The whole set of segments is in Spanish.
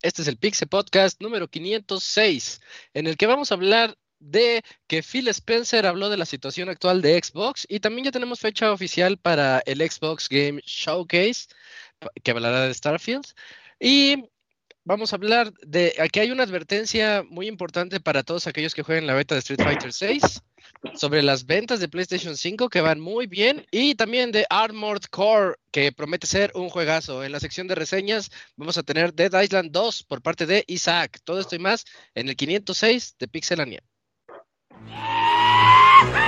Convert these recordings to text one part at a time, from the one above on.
Este es el Pixel Podcast número 506, en el que vamos a hablar de que Phil Spencer habló de la situación actual de Xbox y también ya tenemos fecha oficial para el Xbox Game Showcase, que hablará de Starfield. Y vamos a hablar de, aquí hay una advertencia muy importante para todos aquellos que jueguen la beta de Street Fighter 6 sobre las ventas de PlayStation 5 que van muy bien y también de Armored Core que promete ser un juegazo. En la sección de reseñas vamos a tener Dead Island 2 por parte de Isaac. Todo esto y más en el 506 de Pixelania.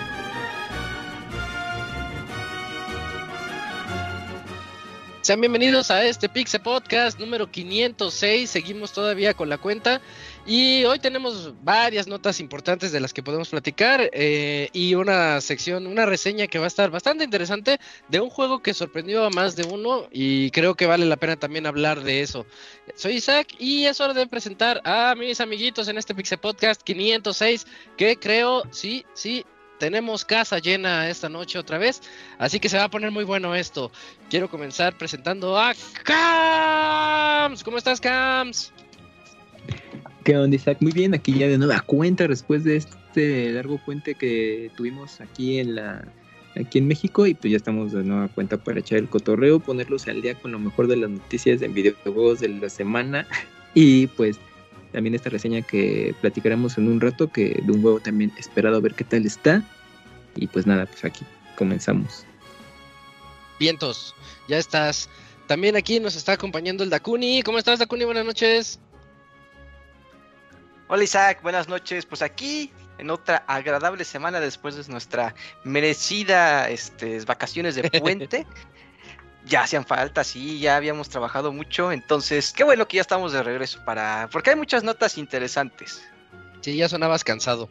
Sean bienvenidos a este Pixe Podcast número 506. Seguimos todavía con la cuenta y hoy tenemos varias notas importantes de las que podemos platicar eh, y una sección, una reseña que va a estar bastante interesante de un juego que sorprendió a más de uno y creo que vale la pena también hablar de eso. Soy Isaac y es hora de presentar a mis amiguitos en este Pixe Podcast 506 que creo, sí, sí, tenemos casa llena esta noche otra vez, así que se va a poner muy bueno esto. Quiero comenzar presentando a Cams. ¿Cómo estás, Cams? ¿Qué onda, Isaac? Muy bien, aquí ya de nueva cuenta después de este largo puente que tuvimos aquí en la aquí en México y pues ya estamos de nueva cuenta para echar el cotorreo, ponerlos al día con lo mejor de las noticias en videojuegos de la semana y pues también esta reseña que platicaremos en un rato, que de un juego también esperado a ver qué tal está. Y pues nada, pues aquí comenzamos. Vientos, ya estás. También aquí nos está acompañando el Dakuni. ¿Cómo estás, Dakuni? Buenas noches. Hola Isaac, buenas noches. Pues aquí en otra agradable semana después de nuestra merecida este, vacaciones de puente. ya hacían falta, sí, ya habíamos trabajado mucho, entonces qué bueno que ya estamos de regreso para, porque hay muchas notas interesantes. Sí, ya sonabas cansado.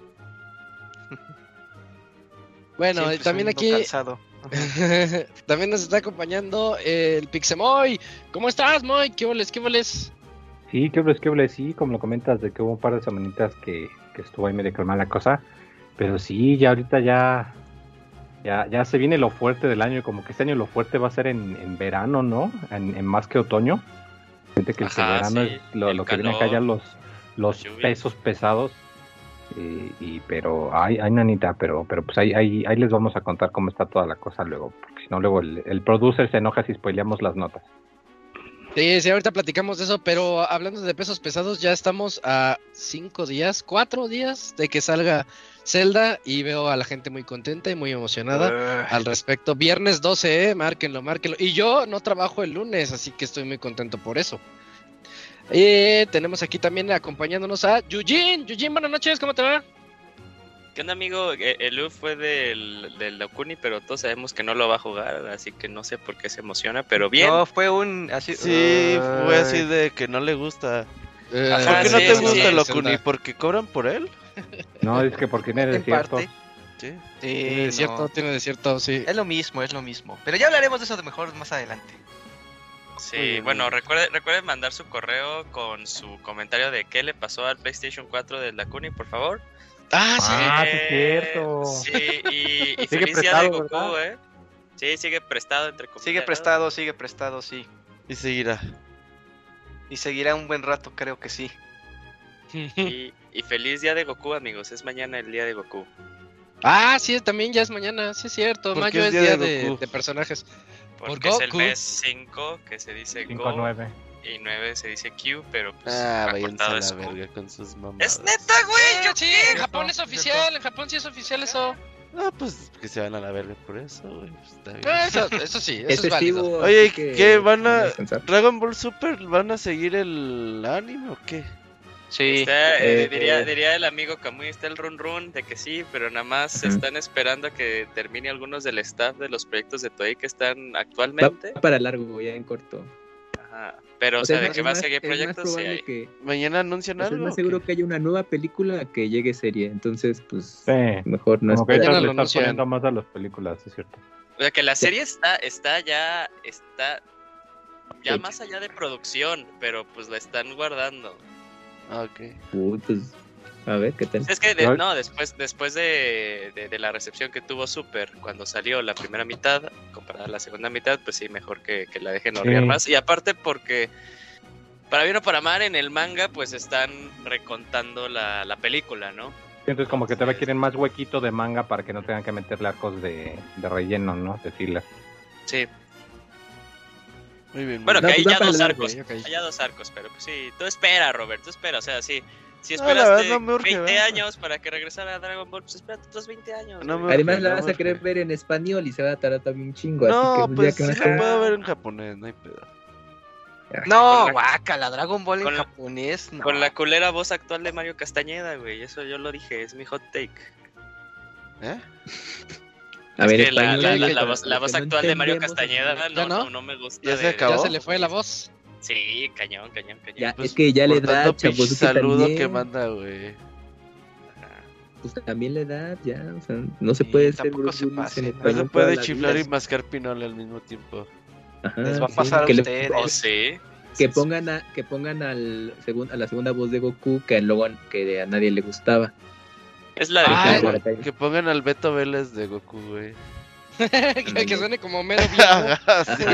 bueno, también aquí también nos está acompañando el Pixemoy. ¿Cómo estás, Moy? ¿Qué voles, qué voles? Sí, qué voles, qué voles, sí, como lo comentas, de que hubo un par de semanitas que, que estuvo ahí medio calmada la cosa, pero sí, ya ahorita ya ya, ya se viene lo fuerte del año, como que este año lo fuerte va a ser en, verano, ¿no? En, más que otoño. Siente que el verano es lo, que viene acá ya los, los pesos pesados. Y, pero ay, ay nanita, pero pero pues ahí, ahí, ahí les vamos a contar cómo está toda la cosa luego, porque si no luego el, el producer se enoja si spoileamos las notas. Sí, sí, ahorita platicamos de eso, pero hablando de pesos pesados, ya estamos a cinco días, cuatro días de que salga Zelda y veo a la gente muy contenta y muy emocionada al respecto. Viernes 12, ¿eh? Márquenlo, márquenlo. Y yo no trabajo el lunes, así que estoy muy contento por eso. Eh, tenemos aquí también acompañándonos a Yujin. Yujin, buenas noches, ¿cómo te va? ¿Qué onda, amigo? Eh, el U fue del, del Okuni, pero todos sabemos que no lo va a jugar, así que no sé por qué se emociona, pero bien. No, fue un. Así, sí, fue así de que no le gusta. Eh, ¿Por qué no te gusta el Okuni? ¿Porque cobran por él? No, es que porque tiene desierto. Sí, sí tiene desierto, tiene desierto, sí. Es lo mismo, es lo mismo. Pero ya hablaremos de eso de mejor más adelante. Sí, bueno, recuerden, recuerde mandar su correo con su comentario de qué le pasó al PlayStation 4 del Lakuni, por favor. Ah, sí. Ah, es cierto. Sí, y, y feliz día de Goku, ¿eh? Sí, sigue prestado, entre comillas. Sigue prestado, sigue prestado, sí. Y seguirá. Y seguirá un buen rato, creo que sí. Y, y, feliz día de Goku, amigos. Es mañana el día de Goku. Ah, sí, también ya es mañana, sí es cierto. Mayo es día, de, de, personajes. Porque es el mes 5 que se dice 5 Go. 9 y 9 se dice Q, pero pues ah, acortado es verga con sus mamás. Es neta, güey, yo sí, en Japón es oficial, en Japón sí es oficial eso. Ah, pues que se van a la verga por eso, güey. pues, está bien. Ah, Eso, eso sí, Es eso es válido. festivo. Oye, ¿qué van a-. ¿Dragon Ball Super van a seguir el anime o qué? Sí. Está, eh, Eh, diría, eh. diría el amigo Camuy, está el run run de que sí, pero nada más Ajá. están esperando a que termine algunos del staff de los proyectos de Toei que están Va actualmente. para largo, ya en corto. Ajá. Pero, o, O sea, sea, de es que va a más- seguir proyectos, sí hay. que- ¿Mañana anuncian pues, es algo? más seguro que haya una nueva película que llegue serie. Entonces, pues, Sí. mejor no Como que ahorita le lo están poniendo más a las películas, es cierto. O sea, que la serie está, está ya, está ya más allá de producción, pero pues la están guardando. Ah, ok. Uy, pues, a ver qué tal. Es que, de- No. después, después de, de- de la recepción que tuvo Super cuando salió la primera mitad, comparada a la segunda mitad, pues sí, mejor que, que la dejen hornear Sí. más. Y aparte porque, para bien o para mal, en el manga pues están recontando la, la película, ¿no? Entonces como que todavía quieren más huequito de manga para que no tengan que meterle arcos de, de relleno, ¿no? De fila. Sí. Muy bien. Bueno, que No, hay pues ya dos arcos. Hay ya dos arcos, pero pues sí, tú espera, Robert, tú espera, o sea, sí. Si la esperaste no me urge, 20 ¿verdad? años para que regresara Dragon Ball, pues espérate otros 20 años. No Además, la vas a querer ver en español y se va a tardar también un chingo. No, así que, pues ya sí más puedo ver en japonés, no hay pedo. No, Con la- Dragon Ball en la- japonés. No. Con la culera voz actual de Mario Castañeda, güey. Eso yo lo dije, es mi hot take. ¿Eh? A Es ver, que la, la- la- la voz, la voz no actual de Mario Castañeda no, ¿Ya no? no, no me gusta. ¿Ya se de- acabó? Ya se le fue la voz. Sí, cañón, cañón, cañón. Ya, Pues, es que ya le da Chapozuki saludo también. que manda, güey. Pues también le da, ya. O sea, no se Sí, puede ser tampoco se pase, en ¿no? Se puede la chiflar y mascar pinole al mismo tiempo. Ajá, Les va a sí, pasar a que le- ustedes. Oh, sí. que pongan a que pongan al segun- a la segunda voz de Goku que luego a- que a nadie le gustaba Es la de Ah, Que- Goku. Que pongan al Beto Vélez de Goku, güey. que, que suene como mero sí.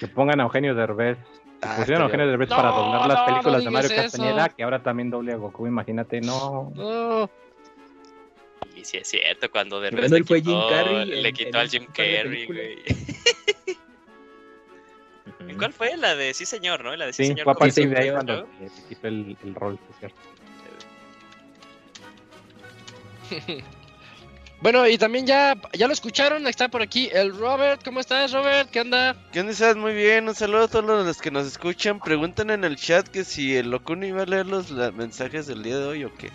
Que pongan a Eugenio Derbez. Ah, Pusieron a Eugenio Derbez No, para doblar las películas no de Mario Castañeda, eso. que ahora también doble a Goku, imagínate, no. No. Y sí es cierto, cuando de Bueno, él fue Jim Carrey le en- quitó en al Jim Carrey, güey. ¿En cuál fue? La de Sí Señor, ¿no? La de Sí, Sí, Señor. fue a partir de ahí cuando se se quitó el, el rol, es cierto. Bueno, y también ya, ya lo escucharon, está por aquí el Robert. ¿Cómo estás, Robert? ¿Qué onda? ¿Qué onda? ¿Estás muy bien? Un saludo a todos los que nos escuchan. Preguntan en el chat que si el Locuni iba a leer los la- mensajes del día de hoy o qué.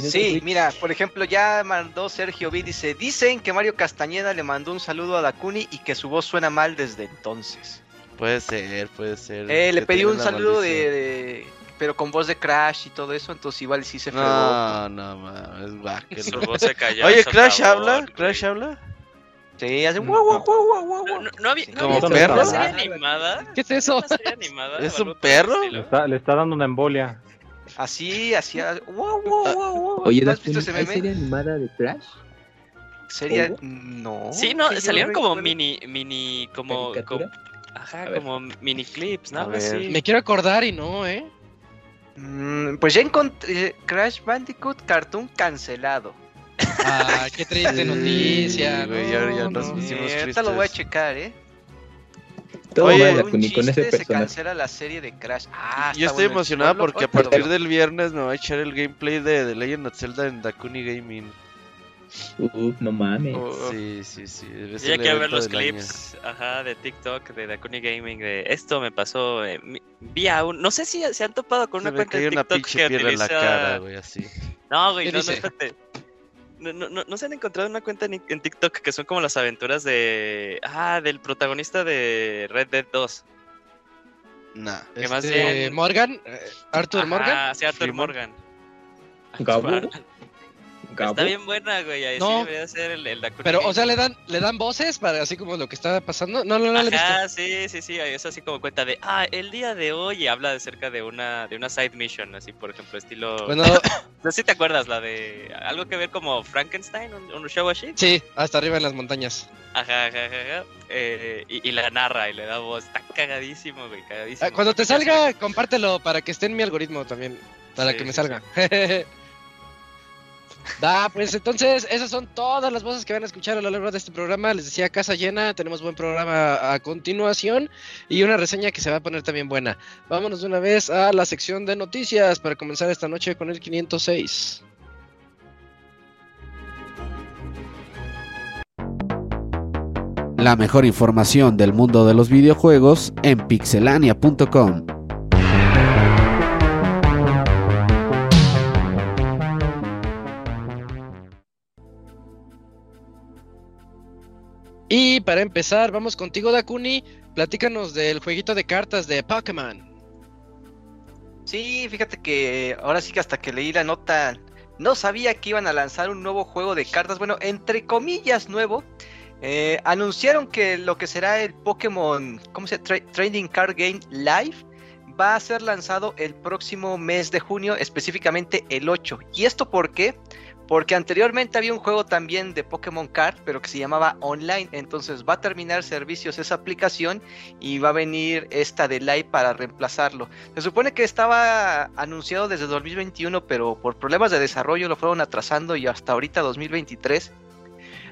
Sí, mira, por ejemplo, ya mandó Sergio B. Dice: Dicen que Mario Castañeda le mandó un saludo a Dakuni y que su voz suena mal desde entonces. Puede ser, puede ser. Eh, le pedí un saludo de- Pero con voz de Crash y todo eso, entonces igual sí se fregó. No, no, mames, guácala. Su voz se cayó. Oye, Crash habla, güey. Crash habla. Sí, hace guau, guau, guau, guau, guau, No, no, no había, no ¿Como había perro? una serie animada. ¿Qué es eso? ¿Una serie animada ¿Es un perro? Le está, le está dando una embolia. Así, así. Guau, guau, guau, guau. Oye, ¿No has visto ese ¿hay meme? serie animada de Crash? Sería. No. Sí, no, salieron como mini, mini, como, como- ajá, A ver. como mini clips, ¿no? Así. Me quiero acordar y no, ¿eh? Mm, pues ya encontré Crash Bandicoot Cartoon cancelado. Ah, qué triste noticia. Sí, güey, no, ya- ya nos no. pusimos Eh, ahorita lo voy a checar, ¿eh? Todo Oye, un con ese se cancela la serie de Crash. Ah, Yo estoy bueno emocionado porque a partir del viernes me voy a echar el gameplay de The Legend of Zelda en Dakuni Gaming. Uf, no mames. Sí, sí, sí. es Yo quiero ver los año. clips, ajá, de TikTok, de Dakuni Gaming, de esto me pasó, eh, mi- vi a un, no sé si se han topado con Se una cuenta de una TikTok pinche que piedra en utiliza... la cara, güey, así. No, güey, ¿Qué no, no, espérate. No, no, no, no se han encontrado una cuenta en, en TikTok que son como las aventuras de... Ah, del protagonista de Red Dead 2. Nah. Que más Este, bien- Morgan, eh, Arthur Ajá, Morgan. Sí, Arthur Freeman. Morgan. Gabo. Gabo. Está bien buena, güey. Ahí sí No. debería ser el, el Pero, o sea, le dan, le dan voces para así como lo que está pasando. No, no, no. Ajá, sí, sí, sí, es así como cuenta de, ah, el día de hoy y habla acerca de una, de una side mission, así por ejemplo, estilo, Bueno, no sé si te acuerdas, la de, algo que ver como Frankenstein, un, un show así, sí, hasta arriba en las montañas. ajá, ajá, ajá, ajá, eh, y, y la narra y le da voz, está cagadísimo, güey, cagadísimo. Ah, Cuando te salga, compártelo para que esté en mi algoritmo también. Para Sí, que me sí, salga. Da, pues entonces, esas son todas las voces que van a escuchar a lo largo de este programa. Les decía Casa Llena, tenemos buen programa a continuación y una reseña que se va a poner también buena. Vámonos de una vez a la sección de noticias para comenzar esta noche con el 506. La mejor información del mundo de los videojuegos en pixelania.com. Y para empezar, vamos contigo, Dakuni. Platícanos del jueguito de cartas de Pokémon. Sí, fíjate que ahora sí que hasta que leí la nota no sabía que iban a lanzar un nuevo juego de cartas, bueno, entre comillas nuevo. Eh, anunciaron que lo que será el Pokémon, ¿cómo se llama? Trading Card Game Live va a ser lanzado el próximo mes de junio, específicamente el 8. ¿Y esto por qué? Porque anteriormente había un juego también de Pokémon Card, pero que se llamaba Online. Entonces va a terminar servicios esa aplicación y va a venir esta de Live para reemplazarlo. Se supone que estaba anunciado desde 2021, pero por problemas de desarrollo lo fueron atrasando y hasta ahorita 2023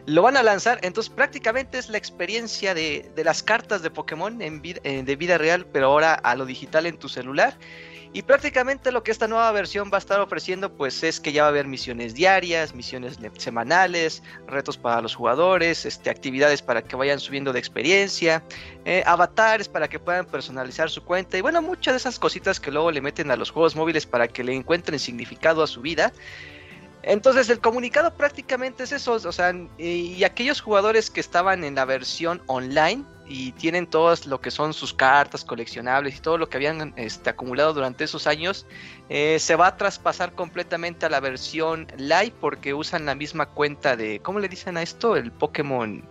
lo van a lanzar. Entonces prácticamente es la experiencia de, de las cartas de Pokémon en eh, de vida real, pero ahora a lo digital en tu celular. Y prácticamente lo que esta nueva versión va a estar ofreciendo pues es que ya va a haber misiones diarias, misiones semanales, retos para los jugadores, este, actividades para que vayan subiendo de experiencia, eh, avatares para que puedan personalizar su cuenta y bueno, muchas de esas cositas que luego le meten a los juegos móviles para que le encuentren significado a su vida. Entonces el comunicado prácticamente es eso, o sea, y aquellos jugadores que estaban en la versión online y tienen todas lo que son sus cartas coleccionables y todo lo que habían este, acumulado durante esos años, eh, se va a traspasar completamente a la versión live porque usan la misma cuenta de, ¿cómo le dicen a esto? El Pokémon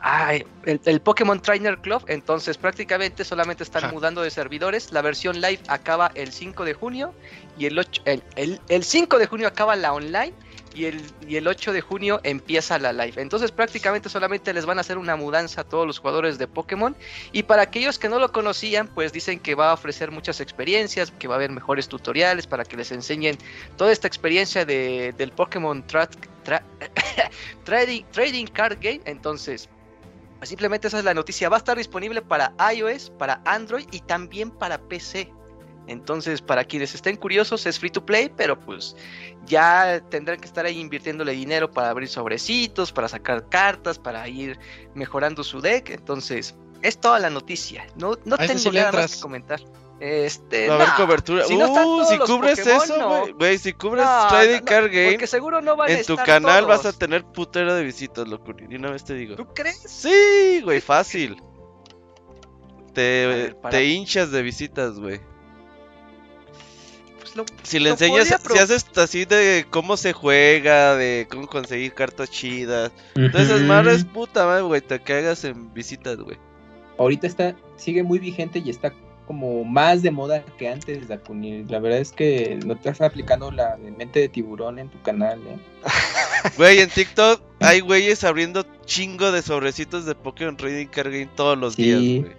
Ay, el, el, Pokémon Trainer Club, entonces prácticamente solamente están Ajá. mudando de servidores. La versión live acaba el 5 de junio y el, 8, el, el, el 5 de junio acaba la online y el, y el 8 de junio empieza la live. Entonces prácticamente solamente les van a hacer una mudanza a todos los jugadores de Pokémon. Y para aquellos que no lo conocían, pues dicen que va a ofrecer muchas experiencias, que va a haber mejores tutoriales para que les enseñen toda esta experiencia de, del Pokémon tra tra trading, trading Card Game. Entonces... Pues simplemente esa es la noticia. Va a estar disponible para iOS, para Android y también para PC. Entonces, para quienes estén curiosos, es free to play, pero pues ya tendrán que estar ahí invirtiéndole dinero para abrir sobrecitos, para sacar cartas, para ir mejorando su deck. Entonces, es toda la noticia. No, no A eso tengo nada más que comentar. Este, Va a haber no, cobertura. si no uh, si cubres Pokémon, eso, no. güey. Güey, si cubres No, Trading no, Card Game, Porque seguro no van a en tu estar canal todos. vas a tener putero de visitas, locura. Y una vez te digo. ¿Tú crees? Sí, güey, fácil. Te, ver, hinchas de visitas, güey. Pues Si le Lo enseñas, si haces así de cómo se juega, de cómo conseguir cartas chidas. Entonces, madres puta güey, te cagas en visitas, güey. Ahorita está, sigue muy vigente y está como más de moda que antes, Dakuni. La verdad es que no te estás aplicando la de mente de tiburón en tu canal, ¿eh? Güey, en TikTok hay güeyes abriendo chingo de sobrecitos de Pokémon Trading Card Game todos los Sí. días, güey.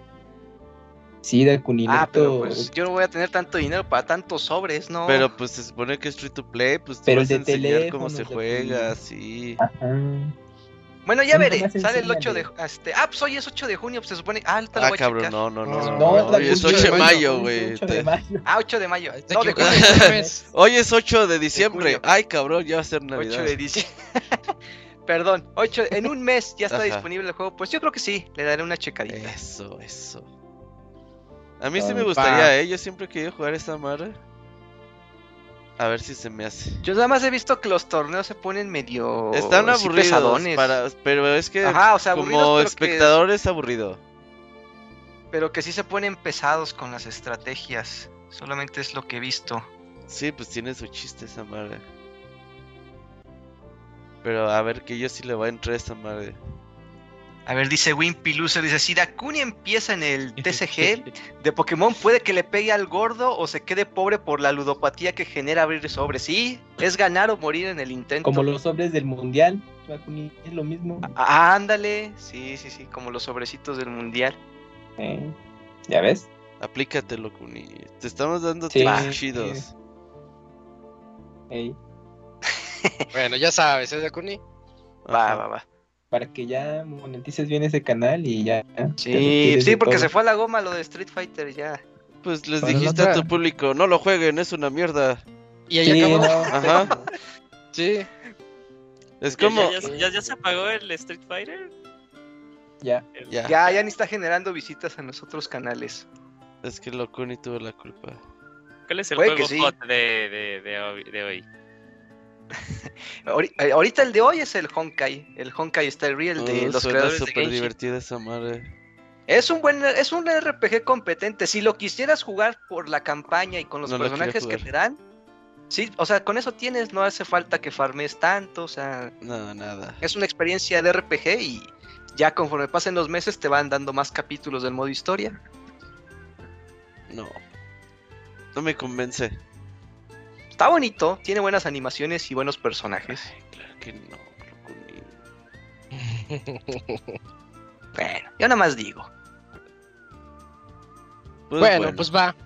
Sí, Dakuni. Ah, pero pues yo no voy a tener tanto dinero para tantos sobres, ¿no? Pero pues se supone que es free to play, pues tú Pero vas a enseñar cómo se juega, sí. Ajá. Bueno, ya ¿Cómo veré. Sale el enséñale? 8 de este, Ah, pues hoy es 8 de junio, pues se supone. Ah, ahorita lo Ah, voy a cabrón, checar. no, no, no. No, no, No, Hoy es 8 de mayo, güey. 8 de Te- mayo. Ah, 8 de mayo. No, de junio. Hoy es 8 de diciembre. junio. Ay, cabrón, ya va a ser Navidad. 8 de diciembre. Perdón, 8 en un mes ya está Ajá. disponible el juego. Pues yo creo que sí, le daré una checadita. Eso, eso. A mí sí Ah, me gustaría, ¿eh? Yo siempre he querido jugar esta madre. A ver si se me hace. Yo nada más he visto que los torneos se ponen medio Están sí, aburridos, para, pero es que Ajá, o sea, aburridos, como espectador es aburrido. Pero que sí se ponen pesados con las estrategias. Solamente es lo que he visto. Sí, pues tiene su chiste esa madre. Pero a ver que yo sí le voy a entrar a esta madre. A ver, dice Wimpy Loser, dice, si Dakuni empieza en el TCG de Pokémon, puede que le pegue al gordo o se quede pobre por la ludopatía que genera abrir sobres. Sí, es ganar o morir en el intento. Como los sobres del mundial, Dakuni, es lo mismo. Ah, ándale, sí, sí, sí, como los sobrecitos del mundial. ¿eh? ¿Ya ves? Aplícatelo, Kuni. Te estamos dando Sí, tips sí. chidos. Ey, Bueno, ya sabes, ¿eh, Dakuni? Va, Ajá. va, va. Para que ya monetices bien ese canal y ya. Sí, sí, porque todo. se fue a la goma lo de Street Fighter ya. Pues les Para dijiste a tu público, no lo jueguen, es una mierda. Y ahí Sí, acabó. no, Ajá. Sí. Es ¿Ya, como... ya, ya- ya se apagó el Street Fighter? Ya. Ya. Ya, ya ni está generando visitas a los otros canales. Es que Locuni tuvo la culpa. ¿Cuál es el Puede juego que sí. hot de, de, de hoy? Eh, Ahorita el de hoy es el Honkai. El Honkai Star Real de Oh, los creadores de súper Genshin. divertida esa madre. Es un buen, es un RPG competente. Si lo quisieras jugar por la campaña y con los No personajes que te dan, sí, o sea, con eso tienes, no hace falta que farmes tanto, o sea, No, nada. es una experiencia de RPG y ya conforme pasen los meses te van dando más capítulos del modo historia. No. No me convence. Está bonito, tiene buenas animaciones y buenos personajes. Ay, claro que no. Bueno, yo nada más digo. Pues bueno, pues va.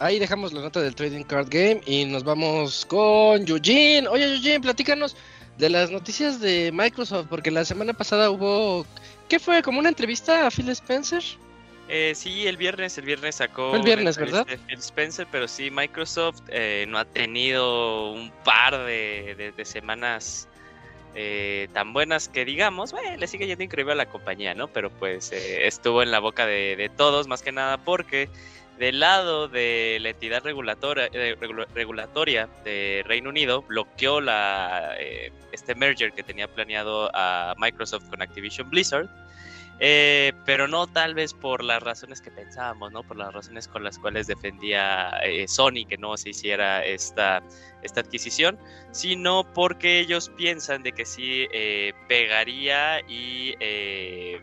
Ahí dejamos la nota del Trading Card Game y nos vamos con Eugene. Oye, Eugene, platícanos de las noticias de Microsoft, porque la semana pasada hubo. ¿Qué fue? ¿Como una entrevista a Phil Spencer? Eh, sí, el viernes, el viernes sacó. El viernes, ¿verdad? Phil Spencer, pero sí, Microsoft eh, no ha tenido un par de, de- de semanas eh, tan buenas que digamos, bueno, le sigue yendo increíble a la compañía, ¿no? Pero pues eh, estuvo en la boca de, de todos, más que nada porque del lado de la entidad regulatoria, eh, regula- regulatoria de Reino Unido bloqueó la, este merger que tenía planeado a Microsoft con Activision Blizzard. Eh, pero no tal vez por las razones que pensábamos, ¿no? Por las razones con las cuales defendía eh, Sony que no se hiciera esta, esta adquisición, sino porque ellos piensan de que sí eh, pegaría y eh,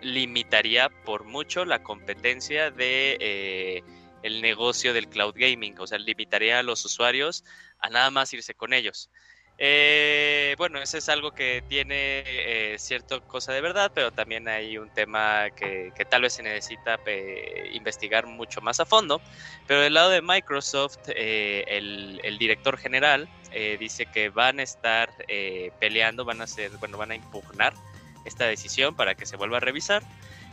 limitaría por mucho la competencia de eh, el negocio del cloud gaming, o sea, limitaría a los usuarios a nada más irse con ellos. Eh, bueno, eso es algo que tiene eh, cierta cosa de verdad, pero también hay un tema que, tal vez se necesita eh, investigar mucho más a fondo. Pero del lado de Microsoft, el, director general dice que van a estar peleando, van a hacer, bueno, van a impugnar esta decisión para que se vuelva a revisar.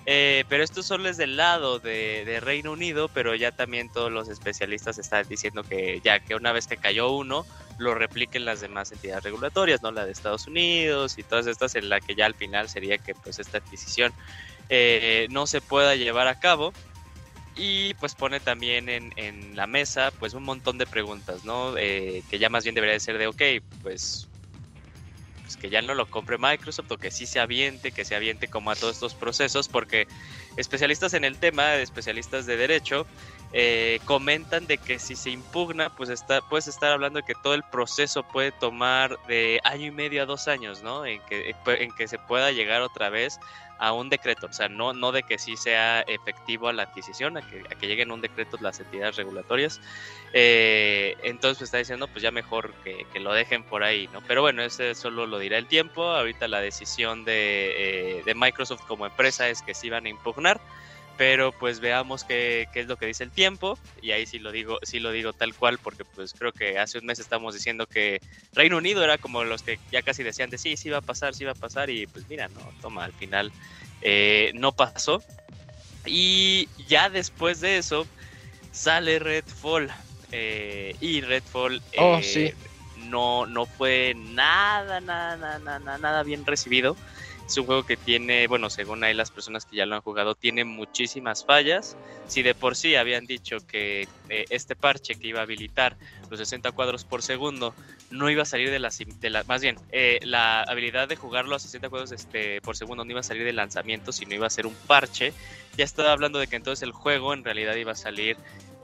Pero esto solo es del lado de, de Reino Unido, pero ya también todos los especialistas están diciendo que ya que una vez que cayó uno, lo repliquen las demás entidades regulatorias, ¿no? La de Estados Unidos y todas estas, en la que ya al final sería que pues esta adquisición eh, no se pueda llevar a cabo. Y pues pone también en, la mesa pues un montón de preguntas, ¿no? Eh, que ya más bien debería de ser de, ok, pues, pues que ya no lo compre Microsoft o que sí se aviente, que se aviente como a todos estos procesos, porque especialistas en el tema, especialistas de derecho, eh, comentan de que si se impugna, pues está, puedes estar hablando de que todo el proceso puede tomar de año y medio a dos años, ¿no? En que, en que se pueda llegar otra vez a un decreto, o sea, no, no de que sí sea efectivo a la adquisición, a que, a que lleguen un decreto las entidades regulatorias. Eh, entonces pues, está diciendo, pues ya mejor que, que, lo dejen por ahí, ¿no? Pero bueno, ese solo lo dirá el tiempo. Ahorita la decisión de, eh, de Microsoft como empresa es que sí van a impugnar pero pues veamos qué, qué, es lo que dice el tiempo y ahí sí lo digo sí lo digo tal cual porque pues creo que hace un mes estamos diciendo que Reino Unido era como los que ya casi decían de sí sí va a pasar sí va a pasar y pues mira no toma al final eh, no pasó y ya después de eso sale Redfall eh, y Redfall oh, sí. no no fue nada nada nada nada, nada bien recibido es un juego que tiene, bueno, según ahí las personas que ya lo han jugado, tiene muchísimas fallas. Si de por sí habían dicho que eh, este parche que iba a habilitar los 60 cuadros por segundo no iba a salir de la, de la más bien, eh, la habilidad de jugarlo a 60 cuadros este, por segundo no iba a salir del lanzamiento, sino iba a ser un parche. Ya estaba hablando de que entonces el juego en realidad iba a salir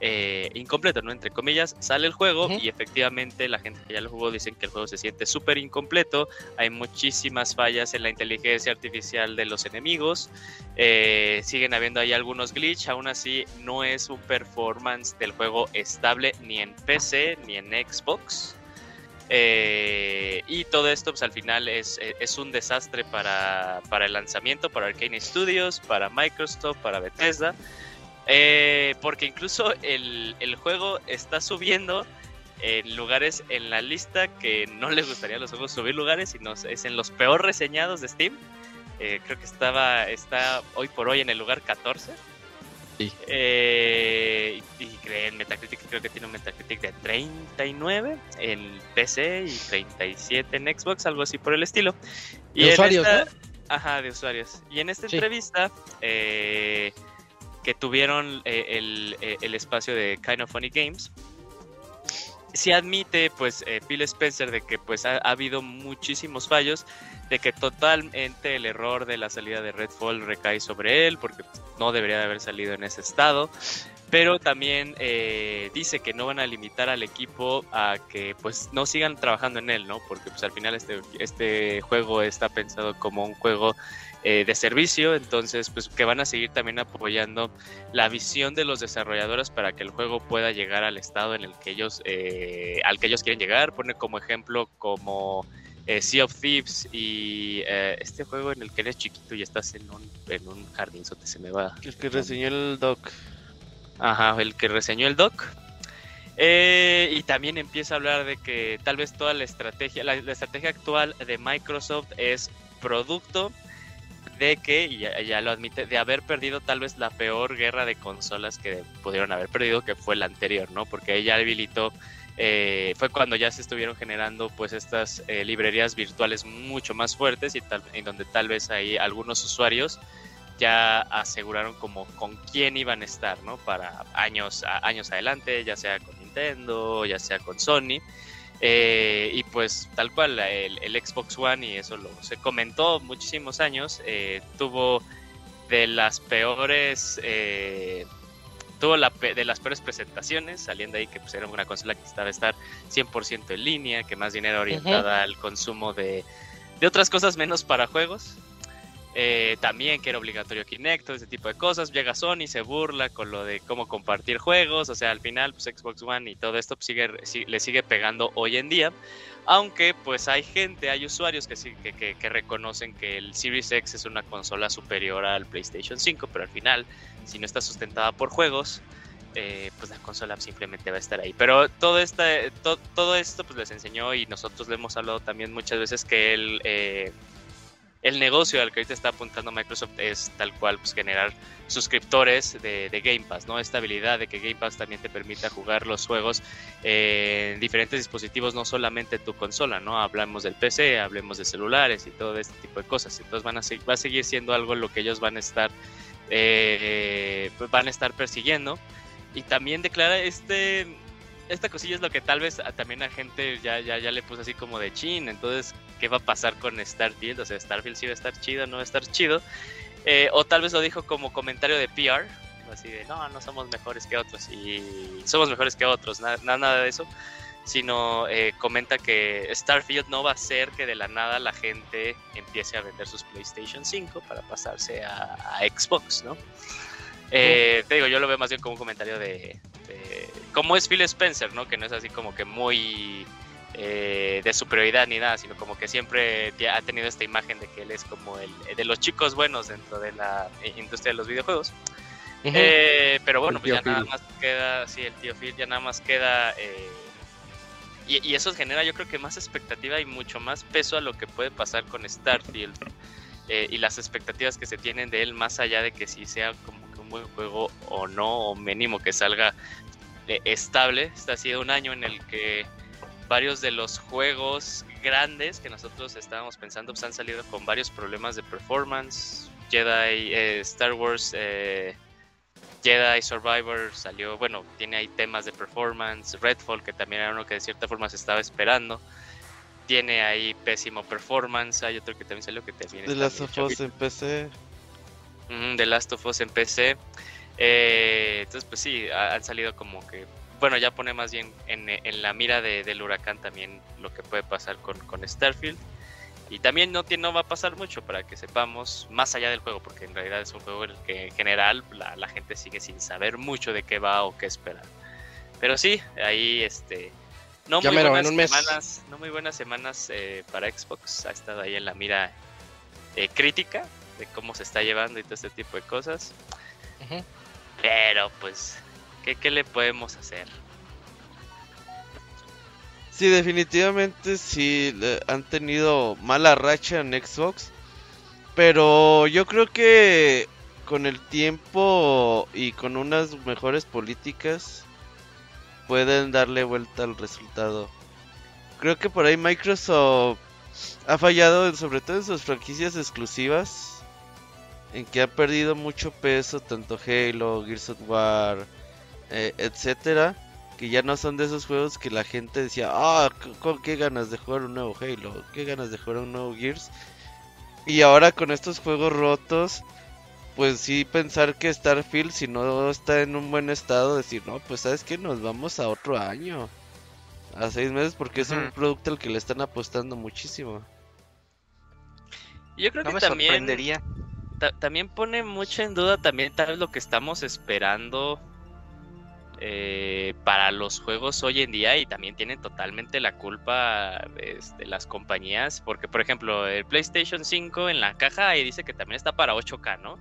eh, incompleto, ¿no? Entre comillas, sale el juego uh -huh. y efectivamente la gente que ya lo jugó dicen que el juego se siente súper incompleto, hay muchísimas fallas en la inteligencia artificial de los enemigos, eh, siguen habiendo ahí algunos glitch, aún así no es un performance del juego estable ni en PC ni en Xbox. Eh, y todo esto pues al final es, es un desastre para, para el lanzamiento, para Arcane Studios, para Microsoft, para Bethesda. Eh, porque incluso el, el, juego está subiendo en lugares en la lista que no le gustaría a los juegos subir lugares, sino es en los peor reseñados de Steam. Eh, creo que estaba está hoy por hoy en el lugar 14. Sí. Eh, y, y en Metacritic creo que tiene un Metacritic de 39 en PC y 37 en Xbox, algo así por el estilo. Y en usuarios, esta, ¿no? Ajá, de usuarios. Y en esta Sí. entrevista eh, que tuvieron eh, el, eh, el espacio de Kind Games, sí admite pues eh, Spencer de que pues ha, ha habido muchísimos fallos, de que totalmente el error de la salida de Redfall recae sobre él, porque no debería de haber salido en ese estado. Pero también eh, dice que no van a limitar al equipo a que pues no sigan trabajando en él, ¿no? Porque pues al final este, este juego está pensado como un juego eh, de servicio, entonces pues que van a seguir también apoyando la visión de los desarrolladores para que el juego pueda llegar al estado en el que ellos, eh, al que ellos quieren llegar. Pone como ejemplo como eh, Sea of Thieves y este juego en el que eres chiquito y estás en un, en un jardinzote, se me va. El que reseñó el doc. Ajá, el que reseñó el doc. Eh, y también empieza a hablar de que tal vez toda la estrategia, la, la estrategia actual de Microsoft es producto de que, y ya, lo admite, de haber perdido tal vez la peor guerra de consolas que pudieron haber perdido, que fue la anterior, ¿no? Porque ella habilitó, eh, fue cuando ya se estuvieron generando pues estas eh, librerías virtuales mucho más fuertes y en donde tal vez ahí algunos usuarios ya aseguraron como con quién iban a estar, ¿no? Para años, años adelante, ya sea con Nintendo, ya sea con Sony. Eh, y pues tal cual, el, el Xbox One, y eso lo se comentó muchísimos años, eh, tuvo de las peores... eh, tuvo la pe- de las peores presentaciones, saliendo ahí que pues era una consola que necesitaba estar 100% en línea, que más bien era orientada al consumo de, de otras cosas menos para juegos. Eh, también que era obligatorio Kinect, todo ese tipo de cosas. Llega Sony, se burla con lo de cómo compartir juegos. O sea, al final, pues Xbox One y todo esto pues, sigue, le sigue pegando hoy en día. Aunque, pues hay gente, hay usuarios que, reconocen que el Series X es una consola superior al PlayStation 5, pero al final, si no está sustentada por juegos, eh, pues la consola simplemente va a estar ahí. Pero to- todo esto pues les enseñó y nosotros le hemos hablado también muchas veces que el, eh, el negocio al que ahorita está apuntando Microsoft es tal cual pues generar suscriptores de, Game Pass, ¿no? Esta habilidad de que Game Pass también te permita jugar los juegos eh, en diferentes dispositivos, no solamente en tu consola, ¿no? Hablamos del PC, hablemos de celulares y todo este tipo de cosas. Entonces van a va a seguir siendo algo lo que ellos van a estar eh, van a estar persiguiendo y también declara este esta cosilla es lo que tal vez a- también a gente ya, ya, ya le puso así como de chin. Entonces, ¿qué va a pasar con Starfield? O sea, Starfield sí va a estar chido, no va a estar chido. Eh, o tal vez lo dijo como comentario de PR. Así de, no, no somos mejores que otros. Y somos mejores que otros, nada, nada de eso. Sino eh, comenta que Starfield no va a ser que de la nada la gente empiece a vender sus PlayStation 5 para pasarse a, a Xbox, ¿no? Eh, te digo, yo lo veo más bien como un comentario de, de cómo es Phil Spencer, ¿no? Que no es así como que muy eh, de superioridad ni nada, sino como que siempre ha tenido esta imagen de que él es como el de los chicos buenos dentro de la eh, industria de los videojuegos. Eh, pero bueno, pues ya nada más queda, sí, el tío Phil, ya nada más queda. eh, y, y eso genera, yo creo que más expectativa y mucho más peso a lo que puede pasar con Starfield. eh, y las expectativas que se tienen de él, más allá de que si sea como buen juego o no, o mínimo que salga eh, estable. Este ha sido un año en el que varios de los juegos grandes que nosotros estábamos pensando pues, han salido con varios problemas de performance. Jedi, eh, Star Wars, eh, Jedi Survivor salió, bueno, tiene ahí temas de performance. Redfall, que también era uno que de cierta forma se estaba esperando. Tiene ahí pésimo performance. Hay otro que también salió que también De las en PC. The Last of Us en PC. Eh, entonces, pues sí, ha- han salido como que. Bueno, ya pone más bien en, en la mira de- del huracán también lo que puede pasar con, con Starfield. Y también no, tiene, no va a pasar mucho para que sepamos más allá del juego, porque en realidad es un juego en el que en general la, la gente sigue sin saber mucho de qué va o qué esperar. Pero sí, ahí este. No muy mero, buenas semanas, no muy buenas semanas eh, para Xbox. Ha estado ahí en la mira eh, crítica de cómo se está llevando y todo este tipo de cosas. Pero pues, ¿qué, qué le podemos hacer? Sí, definitivamente sí le- han tenido mala racha en Xbox. Pero yo creo que con el tiempo y con unas mejores políticas pueden darle vuelta al resultado. Creo que por ahí Microsoft ha fallado sobre todo en sus franquicias exclusivas, en que ha perdido mucho peso tanto Halo, Gears of War, eh, etcétera, que ya no son de esos juegos que la gente decía, ah, con qué ganas de jugar un nuevo Halo, qué ganas de jugar un nuevo Gears. Y ahora con estos juegos rotos, pues sí pensar que Starfield si no está en un buen estado, decir, no, pues sabes que nos vamos a otro año, a seis meses, porque es un producto al que le están apostando muchísimo. Yo creo No que me también, sorprendería. Ta- también pone mucho en duda también tal vez lo que estamos esperando eh, para los juegos hoy en día y también tienen totalmente la culpa este, las compañías porque por ejemplo el PlayStation 5 en la caja ahí dice que también está para 8K, ¿no?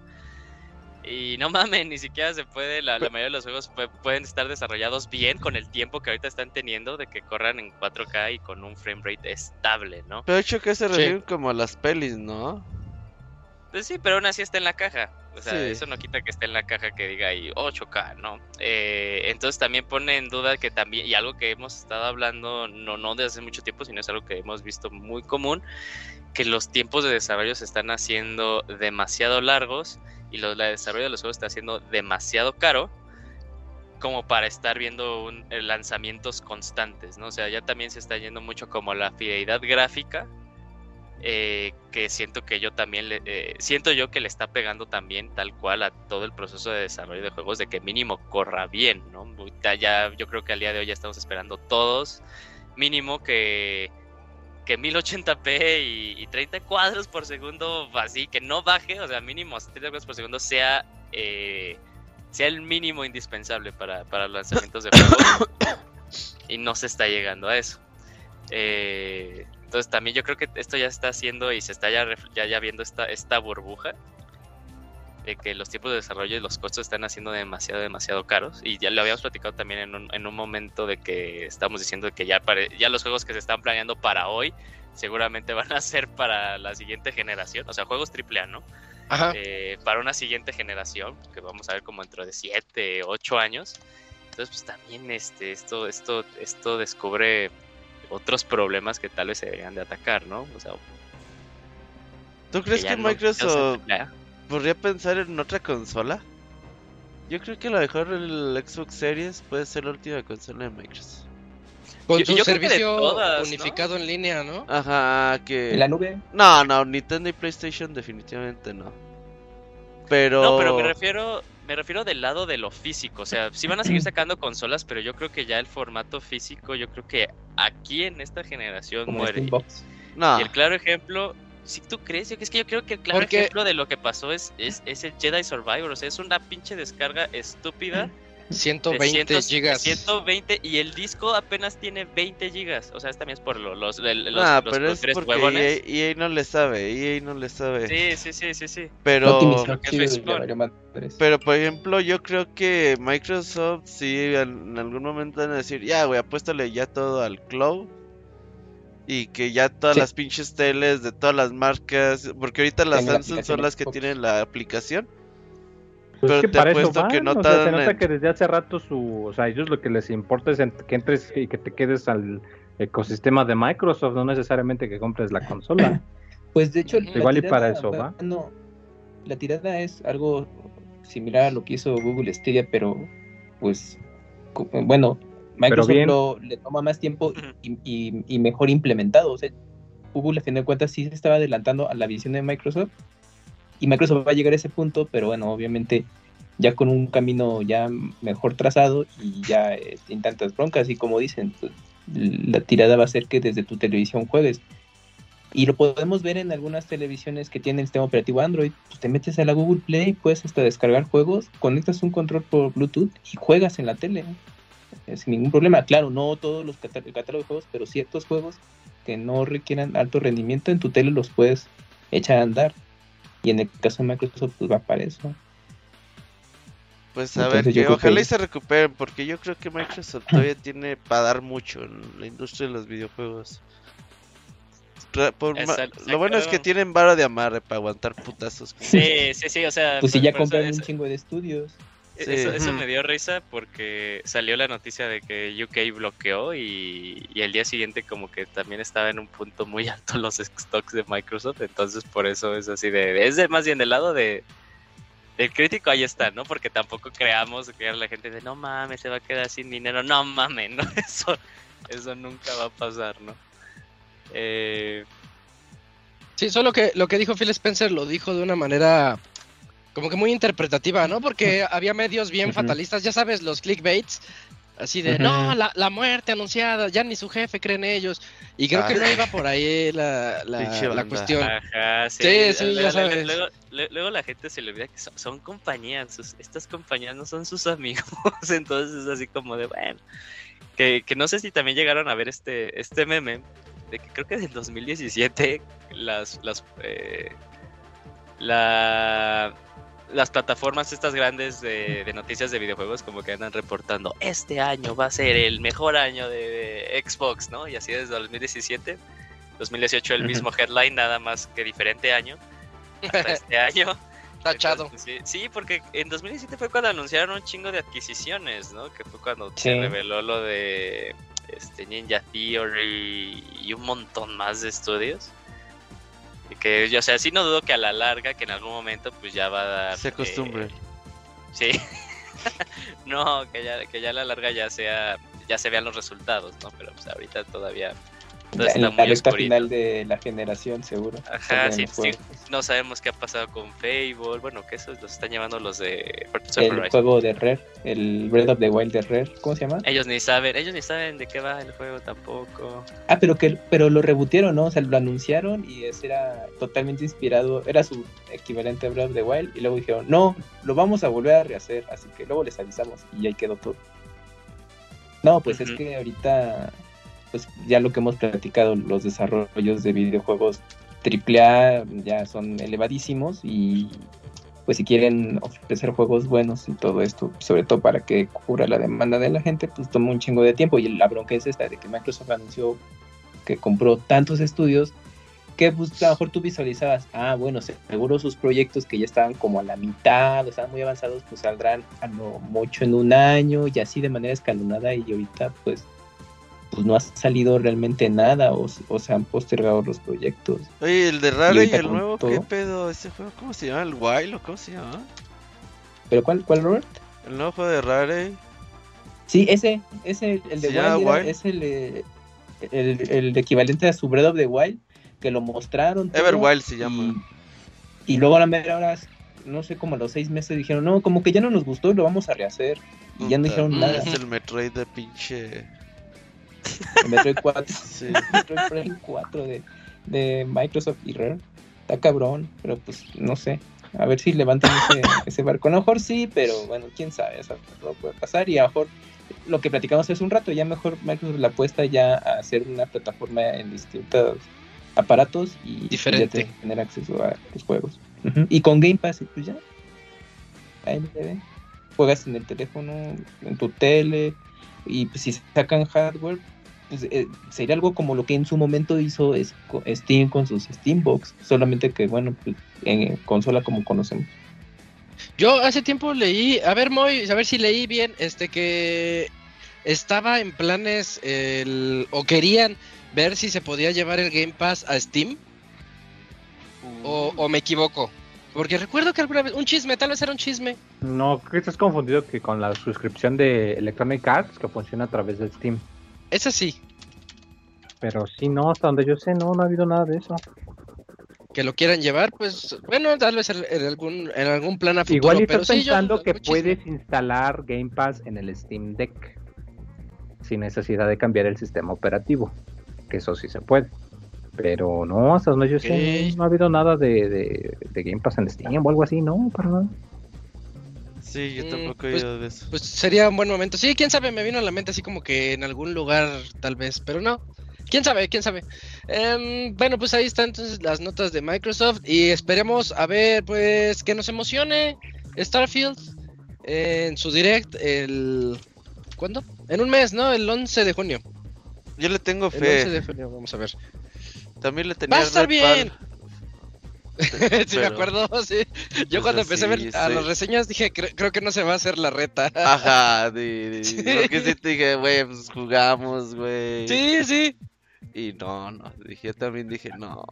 Y no mames, ni siquiera se puede, la, la mayoría de los juegos pu- pueden estar desarrollados bien con el tiempo que ahorita están teniendo de que corran en 4K y con un frame rate estable, ¿no? Pero de hecho que se Sí. refieren como a las pelis, ¿no? Pues sí, pero aún así está en la caja. O sea, Sí. eso no quita que esté en la caja que diga ahí 8K, ¿no? Eh, entonces también pone en duda que también, y algo que hemos estado hablando, no, no desde hace mucho tiempo, sino es algo que hemos visto muy común, que los tiempos de desarrollo se están haciendo demasiado largos y los, el desarrollo de los juegos está haciendo demasiado caro como para estar viendo un- eh, lanzamientos constantes, ¿no? O sea, ya también se está yendo mucho como la fidelidad gráfica eh, que siento que yo también le, eh, siento yo que le está pegando también tal cual a todo el proceso de desarrollo de juegos de que mínimo corra bien, ¿no? Ya yo creo que al día de hoy ya estamos esperando todos mínimo que que 1080p y, y 30 cuadros por segundo así que no baje, o sea, mínimo 30 cuadros por segundo sea eh, sea el mínimo indispensable para, para lanzamientos de juegos y no se está llegando a eso. Eh, entonces también yo creo que esto ya está haciendo y se está ya, ya, ya viendo esta, esta burbuja de que los tiempos de desarrollo y los costos están haciendo demasiado, demasiado caros. Y ya lo habíamos platicado también en un, en un momento de que estamos diciendo que ya, pare- ya los juegos que se están planeando para hoy seguramente van a ser para la siguiente generación, o sea, juegos AAA, ¿no? Ajá. eh, para una siguiente generación, que vamos a ver como dentro de 7, 8 años. Entonces, pues también este, esto, esto, esto descubre otros problemas que tal vez se deberían de atacar, ¿no? O sea, ¿Tú crees que no- Microsoft se- podría pensar en otra consola? Yo creo que a lo mejor el Xbox Series puede ser la última consola de Microsoft. Con Yo- su yo servicio todas, ¿no? unificado en línea, ¿no? Ajá, que... En la nube. No, no, Nintendo y PlayStation definitivamente no. Pero... No, pero me refiero, me refiero del lado de lo físico. O sea, sí van a seguir sacando consolas, pero yo creo que ya el formato físico, yo creo que aquí en esta generación Como muere. No, Y el claro ejemplo, si tú crees, Yo- es que yo creo que el claro Porque- ejemplo de lo que pasó es, es, es el Jedi Survivor. O sea, es una pinche descarga estúpida. De 120 cientos- gigas. 120 y el disco apenas tiene 20 gigas. O sea, es también es por lo- los, el- los, los pero es tres porque huevones. EA, EA no le sabe, EA no le sabe. Sí, sí, sí, sí, sí. Pero... Pero por ejemplo, yo creo que Microsoft sí en en algún momento van a decir, ya güey, apuéstale ya todo al cloud. Y que ya todas Sí. las pinches teles de todas las marcas, porque ahorita las Samsung son las que Xbox. tienen la aplicación. Pues Pero es que te para eso van, que no o sea, se nota en- que desde hace rato su, o sea, a ellos lo que les importa es que entres y que te quedes al ecosistema de Microsoft, no necesariamente que compres la consola. Pues de hecho, Igual y tirada para eso, ¿va? No, la tirada es algo similar a lo que hizo Google Stadia, pero pues bueno, Microsoft bien. lo- le toma más tiempo y, y- y mejor implementado. O sea, Google a fin de cuentas sí se estaba adelantando a la visión de Microsoft y Microsoft va a llegar a ese punto, pero bueno, obviamente ya con un camino ya mejor trazado y ya sin tantas broncas y como dicen, pues, la tirada va a ser que desde tu televisión juegues. Y lo podemos ver en algunas televisiones que tienen el sistema operativo Android. Pues te metes a la Google Play, puedes hasta descargar juegos, conectas un control por Bluetooth y juegas en la tele. Sin ningún problema. Claro, no todos los catá- el catálogo de juegos, pero ciertos juegos que no requieran alto rendimiento en tu tele los puedes echar a andar. Y en el caso de Microsoft, pues va para eso. Pues a Entonces, ver, que ojalá que- y se recuperen, porque yo creo que Microsoft todavía tiene para dar mucho en la industria de los videojuegos. Por Exacto, Lo bueno es que tienen vara de amarre para aguantar putazos. Sí, sí, sí, o sea. Pues si ya compraron un chingo de estudios. Sí. Eso, me dio risa porque salió la noticia de que UK bloqueó y, y el día siguiente como que también estaba en un punto muy alto los stocks de Microsoft, entonces por eso es así de... Es de más bien del lado de... El crítico ahí está, ¿no? Porque tampoco creamos que la gente de no mames, se va a quedar sin dinero. No mames, no, eso, eso nunca va a pasar, ¿no? Eh, Sí, solo que lo que dijo Phil Spencer lo dijo de una manera como que muy interpretativa, ¿no? Porque había medios bien fatalistas, ya sabes, los clickbaits, así de, no, la, la muerte anunciada, ya ni su jefe cree en ellos. Y creo que Ah. no iba por ahí la, la, cuestión. Ajá, sí, Sí, sí, le- ya sabes. Luego, luego la gente se le olvida que son, son compañías, sus- estas compañías no son sus amigos, entonces es así como de, bueno, que, que no sé si también llegaron a ver este, este meme, de que creo que del 2017 las, las, eh, la, las plataformas estas grandes de, de noticias de videojuegos como que andan reportando, este año va a ser el mejor año de, Xbox, ¿no? Y así desde 2017. 2018 el mismo headline, nada más que diferente año. Hasta este año. Tachado. Entonces, sí, sí, porque en 2017 fue cuando anunciaron un chingo de adquisiciones, ¿no? Que fue cuando Sí. se reveló lo de este Ninja Theory y un montón más de estudios. Que, o sea, sí no dudo que a la larga, que en algún momento, pues ya va a dar. Se acostumbren. eh, sí. no, que ya, que ya a la larga ya sea, ya se vean los resultados, ¿no? Pero pues ahorita todavía. Todo Ya está en la muy recta oscurito. final de la generación, seguro. Ajá, sí, sí. No sabemos qué ha pasado con Fable. Bueno, que esos los están llevando los de El juego de Rare, el Breath of the Wild de Rare, ¿cómo se llama? Ellos ni saben, ellos ni saben de qué va el juego tampoco. Ah, pero que pero lo rebutieron, ¿no? O sea, lo anunciaron y ese era totalmente inspirado, era su equivalente a Breath of the Wild y luego dijeron, "No, lo vamos a volver a rehacer", así que luego les avisamos y ahí quedó todo. No, pues es que ahorita pues ya lo que hemos platicado, los desarrollos de videojuegos AAA ya son elevadísimos y pues si quieren ofrecer juegos buenos y todo esto, sobre todo para que cubra la demanda de la gente, pues toma un chingo de tiempo. Y la bronca es esta de que Microsoft anunció que compró tantos estudios que pues a lo mejor tú visualizabas, ah, bueno, seguro sus proyectos que ya estaban como a la mitad, estaban muy avanzados, pues saldrán a lo mucho en un año y así de manera escalonada y ahorita pues pues no ha salido realmente nada o, o se han postergado los proyectos. Oye, el de Rare y, el nuevo, ¿qué pedo? ¿Ese juego cómo se llama? ¿El Wild o cómo se llama? ¿Pero cuál, cuál Robert? El nuevo juego de Rare. Sí, ese, ese, el de ¿Se llama Wild, Wild? es el, eh, el, el equivalente a su Breath of the Wild, que lo mostraron. Everwild se llama. Y, y luego a la mera hora, no sé, como a los seis meses dijeron, no, como que ya no nos gustó y lo vamos a rehacer. Y ya no dijeron nada. Es el Metroid de pinche. Metroid 4, Sí. Metroid Prime 4 de, de Microsoft y Rare. Está cabrón, pero pues no sé. A ver si levantan ese, ese barco. A lo mejor sí, pero bueno, quién sabe, eso no puede pasar. Y a lo mejor lo que platicamos hace un rato, ya mejor Microsoft la apuesta ya a hacer una plataforma en distintos aparatos y Diferente. ya tener acceso a los juegos. Y con Game Pass, pues ya. Ahí me. Juegas en el teléfono, en tu tele, y pues si sacan hardware, pues eh, sería algo como lo que en su momento hizo Steam con sus Steambox, solamente que bueno, pues, en consola como conocemos. Yo hace tiempo leí, a ver Moy, a ver si leí bien, este que estaba en planes el, o querían ver si se podía llevar el Game Pass a Steam o me equivoco. Porque recuerdo que alguna vez, un chisme, tal vez era un chisme. No, creo que estás confundido que con la suscripción de Electronic Arts que funciona a través de Steam. Es así, Pero sí, no, hasta donde yo sé, no, no ha habido nada de eso. que lo quieran llevar, pues bueno, tal vez en, algún, en algún plan a futuro. Igual pero estás sí, yo- pensando que chisme. puedes instalar Game Pass en el Steam Deck sin necesidad de cambiar el sistema operativo, que eso sí se puede. Pero no, hasta donde yo sé, no, ha habido nada de, de, de Game Pass en Steam o algo así, no, para nada. Sí, yo Mm, tampoco he pues- oído de eso. Pues sería un buen momento. Sí, quién sabe, me vino a la mente así como que en algún lugar, tal vez, pero no. Quién sabe, quién sabe. Em, bueno, pues ahí están entonces las notas de Microsoft y esperemos a ver, pues, que nos emocione Starfield en su direct el... ¿Cuándo? En un mes, ¿no? El 11 de junio. Yo le tengo El 11 fe. de junio, vamos a ver. También le tenía Va a estar bien. sí, me acuerdo, sí. Yo Pues cuando empecé a ver a sí. las reseñas dije, "Cre- creo que no se va a hacer la reta. Ajá, de, de- porque sí te dije, güey, pues jugamos, güey. Sí, sí. Y no, no, dije, yo también dije, no.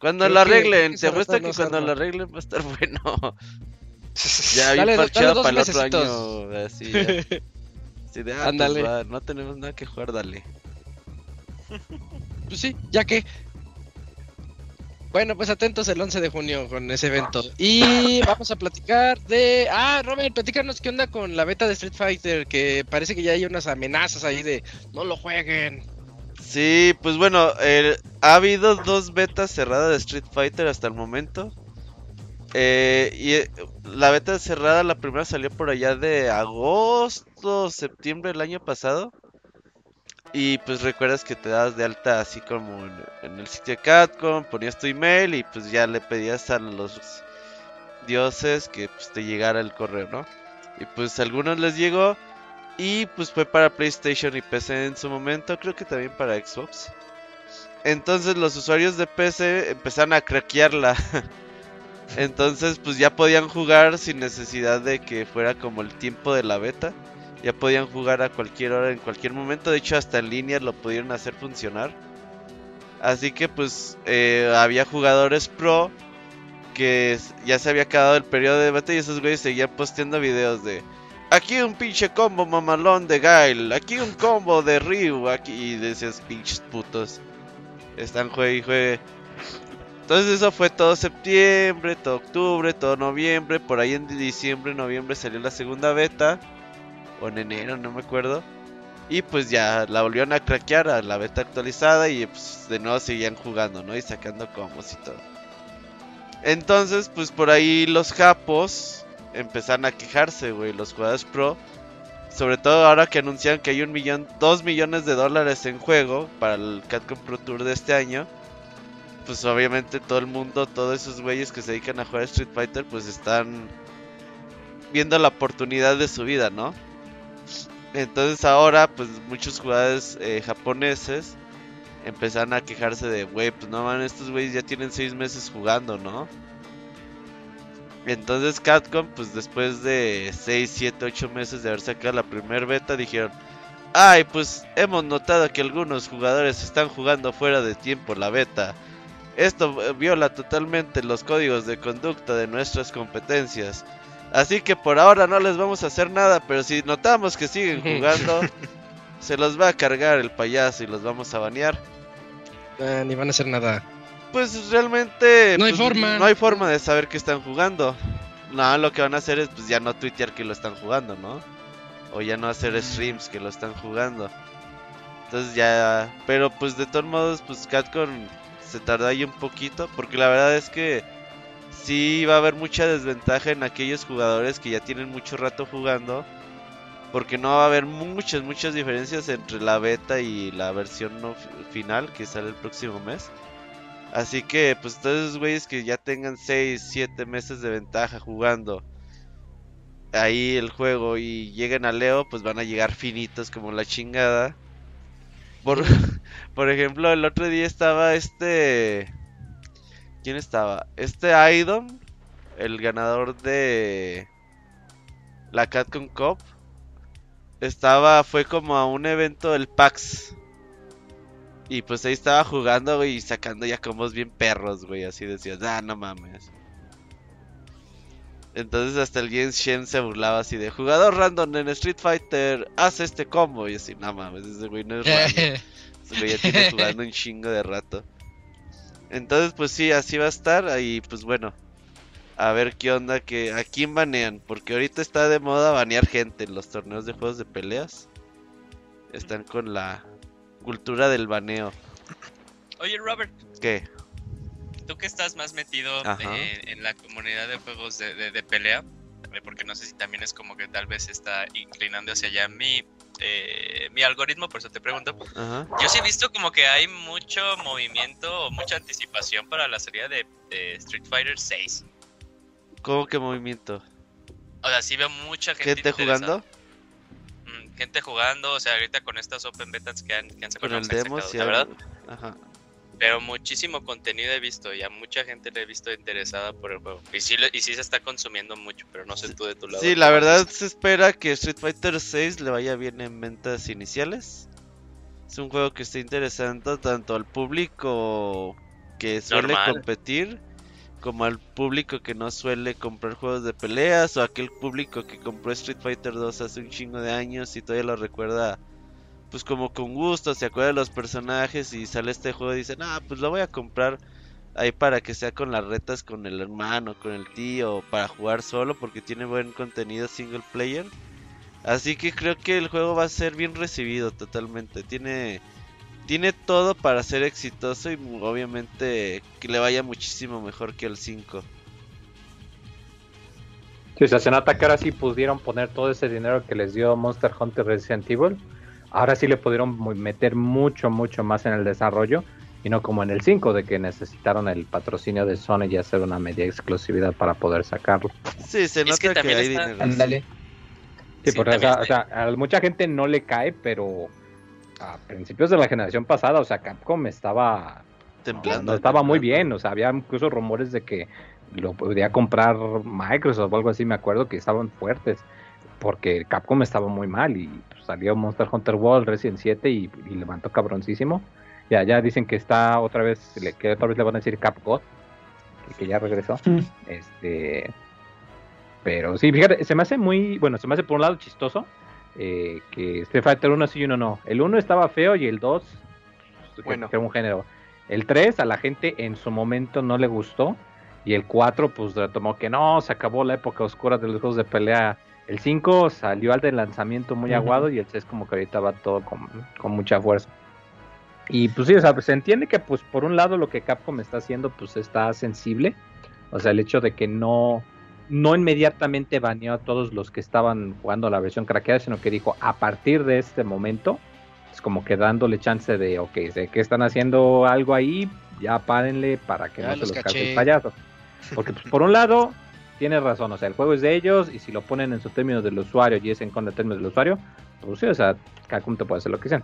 Cuando Creo lo que- arreglen, apuesto reta que se cuando lo arreglen va a estar bueno. Ya bien do- parcheado para el otro año, así. Así de, ah, pues va, no tenemos nada que jugar, dale. Pues sí, ya que. Bueno, pues atentos el 11 de junio con ese evento. Y vamos a platicar de... Ah, Robert, platícanos qué onda con la beta de Street Fighter, que parece que ya hay unas amenazas ahí de no lo jueguen. Sí, pues bueno, eh, ha habido dos betas cerradas de Street Fighter hasta el momento. Eh, y eh, la beta cerrada, la primera salió por allá de agosto, septiembre del año pasado. Y pues recuerdas que te dabas de alta así como en, en el sitio de Capcom, ponías tu email y pues ya le pedías a los dioses que pues te llegara el correo, ¿no? Y pues a algunos les llegó y pues fue para PlayStation y PC en su momento, creo que también para Xbox. Entonces los usuarios de PC empezaron a craquearla. Entonces pues ya podían jugar sin necesidad de que fuera como el tiempo de la beta. Ya podían jugar a cualquier hora, en cualquier momento. De hecho hasta en línea lo pudieron hacer funcionar. Así que pues eh, había jugadores pro que ya se había acabado el periodo de beta y esos güeyes seguían posteando videos de aquí un pinche combo mamalón de Gail, aquí un combo de Ryu, aquí y decías pinches putos. Están juegue y juegue. Entonces eso fue todo septiembre, todo octubre, todo noviembre, por ahí en diciembre, noviembre salió la segunda beta o en enero, no me acuerdo. Y pues ya la volvieron a craquear a la beta actualizada y pues de nuevo seguían jugando, ¿no? Y sacando combos y todo. Entonces, pues por ahí los japos empezaron a quejarse, güey, los jugadores pro. Sobre todo ahora que anuncian que hay un millón, dos millones de dólares en juego para el Capcom Pro Tour de este año. Pues obviamente todo el mundo, todos esos güeyes que se dedican a jugar Street Fighter, pues están viendo la oportunidad de su vida, ¿no? Entonces ahora, pues muchos jugadores eh, japoneses empezaron a quejarse de, güey, pues no man, estos güeyes ya tienen seis meses jugando, ¿no? Entonces Capcom, pues después de 6, 7, 8 meses de haber sacado la primer beta, dijeron, ay, pues hemos notado que algunos jugadores están jugando fuera de tiempo la beta. Esto eh, viola totalmente los códigos de conducta de nuestras competencias. Así que por ahora no les vamos a hacer nada, pero si notamos que siguen jugando, se los va a cargar el payaso y los vamos a banear. Ah, ni van a hacer nada. Pues realmente No hay pues, forma. No hay forma de saber que están jugando. No, lo que van a hacer es pues ya no tuitear que lo están jugando, ¿no? O ya no hacer streams que lo están jugando. Entonces ya, pero pues de todos modos pues Capcom se tarda ahí un poquito porque la verdad es que sí va a haber mucha desventaja en aquellos jugadores que ya tienen mucho rato jugando. Porque no va a haber muchas, muchas diferencias entre la beta y la versión no fi- final que sale el próximo mes. Así que, pues todos esos güeyes que ya tengan 6, 7 meses de ventaja jugando ahí el juego y lleguen a Leo, pues van a llegar finitos como la chingada. Por, por ejemplo, el otro día estaba este... ¿Quién estaba? Este Aidon, el ganador de la Capcom Cup. Estaba, fue como a un evento del PAX. Y pues ahí estaba jugando, güey, y sacando ya combos bien perros, güey. Así decías, ah, no mames. Entonces hasta el Jens Shen se burlaba así de jugador random en Street Fighter, haz este combo. Y así, no mames, ese güey no es random. Ese güey ya tiene jugando un chingo de rato. Entonces, pues sí, así va a estar. Ahí, pues bueno. A ver qué onda, que a quién banean. Porque ahorita está de moda banear gente en los torneos de juegos de peleas. Están con la cultura del baneo. Oye, Robert, ¿Qué? tú que estás más metido en la comunidad de juegos de, de- de pelea, eh, porque no sé si también es como que tal vez está inclinando hacia allá mi, eh, mi algoritmo, por eso te pregunto. Ajá. Yo sí he visto como que hay mucho movimiento o mucha anticipación para la salida de, de Street Fighter 6. ¿Cómo que movimiento? O sea, sí veo mucha gente, ¿Gente jugando? Mm, gente jugando, o sea, ahorita con estas open betas que han, que han Con sacado, el que han demo, sí. la verdad. Ajá. Pero muchísimo contenido he visto y a mucha gente le he visto interesada por el juego. Y sí, y sí se está consumiendo mucho, pero no sé tú de tu lado. Sí, la verdad se espera que Street Fighter 6 le vaya bien en ventas iniciales. Es un juego que está interesando tanto al público que suele Normal. competir como al público que no suele comprar juegos de peleas o aquel público que compró Street Fighter 2 hace un chingo de años y todavía lo recuerda pues como con gusto, se acuerda de los personajes y sale este juego y dicen, ah, pues lo voy a comprar ahí para que sea con las retas con el hermano, con el tío, para jugar solo porque tiene buen contenido single player. Así que creo que el juego va a ser bien recibido totalmente. Tiene tiene todo para ser exitoso y obviamente que le vaya muchísimo mejor que el 5. Sí, o sea, se nota que ahora sí pudieron poner todo ese dinero que les dio Monster Hunter Resident Evil. Ahora sí le pudieron meter mucho, mucho más en el desarrollo. Y no como en el 5, de que necesitaron el patrocinio de Sony y hacer una media exclusividad para poder sacarlo. Sí, se Es nota que que, también hay está- dinero. Sí, Sí, porque, o también sea, o está- sea, a mucha gente no le cae, pero a principios de la generación pasada, o sea, Capcom estaba Temblando, no estaba muy bien, o sea, había incluso rumores de que lo podría comprar Microsoft o algo así, me acuerdo que estaban fuertes, porque Capcom estaba muy mal y pues, salió Monster Hunter World, Resident 7 y, y levantó cabroncísimo. Ya, ya dicen que está otra vez, le- que otra vez le van a decir Capcom, que, que ya regresó. Mm. Este, pero sí, fíjate, se me hace muy, bueno, se me hace por un lado chistoso eh, que Street Fighter 1 sí y uno no. El 1 estaba feo y el 2, pues, Bueno. que era un género. El 3 a la gente en su momento no le gustó y el 4 pues retomó que no, se acabó la época oscura de los juegos de pelea. El 5 salió al del lanzamiento muy aguado y el 6 como que ahorita va todo con, con mucha fuerza. Y pues sí, o sea, pues, se entiende que pues por un lado lo que Capcom está haciendo pues está sensible. O sea, el hecho de que no, no inmediatamente baneó a todos los que estaban jugando la versión craqueada, sino que dijo a partir de este momento, es como que dándole chance de, ok, sé que están haciendo algo ahí, ya párenle para que Ya no se los cache el payaso. Porque pues, por un lado, tiene razón, o sea, el juego es de ellos y si lo ponen en sus términos del usuario y es en contra de términos del usuario, pues sí, o sea, Capcom te puede hacer lo que sean.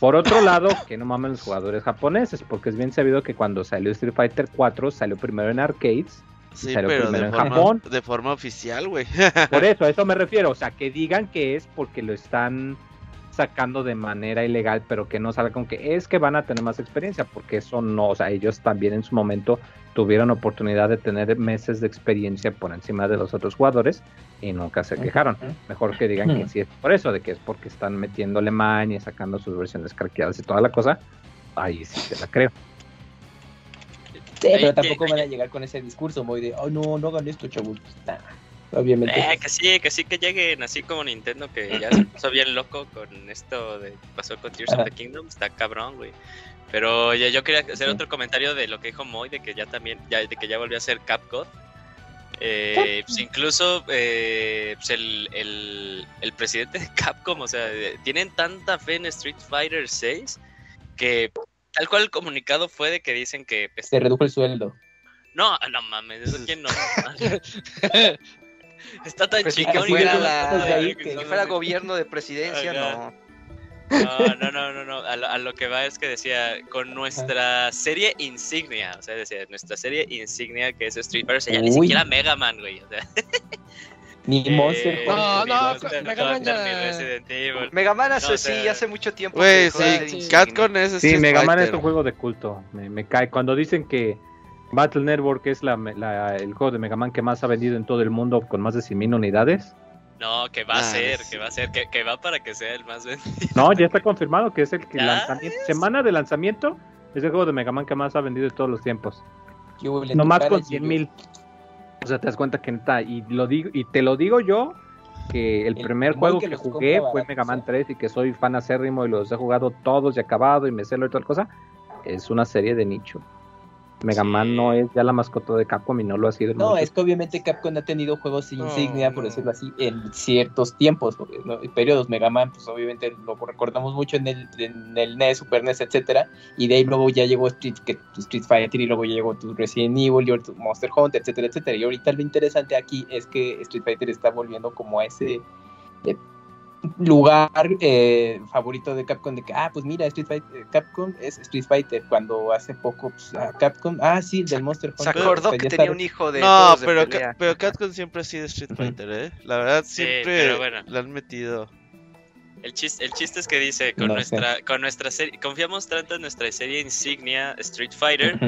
Por otro lado, que no mamen los jugadores japoneses, porque es bien sabido que cuando salió Street Fighter 4 salió primero en arcades Sí, Salió pero primero de en forma, Japón. de forma oficial, güey. Por eso, a eso me refiero. O sea, que digan que es porque lo están sacando de manera ilegal, pero que no salga con que es que van a tener más experiencia, porque eso no, o sea, ellos también en su momento tuvieron oportunidad de tener meses de experiencia por encima de los otros jugadores y nunca se quejaron. Mejor que digan que sí es por eso, de que es porque están metiéndole maña y sacando sus versiones craqueadas y toda la cosa. Ahí sí te la creo. Sí, pero tampoco van a llegar con ese discurso muy de, oh no, no hagan esto, chavos. Nah, obviamente. Eh, que sí, que sí que lleguen así como Nintendo, que ya se puso bien loco con esto de pasó con Tears Ajá. of the Kingdom, está cabrón, güey. Pero ya yo quería hacer otro comentario de lo que dijo Moy, de que ya también, ya, de que ya volvió a ser Capcom. Eh, pues incluso eh, pues el, el, el presidente de Capcom, o sea, tienen tanta fe en Street Fighter 6 que tal cual el comunicado fue de que dicen que pues, Se redujo el sueldo. no, no mames, eso quién no. Está tan Pues chingón que y fuera, la, ahí que- que fuera gobierno de presidencia, Ajá. no. No, no, no, no, no. A lo, a lo que va es que decía con nuestra serie insignia, o sea, decía nuestra serie insignia que es Street Fighter, o sea, ya ni siquiera Mega Man, güey. O sea, Ni eh, Monster. No, ni no, Monster Mega Man ya- ni Resident Evil. Mega Man hace No, o sea, sí, hace mucho tiempo. Güey, sí. Capcom es Sí, Mega Man es un juego de culto. Me, me cae. Cuando dicen que Battle Network es la, la- el juego de Mega Man que más ha vendido en todo el mundo con más de 100.000 unidades. No, que va a Ah, ser, sí. que va a ser, que, que va para que sea el más vendido. No, ya está confirmado que es el que ¿Ya? lanzamiento, semana de lanzamiento es el juego de Mega Man que más ha vendido de todos los tiempos. Nomás tocara con el 100 Yu-Gi-Oh. mil. O sea, te das cuenta que neta, y lo digo, y te lo digo yo, que el El primer juego que jugué compra fue Mega Man ¿eh? 3 y que soy fan acérrimo y los he jugado todos y acabado y me sé lo y toda cosa. Es una serie de nicho. Mega Sí. Man no es ya la mascota de Capcom y no lo ha sido No, es que obviamente Capcom ha tenido juegos No, insignia, por decirlo así, en ciertos tiempos, periodos. Mega Man, pues obviamente lo recordamos mucho en el, en el NES, Super NES, etcétera, y de ahí luego ya llegó Street, que- Street Fighter y luego ya llegó tu Resident Evil y tu Monster Hunter, etcétera, etcétera. Y ahorita lo interesante aquí es que Street Fighter está volviendo como a ese eh, lugar eh, favorito de Capcom de que, ah, pues mira, Street Fighter, Capcom es Street Fighter. Cuando hace poco, pues, a Capcom, ah, sí, del Monster Se Hunter. acordó o sea, que tenía un hijo de. No, de pero, pelea. Ca- pero Capcom siempre ha sido Street. Fighter, ¿eh? La verdad, Sí, siempre pero bueno. le han metido. El chiste, el chiste es que dice, con No nuestra, con nuestra serie, confiamos tanto en nuestra serie insignia Street Fighter,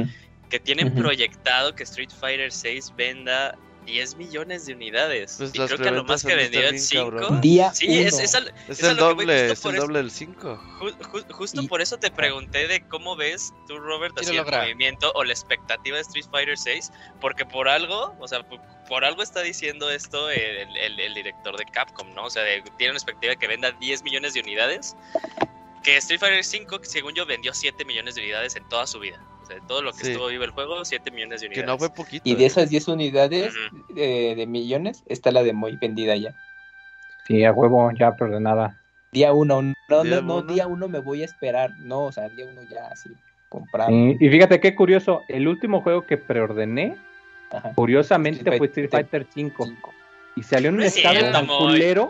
que tienen proyectado que Street Fighter 6 venda 10 millones de unidades. Pues y las creo que a lo más que vendió bien 5. cabronas. Día Sí, es, uno. es al- Es es a el doble, es el eso- doble del 5. ju- ju- justo Y- por eso te pregunté de cómo ves tú, Robert, así el logra. movimiento o la expectativa de Street Fighter 6, porque por algo, o sea, por, por algo está diciendo esto el, el- el director de Capcom, ¿no? O sea, de- tiene una expectativa de que venda 10 millones de unidades, que Street Fighter 5, que según yo, vendió 7 millones de unidades en toda su vida. O sea, de todo lo que Sí. estuvo vivo el juego, 7 millones de Que unidades. no fue poquito. Y de ¿eh? esas 10 unidades eh, de millones, está la de muy vendida ya. Sí, a huevo, ya preordenada. Día uno, no, Día no, no, uno. día uno me voy a esperar. No, o sea, día uno ya así, comprado. Y, y fíjate qué curioso, el último juego que preordené, Ajá. curiosamente Street fue Street Fighter Fighter 5. Cinco. Y salió en un No es estado cierto, tan Moy. culero.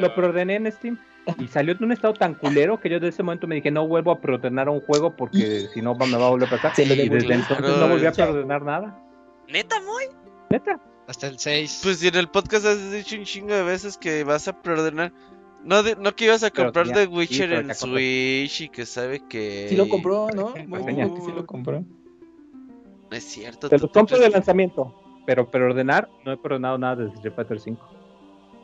Lo preordené en Steam. Y salió en un estado tan culero que yo de ese momento me dije, no vuelvo a preordenar un juego porque si no me va a volver a pasar. Se lo Y desde entonces no volví a ya. preordenar nada. ¿Neta, muy? Neta. Hasta el 6. Pues si en el podcast has dicho un chingo de veces que vas a preordenar. No, de- no que ibas a Pero comprar The Witcher pero en. Switch y que sabe que. Sí lo compró, ¿no? Muy Reseña. bien que sí lo compró. No es cierto. Te los compro de lanzamiento. Pero preordenar, no he preordenado nada de Street Fighter 5.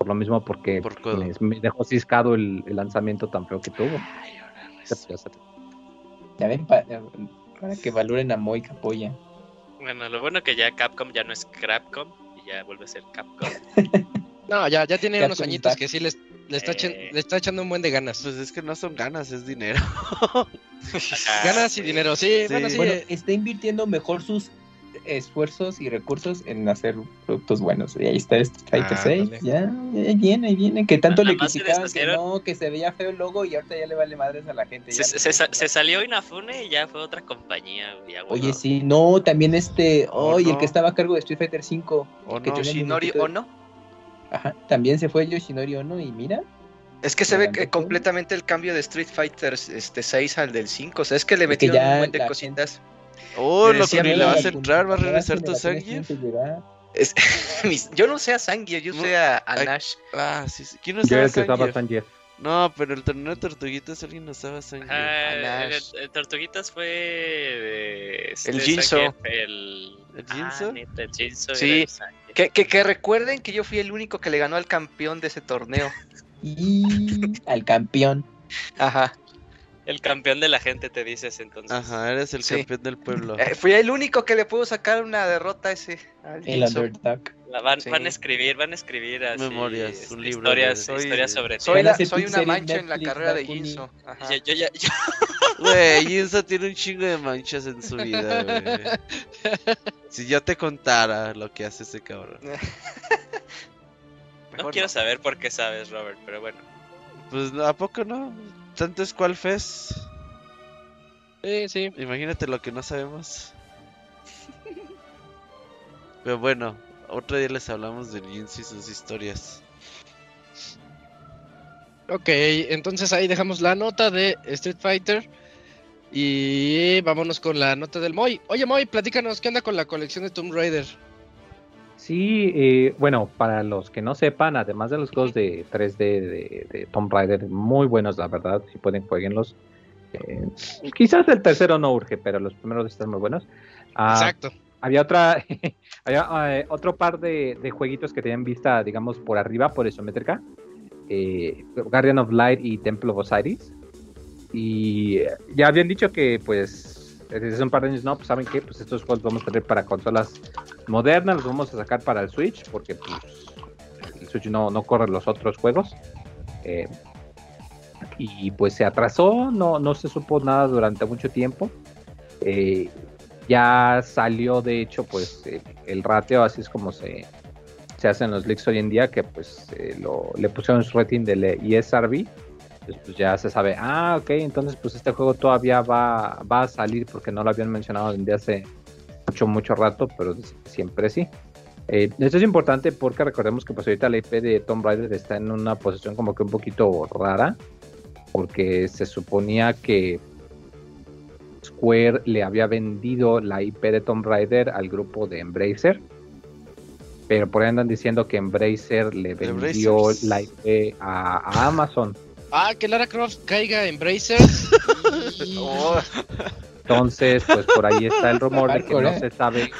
Por lo mismo, porque Por me, me dejó ciscado el, el lanzamiento tan feo que tuvo. Ay, ahora Ya ven, pa- para que valoren a Moy que apoya. Bueno, lo bueno que ya Capcom ya no es Crapcom y ya vuelve a ser Capcom. No, ya, ya tiene unos añitos que sí les, le, está Eh. le está echando un buen de ganas. Pues es que no son ganas, es dinero. Ganas y dinero, sí, Sí. bueno, sí. Bueno, está invirtiendo mejor sus esfuerzos y recursos en hacer productos buenos. Y ahí está Street Fighter Ah, 6. ándale. Ya, ahí viene, ahí viene. Que tanto le Nada criticaban que no, que se veía feo el logo y ahorita ya le vale madres a la gente. Se, se- se- se salió Inafune y ya fue otra compañía, güey. Oye, sí, no, también este, Oh, oye, el no. que estaba a cargo de Street Fighter 5, ¿O que no? Yoshinori Ono. Ajá, también se fue Yoshinori Ono y mira, Es que se ve que completamente el cambio de Street Fighter este, 6 al del 5. O sea, es que le Es que metieron ya un buen de cositas. Oh, Me lo que decía ni le vas a entrar, va a regresar tu llegar. Es- mis- yo no sé a Zangief, yo No, sé a, a Nash. Ah, sí, sí. ¿Quién no Yo sabe estaba Zangief? Zangief. No, pero el torneo de tortuguitas alguien no sabe a el, Nash. el Tortuguitas fue de este El Jinso. El, ¿El Ah, Jinso? neta, el Jinso Sí. Que, que, que recuerden que yo fui el único que le ganó al campeón de ese torneo. Y al campeón. Ajá. El campeón de la gente, te dices entonces. Ajá, eres el Sí. campeón del pueblo. Eh, fui el único que le pudo sacar una derrota a ese. al El underdog. La van, Sí. van a escribir, van a escribir así, Memorias, este, un libro historias, de- Soy- historias sobre ti. Soy, la- soy una mancha en la carrera de. Ajá. Yo, yo ya, yo- Güey, Jinso tiene un chingo de manchas en su vida, güey. Si yo te contara lo que hace ese cabrón. no quiero saber por qué sabes, Robert, pero bueno. Pues, ¿a poco no? ¿Tanto es cuál fes? Sí, sí. Imagínate lo que no sabemos. Pero bueno, otro día les hablamos del Jinso y sus historias. Ok, entonces ahí dejamos la nota de Street Fighter. Y vámonos con la nota del Moy. Oye, Moy, platícanos, ¿qué onda con la colección de Tomb Raider? Sí, eh, bueno, para los que no sepan, además de los juegos de 3D de, de Tomb Raider, muy buenos, la verdad, si pueden, jueguenlos. Eh, quizás el tercero no urge, pero los primeros están muy buenos. Ah, Exacto. había otra, había eh, otro par de, de jueguitos que tenían vista, digamos, por arriba, por isométrica. eh, Guardian of Light y Temple of Osiris. Y ya habían dicho que, pues, desde hace un par de años, no, pues, ¿saben qué? Pues estos juegos vamos a tener para consolas modernas, los vamos a sacar para el Switch, porque, pues, el Switch no, no corre los otros juegos. Eh, y pues se atrasó, no, no se supo nada durante mucho tiempo. Eh, ya salió de hecho pues el, ratio, así es como se, se hacen los leaks hoy en día, que pues eh, lo, le pusieron su rating del ESRB, pues, pues, ya se sabe, ah ok, entonces pues este juego todavía va, va a salir porque no lo habían mencionado desde hace mucho, mucho rato, pero siempre sí. Eh, esto es importante porque recordemos que pues ahorita la IP de Tomb Raider está en una posición como que un poquito rara, porque se suponía que Square le había vendido la IP de Tomb Raider al grupo de Embracer, pero por ahí andan diciendo que Embracer le vendió Embracers. la IP a, a Amazon. Ah, que Lara Croft caiga en Brazers. Oh, Entonces, pues por ahí está el rumor de que no ¿eh? se sabe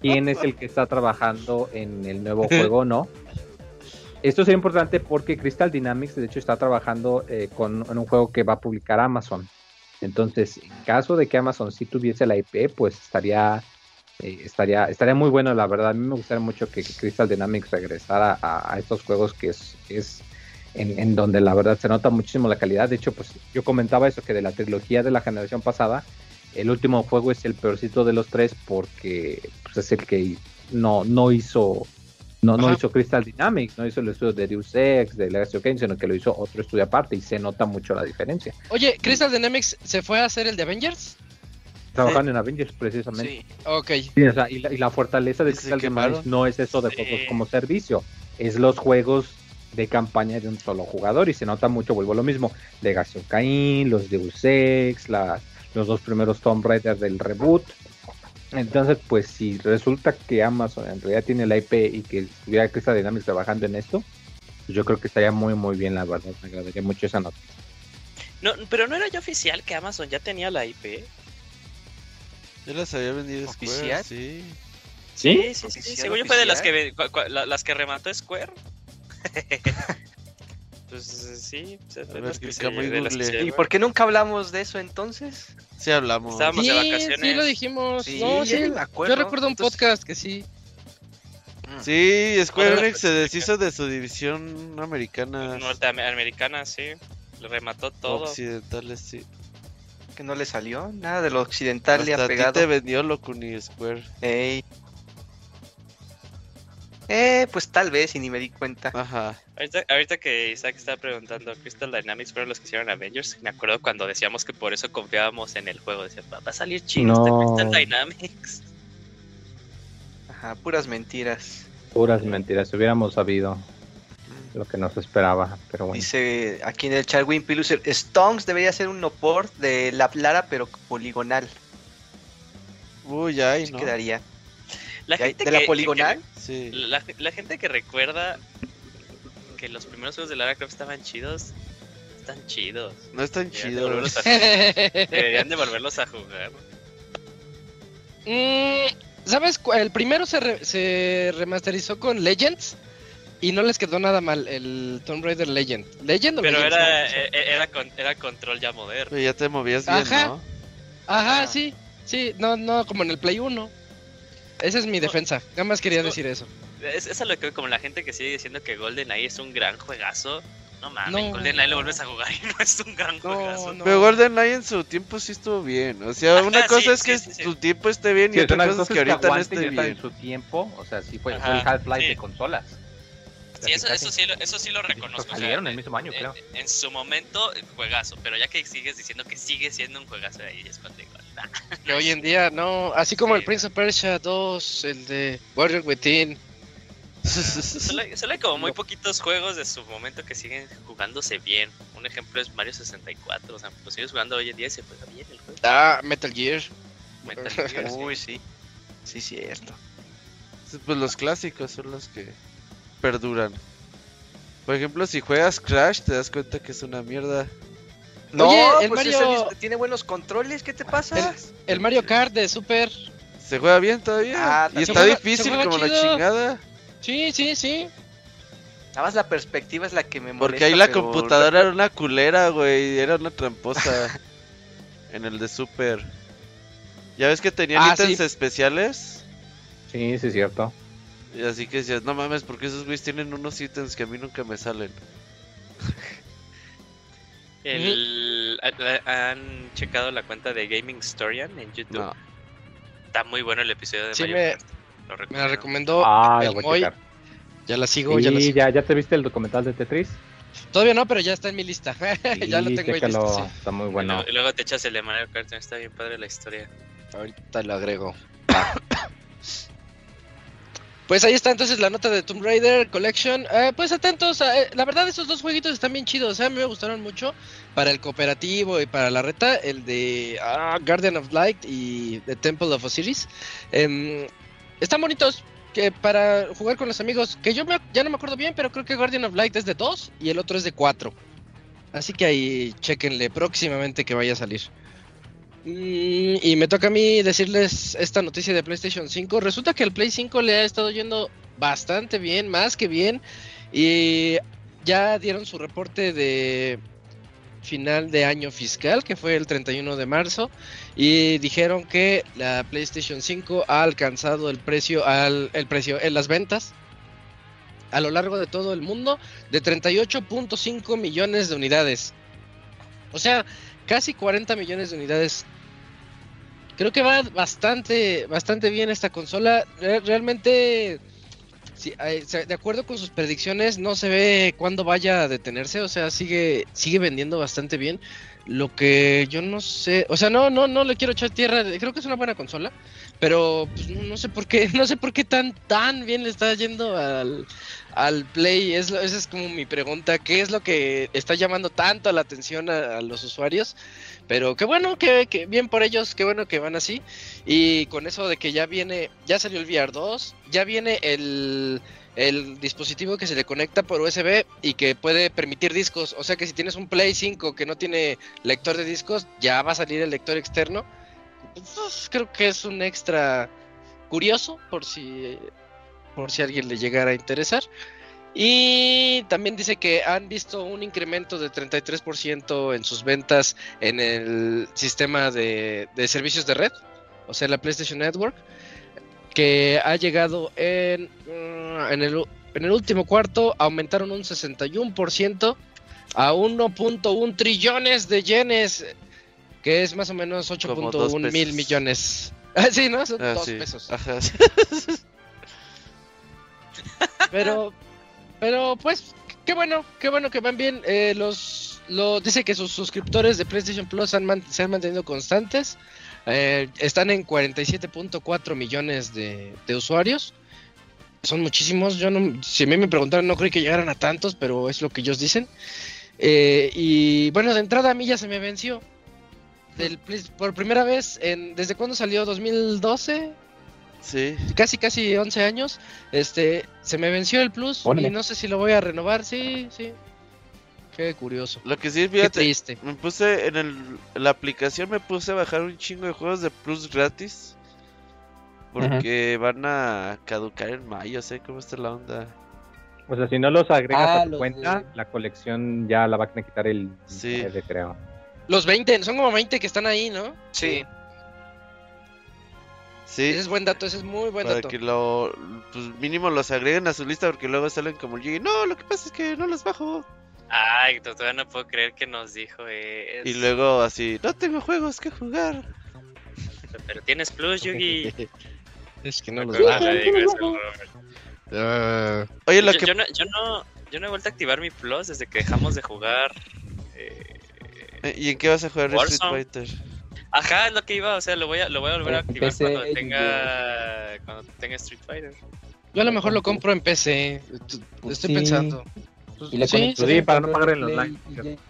quién es el que está trabajando en el nuevo juego, ¿no? Esto es importante porque Crystal Dynamics, de hecho, está trabajando eh, con en un juego que va a publicar Amazon. Entonces, en caso de que Amazon sí tuviese la IP, pues estaría, eh, estaría, estaría muy bueno, la verdad. A mí me gustaría mucho que, que Crystal Dynamics regresara a, a estos juegos que es, es en, en donde la verdad se nota muchísimo la calidad. De hecho, pues yo comentaba eso, que de la trilogía de la generación pasada, el último juego es el peorcito de los tres porque pues, es el que no, no hizo no, no hizo Crystal Dynamics, no hizo el estudio de Deus Ex, de Legacy of Kain, sino que lo hizo otro estudio aparte y se nota mucho la diferencia. Oye, Crystal Dynamics se fue a hacer el de Avengers. Trabajando en Avengers precisamente. sí. Ok. Sí, o sea, y, la, y la fortaleza de Crystal. Dynamics no es eso de Sí. juegos como servicio, es los juegos de campaña de un solo jugador y se nota mucho, vuelvo a lo mismo, Legacy of Kain, los Deus Ex, la- los dos primeros Tomb Raider del reboot. Entonces, pues si resulta que Amazon en realidad tiene la IP y que estuviera Crystal Dynamics trabajando en esto, pues yo creo que estaría muy muy bien, la verdad, me agradaría mucho esa nota. No, pero no era ya oficial que Amazon ya tenía la IP. Yo las había vendido ¿Oficial? Square, sí. Sí, sí, sí. ¿Oficial, Según yo fue de las que, las que remató Square. pues sí, o sea, A de ver, que se- de que ¿Y por qué nunca hablamos de eso entonces? Sí hablamos. Estábamos de Sí, vacaciones. sí lo dijimos. Sí, no, yo sí. acuerdo. Yo recuerdo un Entonces- podcast que sí. Sí, Square Enix se deshizo de su división americana. Norteamericana, sí. Le remató todo. Occidentales, sí. Que no le salió nada de lo occidental le Hasta ha a ti pegado. te vendió Locuni Square. Ey. Eh, pues tal vez, y ni me di cuenta. Ajá. Ahorita, ahorita que Isaac estaba preguntando, Crystal Dynamics fueron los que hicieron Avengers. Me acuerdo cuando decíamos que por eso confiábamos en el juego. Decía, va a salir chido No. este Crystal Dynamics. Ajá, puras mentiras. Puras mentiras, si hubiéramos sabido lo que nos esperaba, pero bueno. Dice aquí en el chat Wimpy Loser, Stonks debería ser un no port de la Lara, pero poligonal. Uy, ay, ¿no? quedaría. La ¿De, gente de la que- poligonal? Sí. que- la, la gente que recuerda que los primeros juegos de Lara Croft estaban chidos, están chidos. No es tan Deberían de chido. volverlos a, deberían de volverlos a jugar. Mm, ¿Sabes? El primero se, re- se remasterizó con Legends y no les quedó nada mal el Tomb Raider Legend. ¿Legend o Pero Legends? era, No, sé. eh, era, con- era control ya moderno. Pero ya te movías bien, Ajá. ¿no? Ajá, Ah. sí. Sí, no, no, como en el Play 1. Esa es mi No. defensa. Nada más quería decir eso. Es, es a lo que como la gente que sigue diciendo que GoldenEye es un gran juegazo. No mames, No. GoldenEye lo vuelves a jugar y no es un gran juegazo. no. Pero GoldenEye en su tiempo sí estuvo bien. O sea, una cosa sí, es que sí, sí, tiempo esté bien y Sí, es otra cosa es que ahorita no esté bien. en su tiempo, o sea, sí fue, fue el Half-Life sí. de consolas. Sí, eso, eso, sí, lo- eso sí lo reconozco. o sea, salieron el en- mismo año, en, creo. en su momento, juegazo. Pero ya que sigues diciendo que sigue siendo un juegazo, ahí es cuando digo, nah. Que hoy en día no. Así como el. Prince of Persia 2, el de Warrior Within. Solo, hay- solo hay como muy poquitos juegos de su momento que siguen jugándose bien. Un ejemplo es Mario 64. O sea, lo sigues jugando hoy en día y se juega bien el juego. Ah, Metal Gear. Metal Gear. Uy, sí. Sí, cierto. Pues los clásicos son los que perduran. Por ejemplo, si juegas Crash, te das cuenta que es una mierda. No, Oye, el pues Mario- ese tiene buenos controles, ¿qué te pasa? El Mario Kart de Super. Se juega bien todavía. Ah, y está juega- difícil como la chingada. Sí, sí, sí. Nada más la perspectiva es la que me molesta. Porque ahí la pero- computadora era una culera, güey. Era una tramposa. en el de Super. ¿Ya ves que tenían Ah, ítems sí. especiales? Sí, sí, es cierto. Y así que decías, no mames, porque esos güeyes tienen unos ítems que a mí nunca me salen. El- ha- ¿Han checado la cuenta de Gaming Historian en YouTube? No. Está muy bueno el episodio de Sí, Mario me- Kart. Lo Me la recomiendo. recomendó Ah, el Moy. Ya la sigo, ya la Sí, sigo. ya, ya te viste el documental de Tetris. Todavía no, pero ya está en mi lista. ya lo Sí, tengo ahí chécalo, listo, sí. Está muy Y bueno. luego, y luego te echas el de Mario Kart. Está bien padre la historia. Ahorita lo agrego. Pues ahí está entonces la nota de Tomb Raider Collection. Eh, pues atentos, eh, la verdad esos dos jueguitos están bien chidos, eh, a mí me gustaron mucho para el cooperativo y para la reta, el de ah, Guardian of Light y The Temple of Osiris. Em, están bonitos que para jugar con los amigos, que yo me- ya no me acuerdo bien, pero creo que Guardian of Light es de 2 y el otro es de 4. Así que ahí chequenle próximamente que vaya a salir. Mm, y me toca a mí decirles esta noticia de PlayStation 5. Resulta que el Play 5 le ha estado yendo bastante bien, más que bien. Y ya dieron su reporte de final de año fiscal, que fue el 31 de marzo. Y dijeron que la PlayStation 5 ha alcanzado el precio, al, el precio en las ventas a lo largo de todo el mundo de 38.5 millones de unidades. O sea, casi 40 millones de unidades. Creo que va bastante, bastante bien esta consola. Re- realmente, sí, eh, de acuerdo con sus predicciones, no se ve cuándo vaya a detenerse. O sea, sigue, sigue vendiendo bastante bien. Lo que yo no sé, o sea, no, no, no le quiero echar tierra. Creo que es una buena consola, pero pues, no sé por qué, no sé por qué tan, tan bien le está yendo al, al Play? Esa es como mi pregunta. ¿Qué es lo que está llamando tanto la atención a los usuarios? Pero qué bueno, que, bien por ellos, qué bueno que van así. Y con eso de que ya viene, ya salió el VR 2, ya viene el, el dispositivo que se le conecta por USB y que puede permitir discos. O sea que si tienes un Play 5 que no tiene lector de discos, ya va a salir el lector externo. Pues, creo que es un extra curioso por si por si a alguien le llegara a interesar. Y también dice que han visto un incremento de 33% en sus ventas en el sistema de, de servicios de red, o sea, la PlayStation Network, que ha llegado en, mm, en, el, en el último cuarto, aumentaron un 61% a 1.1 trillones de yenes, que es más o menos Como dos 8.1 mil millones. Ah, sí, ¿no? Son Ah, dos sí. pesos. Ajá. Pero, pero pues, qué bueno, qué bueno que van bien. Eh, los, lo, dice que sus suscriptores de PlayStation Plus han man- se han mantenido constantes. Eh, están en 47.4 millones de, de usuarios. Son muchísimos. Yo no, si a mí me preguntaron, no creí que llegaran a tantos, pero es lo que ellos dicen. Eh, y bueno, de entrada a mí ya se me venció. Del, por primera vez, en, ¿desde cuándo salió? ¿2012? Sí. casi casi 11 años, este, se me venció el plus Órale. y no sé si lo voy a renovar, sí, sí. Qué curioso. Lo que sí, Qué fíjate, triste. me puse en, el, en la aplicación, me puse a bajar un chingo de juegos de Plus gratis. Porque van a caducar en mayo, sé cómo está la onda. O sea, si no los agregas Ah, a tu los cuenta, de- la colección ya la van a quitar el Sí. 19, creo. Los 20, son como 20 que están ahí, ¿no? Sí. Sí, Ese es buen dato, ese es muy buen para dato. que lo, pues mínimo los agreguen a su lista porque luego salen como el Yugi, No, lo que pasa es que no los bajo. Ay, to- todavía no puedo creer que nos dijo eh, Y luego así, no tengo juegos que jugar. Pero tienes plus, Yugi. Es que no los bajo. eso. Ah, Oye, lo yo, que yo no, yo, no, yo no he vuelto a activar mi plus desde que dejamos de jugar. eh, ¿Y en qué vas a jugar Street Warzone. Fighter? Ajá, es lo que iba, o sea, lo voy a, lo voy a volver a activar PC, cuando tenga, cuando tenga Street Fighter. yo a lo mejor lo compro en PC. Estoy Pues sí. pensando. Pues Y le sí, para no pagar en online.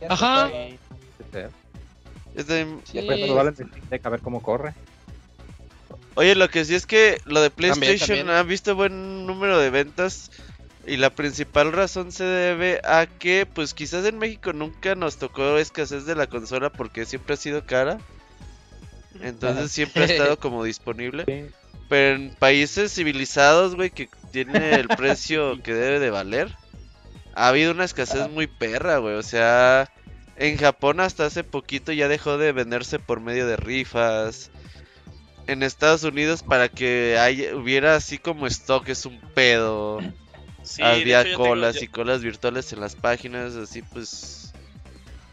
Ajá. Es de- sí. A ver cómo corre. Oye, lo que sí es que lo de También, PlayStation también. ha visto buen número de ventas y la principal razón se debe a que pues quizás en México nunca nos tocó escasez de la consola porque siempre ha sido cara. Entonces siempre ha estado como disponible. Sí. Pero en países civilizados, güey, que tiene el precio que debe de valer, ha habido una escasez muy perra, güey. O sea, en Japón hasta hace poquito ya dejó de venderse por medio de rifas. En Estados Unidos para que haya- hubiera así como stock es un pedo. Sí, Había hecho, yo tengo- colas yo- y colas virtuales en las páginas, así pues...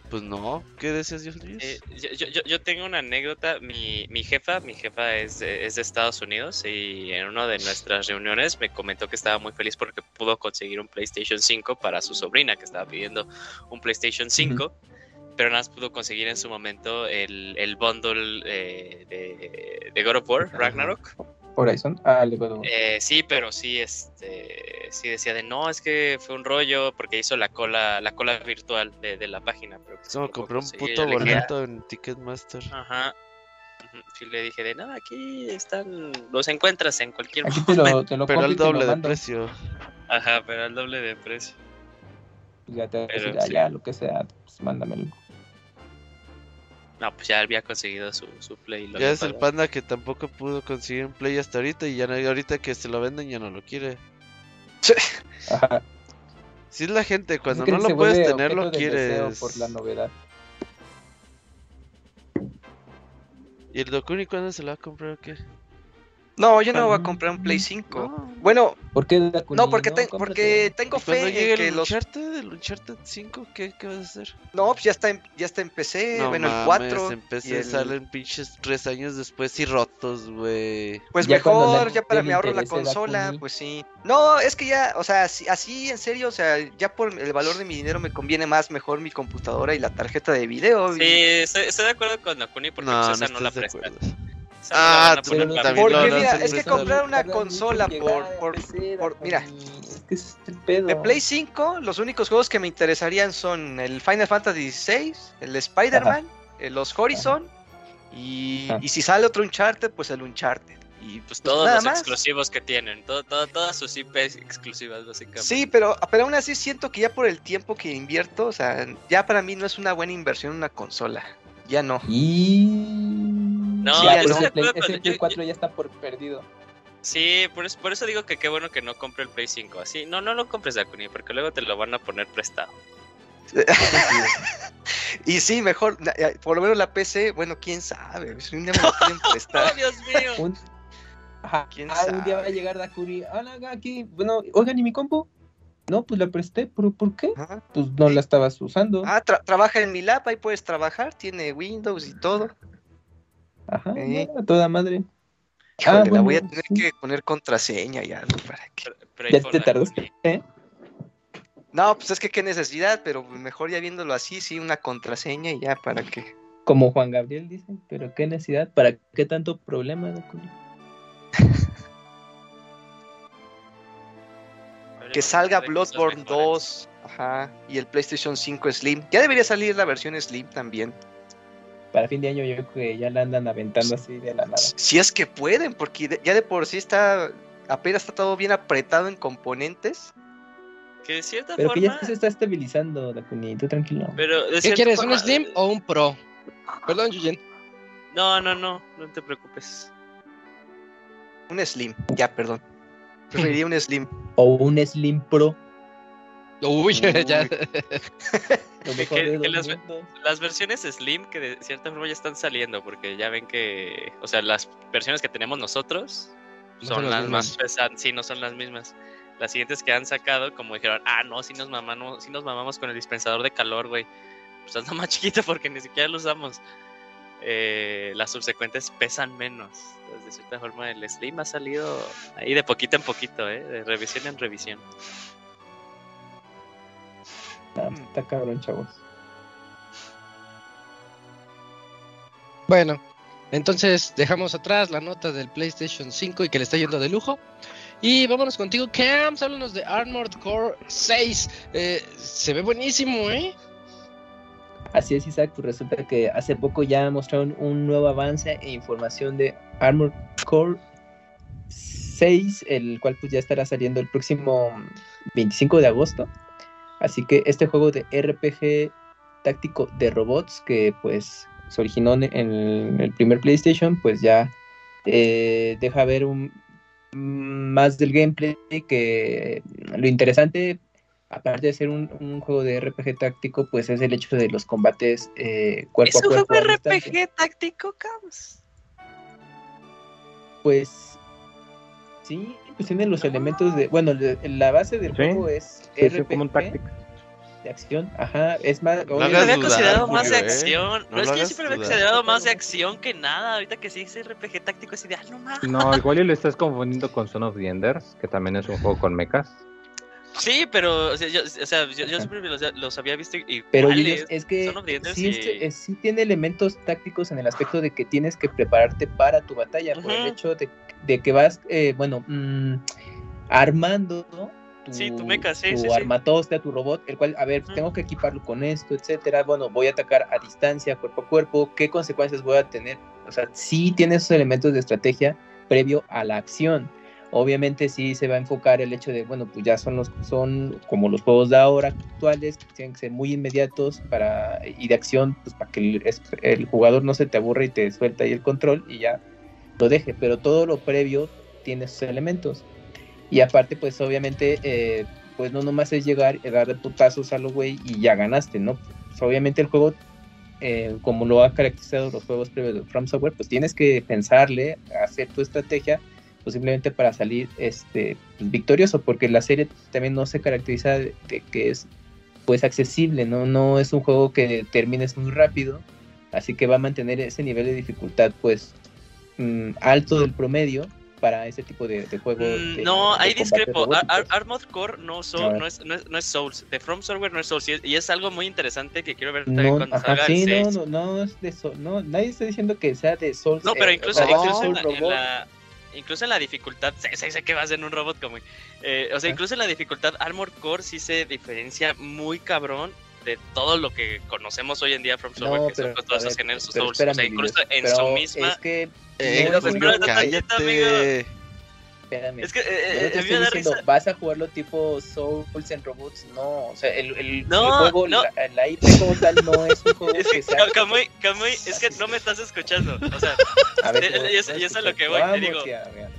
Pues no, ¿qué decías Dios Eh, yo, yo- tengo una anécdota. Mi, mi jefa, mi jefa es de, es de Estados Unidos y en una de nuestras reuniones me comentó que estaba muy feliz porque pudo conseguir un PlayStation 5 para su sobrina que estaba pidiendo un PlayStation 5. Pero nada más pudo conseguir en su momento el, el bundle eh, de, de God of War. Ragnarok. Horizon. Ah, luego. Eh, sí, pero sí, este, sí decía de no, es que fue un rollo porque hizo la cola, la cola virtual de, de la página. Pero pues no compré un puto boleto en Ticketmaster. Ajá. Sí, le dije de no, aquí están, los encuentras en cualquier Aquí te momento. lo, te lo Pero compro al y te doble de precio. Ajá, pero al doble de precio. Ya te voy a Pero decir, ah, sí. ya, lo que sea, pues mándamelo. No, pues ya había conseguido su, su play. lo Ya es el panda que tampoco pudo conseguir un play hasta ahorita y ya no, ahorita que se lo venden ya no lo quiere. Ajá. Si es la gente, cuando Es que no lo puedes tener, lo quieres. Por la novedad. ¿Y el Dokuni cuándo se lo va a comprar o qué? No, yo no voy a comprar un Play 5. No. Bueno, ¿Por qué no, porque, te- cómprate. porque tengo ¿Y fe llegue en que el los... Uncharted, el Uncharted 5, ¿qué, qué vas a hacer? No, pues ya está en, ya está en PC, no bueno, el mames, 4. en PC y el- salen pinches tres años después y rotos, güey. Pues Ya mejor, la ya para me ahorro la consola, pues sí. No, es que ya, o sea, así, así en serio, o sea, ya por el valor de mi dinero me conviene más mejor mi computadora y la tarjeta de video. y- Sí, estoy, estoy de acuerdo con Nakuni porque No, pues, no esa no, la prestan. Ah, van a tú poner Pero para- también Porque mira, es que comprar una consola por, por, por- mira. Es que ese es el pedo. De Play 5, los únicos juegos que me interesarían son el Final Fantasy XVI, el Spider-Man, eh, los Horizon, y, y si sale otro Uncharted, pues el Uncharted. Y Pues todos nada los más. exclusivos que tienen, todo, todo- todas sus IPs exclusivas básicamente. Sí, pero, pero aún así siento que ya por el tiempo que invierto, o sea, ya para mí no es una buena inversión una consola. Ya no. Y. No, ya, estoy ese Play, ese Play yo- 4 ya está por perdido. Sí, por eso, por eso digo que qué bueno que no compre el Play 5. Así, no, no lo compres Dakuni, porque luego te lo van a poner prestado. Y sí, mejor, eh, por lo menos la PC, bueno, quién sabe, si un día me lo quieren ¡Oh, prestar. Dios mío! Un... Ajá. ¿Quién ah, un día va a llegar Dakuni. Hola, aquí. Bueno, oigan, ¿y mi compu? No, pues la presté. ¿Pero por qué? Ajá. Pues no la estabas usando. Ah, tra- trabaja en mi lap, ahí puedes trabajar, tiene Windows y todo. Ajá, eh. a toda madre. Híjole, Ah, la bueno, voy a tener sí. que poner contraseña y algo para que. Ya te tardas. Dakuni. ¿Eh? No, pues es que qué necesidad, pero mejor ya viéndolo así, sí, una contraseña y ya para que. Como Juan Gabriel dice, pero qué necesidad, ¿para qué tanto problema, Dakuni? Que salga Bloodborne mejores. 2, ajá, y el PlayStation 5 Slim. Ya debería salir la versión Slim también. Para fin de año yo creo que ya la andan aventando así de la nada. Si es que pueden, porque de- ya de por sí está. Apenas está todo bien apretado en componentes. Que de cierta Pero que forma. ya se está estabilizando, Dakuni, tú tranquilo. Pero de ¿Qué quieres, forma- un Slim o un Pro? Perdón, Yuyen. No, no, no, no te preocupes. Un Slim, ya, perdón. Preferiría un Slim. O un Slim Pro. Uy, ya. Que- que las-. Las versiones Slim que de cierta forma ya están saliendo, porque ya ven que, o sea, las versiones que tenemos nosotros No son, son las las mismas. más pesadas, sí, no son las mismas. Las siguientes que han sacado, como dijeron, ah, no, si nos mamamos, sí nos mamamos con el dispensador de calor, güey. Pues está más chiquito porque ni siquiera lo usamos. Eh, las subsecuentes pesan menos. De cierta forma, el Slim ha salido ahí de poquito en poquito, ¿eh? De revisión en revisión. Ah, está cabrón, chavos. Bueno, entonces dejamos atrás la nota del PlayStation 5 y que le está yendo de lujo. Y vámonos contigo, Camps. Háblanos de Armored Core 6. Eh, se ve buenísimo, ¿eh? Así es, Isaac, pues resulta que hace poco ya mostraron un nuevo avance e información de Armored Core 6, el cual pues ya estará saliendo el próximo 25 de agosto. Así que este juego de RPG táctico de robots que pues se originó en- el primer PlayStation, pues ya eh, deja ver un, más del gameplay que lo interesante aparte de ser un, un juego de RPG táctico, pues es el hecho de los combates eh, cuerpo ¿Es a un cuerpo. juego a distancia. RPG táctico, Camps? Pues sí, pues tiene los elementos de. Bueno, la base del Sí, juego es Sí, sí, RPG como un de acción. Ajá, es más. No lo había dudar, considerado más de ¿eh? acción. No es que yo siempre lo había considerado más de acción que nada. Ahorita que sí es RPG táctico, así de, ah, no mames. No, igual y lo estás confundiendo con Son of the Enders, que también es un juego con mechas. Sí, pero o sea, yo, o sea, yo, siempre los, los había visto iguales. Pero es que sí, y- sí tiene elementos tácticos en el aspecto de que tienes que prepararte para tu batalla, por el hecho de, de que vas, eh, bueno, mm, armando ¿no? tu, Sí, tu mecha, sí, tu sí, armatoste, tu robot, el cual, a ver, tengo que equiparlo con esto, etcétera, bueno, voy a atacar a distancia, cuerpo a cuerpo, ¿qué consecuencias voy a tener? O sea, sí tiene esos elementos de estrategia previo a la acción. Obviamente sí se va a enfocar el hecho de, bueno, pues ya son los son como los juegos de ahora actuales, que tienen que ser muy inmediatos para y de acción, pues para que el, jugador no se te aburra y te suelta ahí el control y ya lo deje, pero todo lo previo tiene esos elementos. Y aparte, pues obviamente, eh, pues no nomás es llegar y darle putazos a lo güey y ya ganaste, ¿no? Pues, obviamente el juego, eh, como lo ha caracterizado los juegos previos de From Software, pues tienes que pensarle, hacer tu estrategia, simplemente para salir este pues, victorioso, porque la serie también no se caracteriza de, de que es pues accesible, ¿no? No es un juego que termines muy rápido, así que va a mantener ese nivel de dificultad pues mm, alto del promedio para ese tipo de, de juego. Mm, no, de ahí discrepo. Ar-. Armored Core no, so- ver. no, es, no, es, no es Souls. De From Software no es Souls. Y es, y es algo muy interesante que quiero ver también No, cuando ajá, salga sí, el no, 6. no, no es de no, nadie está diciendo que sea de Souls. No, pero eh, incluso, sea, incluso, en, la, en la- incluso en la dificultad, sé, sé, sé que vas en un robot como... eh, o sea, incluso en la dificultad, Armor Core sí se diferencia muy cabrón de todo lo que conocemos hoy en día From Software, No, que son pero, con a todos esos géneros Souls. o sea, incluso en su misma... Es que Eh, no no, cállate. Espérame. Es que eh, Yo eh, te me estoy diciendo, risa. vas a jugarlo tipo Souls en Robots, no, o sea, el, el, No, el juego, no. La, la IP como tal no es un juego Es que que, sea... Ka- Kamui, Kamui, es que no me estás escuchando. O sea, A ver, eh, ¿cómo- y es- cómo y es lo que voy, te Vamos, digo. ya, ya.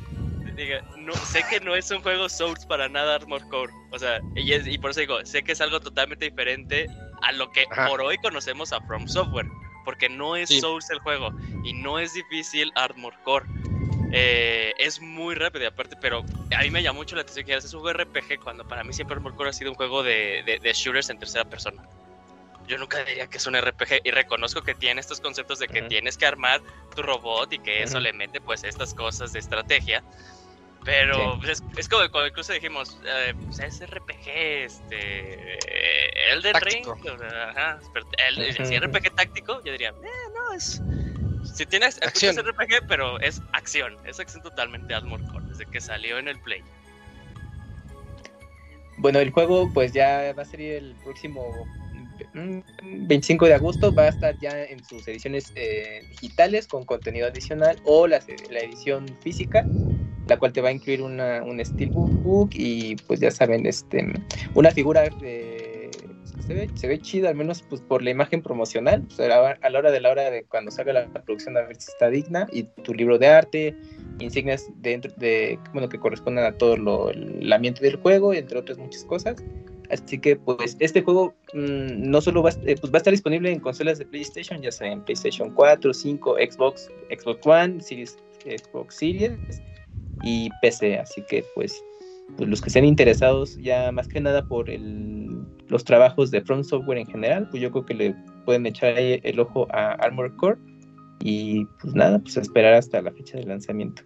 diga, no, sé que no es un juego Souls para nada Armor Core. O sea, y, es- y por eso digo, sé que es algo totalmente diferente a lo que Ajá. por hoy conocemos a From Software. Porque no es Sí. Souls el juego y no es difícil Armor Core. Eh, es muy rápido y aparte, pero a mí me llamó mucho la atención que es un RPG cuando para mí siempre Core ha sido un juego de, de- de shooters en tercera persona. Yo nunca diría que es un RPG y reconozco que tiene estos conceptos de que Ujú. tienes que armar tu robot y que eso Ujú. le mete pues estas cosas de estrategia. Pero Sí. pues, es, es como cuando incluso dijimos, eh, pues, es RPG, este, Elden Táctico. Ring, o sea, ajá, pero el, Ujú, si ujú. RPG táctico, yo diría, eh, no, es, si tiene ac- Acción. RPG, pero es acción, es acción totalmente Armored Core, desde que salió en el Play. Bueno, el juego pues ya va a salir el próximo mm, 25 de agosto, va a estar ya en sus ediciones eh, digitales con contenido adicional o la, la edición física, la cual te va a incluir una, un steelbook y pues ya saben, este, una figura de... Se ve, se ve chida, al menos pues por la imagen promocional, pues, a, la, hora de la hora de cuando salga la, la producción a ver si está digna y tu libro de arte, insignias dentro de, bueno, que correspondan a todo lo, el ambiente del juego, entre otras muchas cosas. Así que, pues, este juego mmm, no solo va, eh, pues, va a estar disponible en consolas de PlayStation, ya sea en PlayStation 4, 5, Xbox, Xbox One, Series, Xbox Series y PC. Así que, pues, pues, los que estén interesados ya más que nada por el, los trabajos de From Software en general, pues yo creo que le pueden echar ahí el ojo a Armored Core. Y pues nada, pues a esperar hasta la fecha de lanzamiento.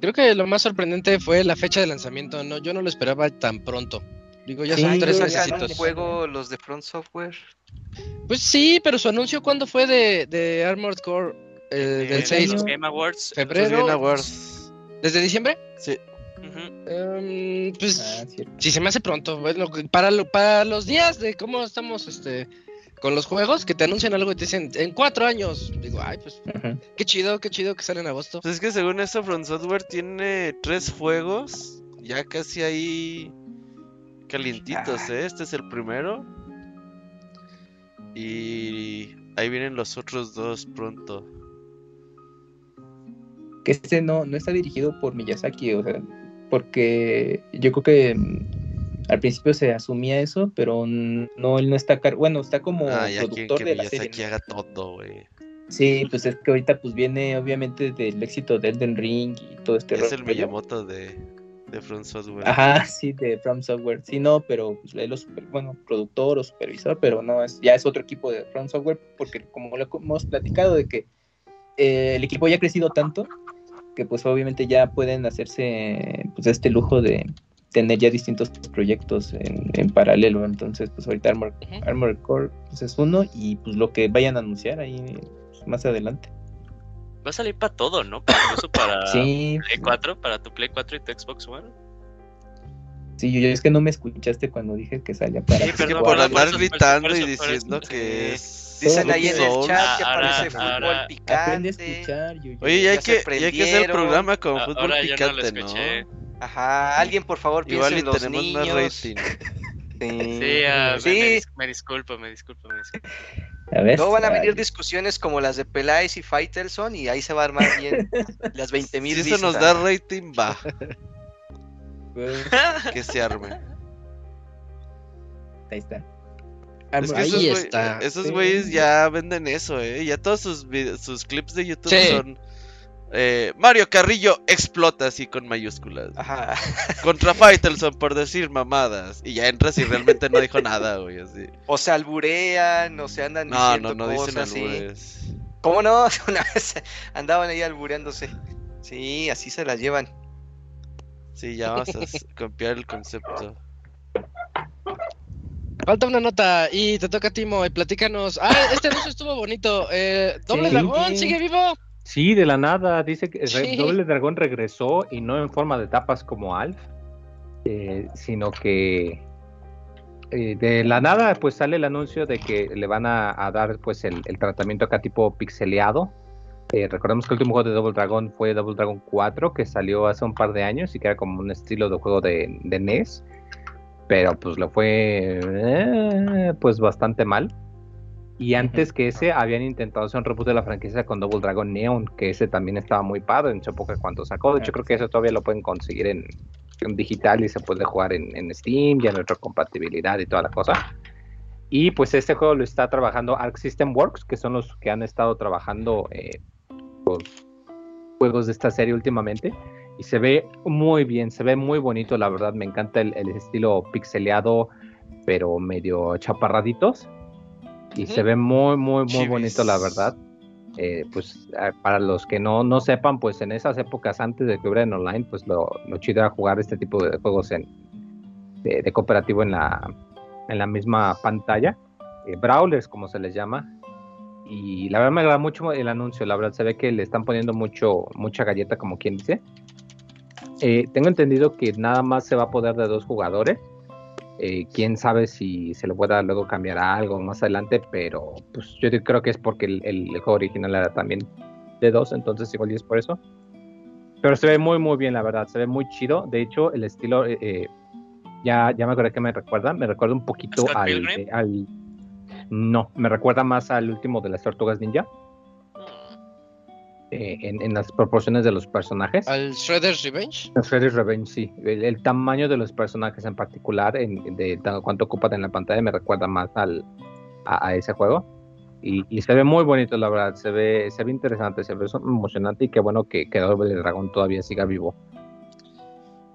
Creo que lo más sorprendente fue la fecha de lanzamiento. No, yo no lo esperaba tan pronto. Digo, ya Sí, son tres yo ¿Sacan necesito- un meses. juego los de Front Software? Pues sí, pero su anuncio cuándo fue de, de Armored Core eh, Eh, del de 6 los Game Awards. febrero. Pues bien, Awards. ¿Desde diciembre? Sí. Em, pues Ah, sí se me hace pronto. Bueno, para lo- para los días de cómo estamos este con los juegos que te anuncian algo y te dicen en cuatro años. Digo, ay, pues Ujú. qué chido, qué chido que sale en agosto. Pues es que según eso, From Software tiene tres juegos. Ya casi ahí calientitos, Ah. ¿eh? Este es el primero. Y ahí vienen los otros dos pronto. que este no, no está dirigido por Miyazaki, o sea, porque yo creo que mm, al principio se asumía eso, pero no, él no está, bueno, está como Ah, productor que de la serie. ¿no? haga todo, güey. Sí, pues es que ahorita pues viene obviamente del éxito de Elden Ring y todo este Es el. Miyamoto de, de From Software. Ajá, sí, de From Software. Sí, no, pero pues, él es bueno, productor o supervisor, pero no, es, ya es otro equipo de From Software, porque como lo hemos platicado, de que eh, el equipo ya ha crecido tanto que pues obviamente ya pueden hacerse pues este lujo de, tener ya distintos proyectos en, en paralelo. Entonces, pues ahorita Armor, Ujú. Armored Core pues, es uno y pues lo que vayan a anunciar ahí pues, más adelante. Va a salir para todo, ¿no? Para- Incluso para sí, Play 4, para tu Play 4 y tu Xbox One. sí, yo, yo es que no me escuchaste cuando dije que salía para. Sí, perdón, por andar gritando y diciendo que es. Dicen ahí en el chat que Ahora- parece fútbol picante. Oye, ya hay que, hacer el programa con Ah, fútbol picante, ¿no? escuché. Ajá, alguien por favor piense en los tenemos niños. más rating. Sí, Sí, ah, me- Sí. Me, dis- me disculpo, me disculpo, me disculpo. A ver. No van a venir discusiones como las de Peláez y Faitelson y ahí se va a armar bien las 20 mil Si eso nos da rating, va, que se arme. Ahí está. Es Armor- que Ahí esos, Sí. güeyes ya venden eso, ¿eh? Ya todos sus, clips de YouTube Sí. son... eh, Mario Carrillo explota así con mayúsculas. Ajá. Contra Faitelson por decir mamadas. Y ya entras y realmente no dijo nada, güey, así. O se alburean, o se andan No, diciendo no, no dicen cosas así. albures. ¿Cómo no? Una vez andaban ahí albureándose. Sí, así se las llevan. Sí, ya vamos a copiar el concepto. Falta una nota y te toca Timo y platícanos. Ah, este anuncio estuvo bonito. Eh, Doble Sí. Dragón sigue vivo. Sí, de la nada, dice que Sí. Doble Dragón regresó y no en forma de tapas como Alf, eh, sino que eh, de la nada pues sale el anuncio de que le van a, a dar pues el, el tratamiento acá tipo pixeleado. Eh, recordemos que el último juego de Double Dragon fue Double Dragon 4 que salió hace un par de años y que era como un estilo de juego de, de NES, pero pues le fue eh, pues bastante mal. Y antes que ese habían intentado hacer un reboot de la franquicia con Double Dragon Neon, que ese también estaba muy padre en su época cuando sacó. De hecho, creo que eso todavía lo pueden conseguir en, en digital y se puede jugar en, en Steam, ya en retrocompatibilidad y toda la cosa. Y pues este juego lo está trabajando Arc System Works, que son los que han estado trabajando eh, los juegos de esta serie últimamente. Y se ve muy bien, se ve muy bonito, la verdad. Me encanta el, el estilo pixeleado, pero medio chaparraditos. Y se ve muy, muy, muy Chivis. bonito, la verdad. Eh, pues para los que no, no sepan, pues en esas épocas antes de que hubiera en online, pues lo, lo chido era jugar este tipo de juegos en, de, de cooperativo en la, en la misma pantalla. eh, brawlers, como se les llama. Y la verdad me agrada mucho el anuncio, la verdad se ve que le están poniendo mucho, mucha galleta, como quien dice. Eh, tengo entendido que nada más se va a poder de dos jugadores. Eh, quién sabe si se le pueda luego cambiar a algo más adelante, pero pues yo creo que es porque el, el- el juego original era también de dos, entonces igual es por eso. Pero se ve muy muy bien, la verdad, se ve muy chido. De hecho, el estilo, eh, eh, ya, ya me acordé que me recuerda, me recuerda un poquito ¿Scott al, al... No, me recuerda más al último de las Tortugas Ninja, eh, en, en las proporciones de los personajes. Al Shredder's Revenge. Shredder's Revenge, sí. El, el tamaño de los personajes en particular, en, de, de cuánto ocupan en la pantalla, me recuerda más al, a, a ese juego. Y, y se ve muy bonito, la verdad. Se ve, se ve interesante, se ve emocionante y qué bueno que, que Double Dragon todavía siga vivo.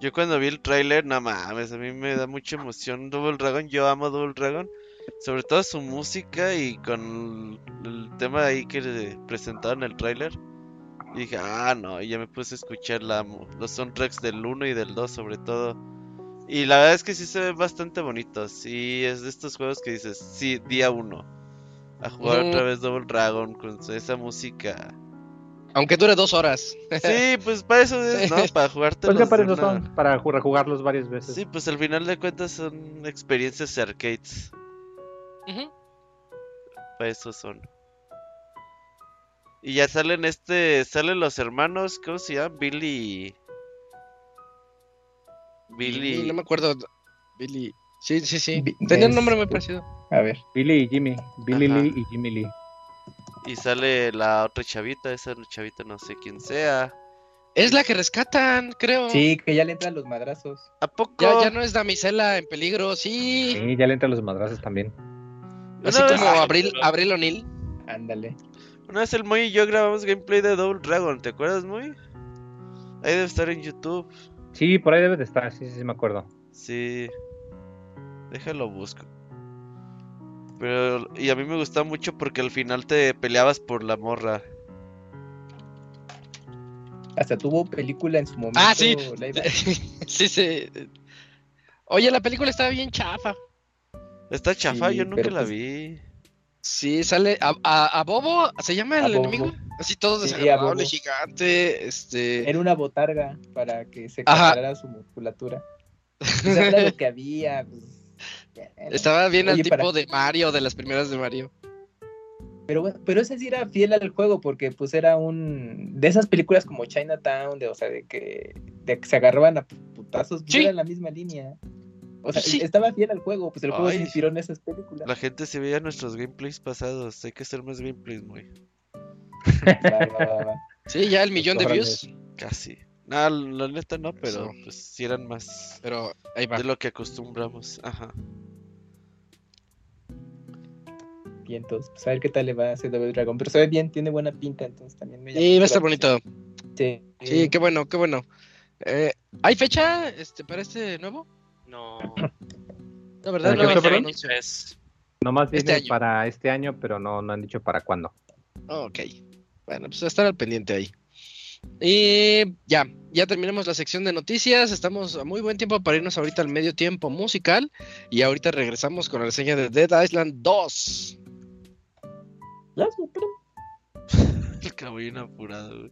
Yo cuando vi el tráiler, no mames, a mí me da mucha emoción Double Dragon, yo amo Double Dragon, sobre todo su música y con el tema ahí que presentaron en el tráiler. Y dije, ah, no, y ya me puse a escuchar la, los soundtracks del 1 y del 2 sobre todo. Y la verdad es que sí se ven bastante bonitos, sí, es de estos juegos que dices, sí, día 1. A jugar otra vez Double Dragon con esa música. Aunque dure dos horas. Sí, pues para eso es, ¿no? Para jugarte Pues ya para eso son, para ju- rejugarlos varias veces. Sí, pues al final de cuentas son experiencias arcades. Ujú. Para eso son. Y ya salen este. Salen los hermanos. ¿Cómo se llama? Billy. Billy. No me acuerdo. Billy. Sí, sí, sí. Tenía un es- nombre muy parecido. A ver. Billy y Jimmy, Billy Ajá. Lee y Jimmy Lee. Y sale la otra chavita. Esa chavita no sé quién sea. Es la que rescatan, creo. Sí, que ya le entran los madrazos. ¿A poco? Ya, ya no es damisela en peligro, sí. Sí, ya le entran los madrazos también. Así como Abril, Abril O'Neill. Ándale. Una vez el Moy y yo grabamos gameplay de Double Dragon. ¿Te acuerdas, Moy? Ahí debe estar en YouTube. Sí, por ahí debe de estar, sí, sí, sí, me acuerdo. Sí. Déjalo busco. Pero, y a mí me gustaba mucho porque al final te peleabas por la morra. Hasta tuvo película en su momento. Ah, sí. sí, sí. Oye, la película estaba bien chafa. Está chafa, Sí, yo nunca la pues- vi. Sí, sale a, a- a Bobo, ¿se llama el Bobo. enemigo? Así todo Sí, desagradable, Bobo. gigante, este... Era una botarga para que se controlara su musculatura. Era lo que había. pues, era. Estaba bien al Oye, tipo para- de Mario, de las primeras de Mario. Pero bueno, pero ese sí era fiel al juego porque pues era un de esas películas como Chinatown, de o sea, de que, de que se agarraban a putazos, pues Sí. era la misma línea. O sea, Sí. estaba fiel al juego, pues el juego se inspiró en esas películas. La gente se veía nuestros gameplays pasados. Hay que hacer más gameplays, va. Sí, ya el millón de views, Casi. No, la neta no, pero Eso. pues sí eran más pero ahí va. de lo que acostumbramos. Ajá. Y entonces, pues a ver qué tal le va a hacer Double Dragon. Pero se ve bien, tiene buena pinta, entonces también me llama Sí, va a estar bonito. Sí, Sí, qué bueno, qué bueno. Eh, ¿Hay fecha este, para este nuevo? No. La verdad, ¿Para no no anuncio. Es- Nomás Este viene para este año, pero no, no han dicho para cuándo. Ok. Bueno, pues a estar al pendiente ahí. Y ya, ya terminamos la sección de noticias. Estamos a muy buen tiempo para irnos ahorita al medio tiempo musical. Y ahorita regresamos con la reseña de Dead Island 2. Ya, sí, pero- El caballo apurado, güey.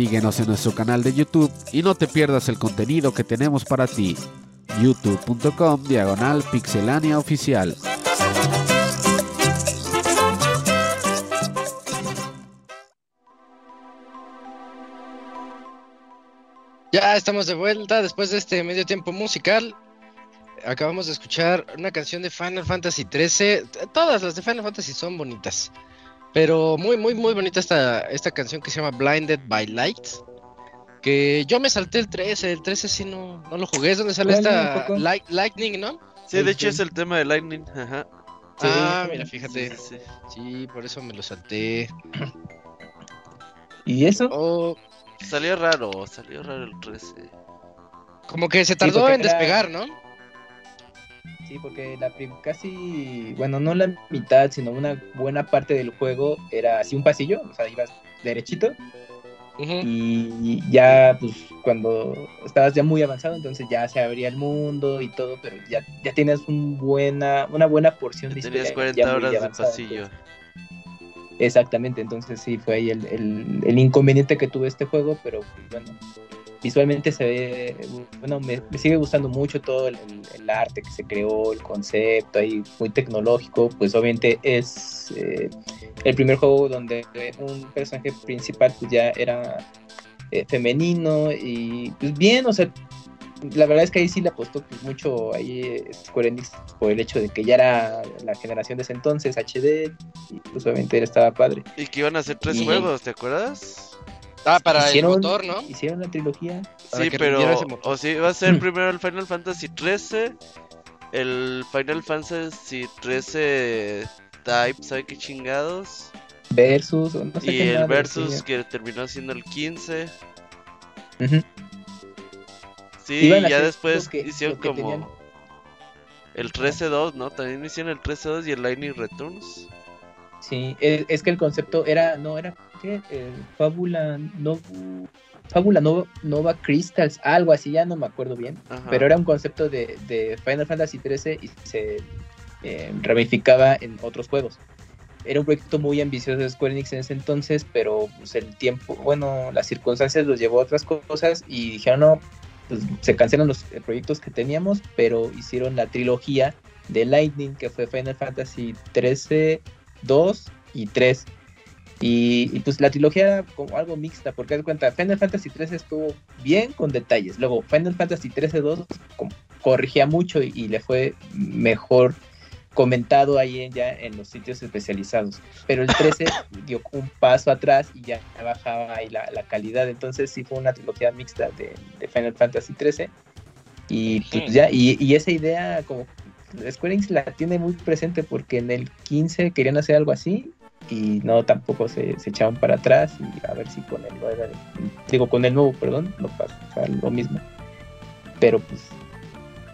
Síguenos en nuestro canal de YouTube y no te pierdas el contenido que tenemos para ti. youtube.com diagonal pixelania oficial. Ya estamos de vuelta después de este medio tiempo musical. Acabamos de escuchar una canción de Final Fantasy XIII. Todas las de Final Fantasy son bonitas. Pero muy, muy, muy bonita esta, esta canción que se llama Blinded by Light. Que yo me salté el 13. El 13 sí no, no lo jugué. Es donde sale ¿Cuál, esta? Light- Lightning, ¿no? Sí, de hecho es el tema de Lightning. Ajá. ah, mira, fíjate. Sí, sí. Sí, por eso me lo salté. ¿Y eso? Oh, Salió raro, salió raro el 13. como que se tardó en era- despegar, ¿no? Sí, porque la prim- casi, bueno, no la mitad, sino una buena parte del juego era así un pasillo, o sea, ibas derechito. Y ya, pues, cuando estabas ya muy avanzado, entonces ya se abría el mundo y todo, pero ya, ya tienes un buena, una buena porción de Tenías historia 40 ya muy horas de avanzada, pasillo. entonces- exactamente, entonces sí, fue ahí el, el- el inconveniente que tuvo este juego, pero pues, bueno, visualmente se ve, bueno, me, me sigue gustando mucho todo el, arte que se creó, el concepto ahí muy tecnológico, pues obviamente es eh, el primer juego donde un personaje principal pues ya era eh, femenino y pues bien, o sea, la verdad es que ahí sí le apostó pues, mucho ahí eh, Square Enix por el hecho de que ya era la generación de ese entonces HD y pues obviamente él estaba padre. Y que iban a hacer tres Y- juegos, ¿te acuerdas? Ah, para Hicieron- el motor, ¿no? Hicieron la trilogía. Para Sí, que pero. rindiera ese motor. O sí, iba a ser Mm. primero el Final Fantasy 13. El Final Fantasy 13 Type, ¿sabe qué chingados? Versus, no sé y qué el Versus sí. que terminó siendo el 15. Ujú. Sí, Iban a ya después que- hicieron como. tenían. El 13-2, ¿no? También hicieron el 13-2 y el Lightning Returns. Sí, es, es que el concepto era, no, era, ¿qué? Eh, Fábula Nova, Fábula Nova, Nova Crystals, algo así, ya no me acuerdo bien, Ajá. pero era un concepto de, de Final Fantasy XIII y se eh, ramificaba en otros juegos. Era un proyecto muy ambicioso de Square Enix en ese entonces, pero pues, el tiempo, bueno, las circunstancias los llevó a otras cosas y dijeron, no, pues, se cancelan los proyectos que teníamos, pero hicieron la trilogía de Lightning, que fue Final Fantasy 13, 2 y 3. Y, y, pues la trilogía era como algo mixta, porque haz de cuenta, Final Fantasy 13 estuvo bien con detalles. Luego Final Fantasy 13 2 como corrigía mucho y, y le fue mejor comentado ahí en, ya en los sitios especializados. Pero el 13 dio un paso atrás y ya bajaba ahí la, la calidad. Entonces sí fue una trilogía mixta de, de Final Fantasy 13. Y pues ya, y, y esa idea como Square Enix la tiene muy presente porque en el 15 querían hacer algo así y no tampoco se, se echaban para atrás y a ver si con el 9, digo con el nuevo, perdón, no pasa lo mismo. Pero pues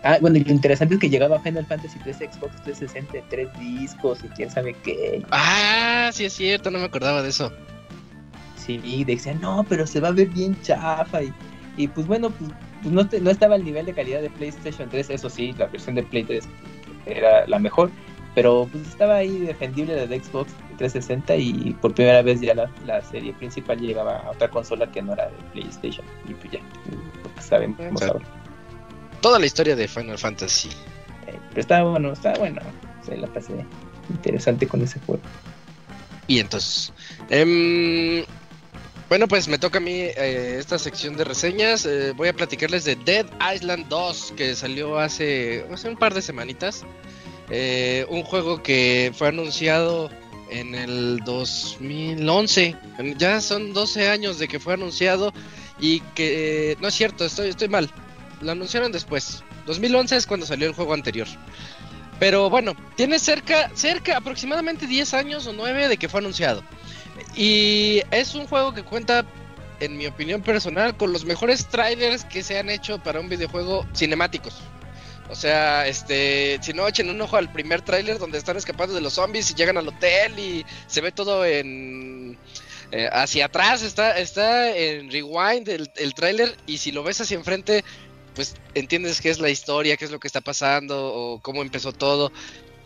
Ah, bueno, y lo interesante es que llegaba Final Fantasy 3 Xbox 360 tres discos y quién sabe qué. Ah, sí es cierto, no me acordaba de eso. Sí, y decían, no, pero se va a ver bien chafa. Y, y pues bueno, pues, pues no, te- no estaba al nivel de calidad de PlayStation 3, eso sí, la versión de Play 3 era la mejor. Pero pues estaba ahí defendible la de Xbox 360 y por primera vez ya la, la serie principal llegaba a otra consola que no era de PlayStation. Y pues ya, lo que sabemos ahora. Toda la historia de Final Fantasy. Eh, pero estaba bueno, estaba bueno. Se la pasé interesante con ese juego. Y entonces, em, bueno, pues me toca a mí eh, esta sección de reseñas. Eh, voy a platicarles de Dead Island 2, que salió hace, hace un par de semanitas. Eh, un juego que fue anunciado en el 2011. En- Ya son 12 años de que fue anunciado y que... no es cierto, estoy, estoy mal. Lo anunciaron después. 2011 es cuando salió el juego anterior. Pero bueno, tiene cerca, cerca, aproximadamente 10 años o 9 de que fue anunciado. Y es un juego que cuenta, en mi opinión personal, con los mejores trailers que se han hecho para un videojuego cinemáticos. O sea, este, si no echen un ojo al primer tráiler donde están escapando de los zombies y llegan al hotel y se ve todo en eh, hacia atrás, está está en rewind el, el y si lo ves hacia enfrente, pues entiendes qué es la historia, qué es lo que está pasando o cómo empezó todo.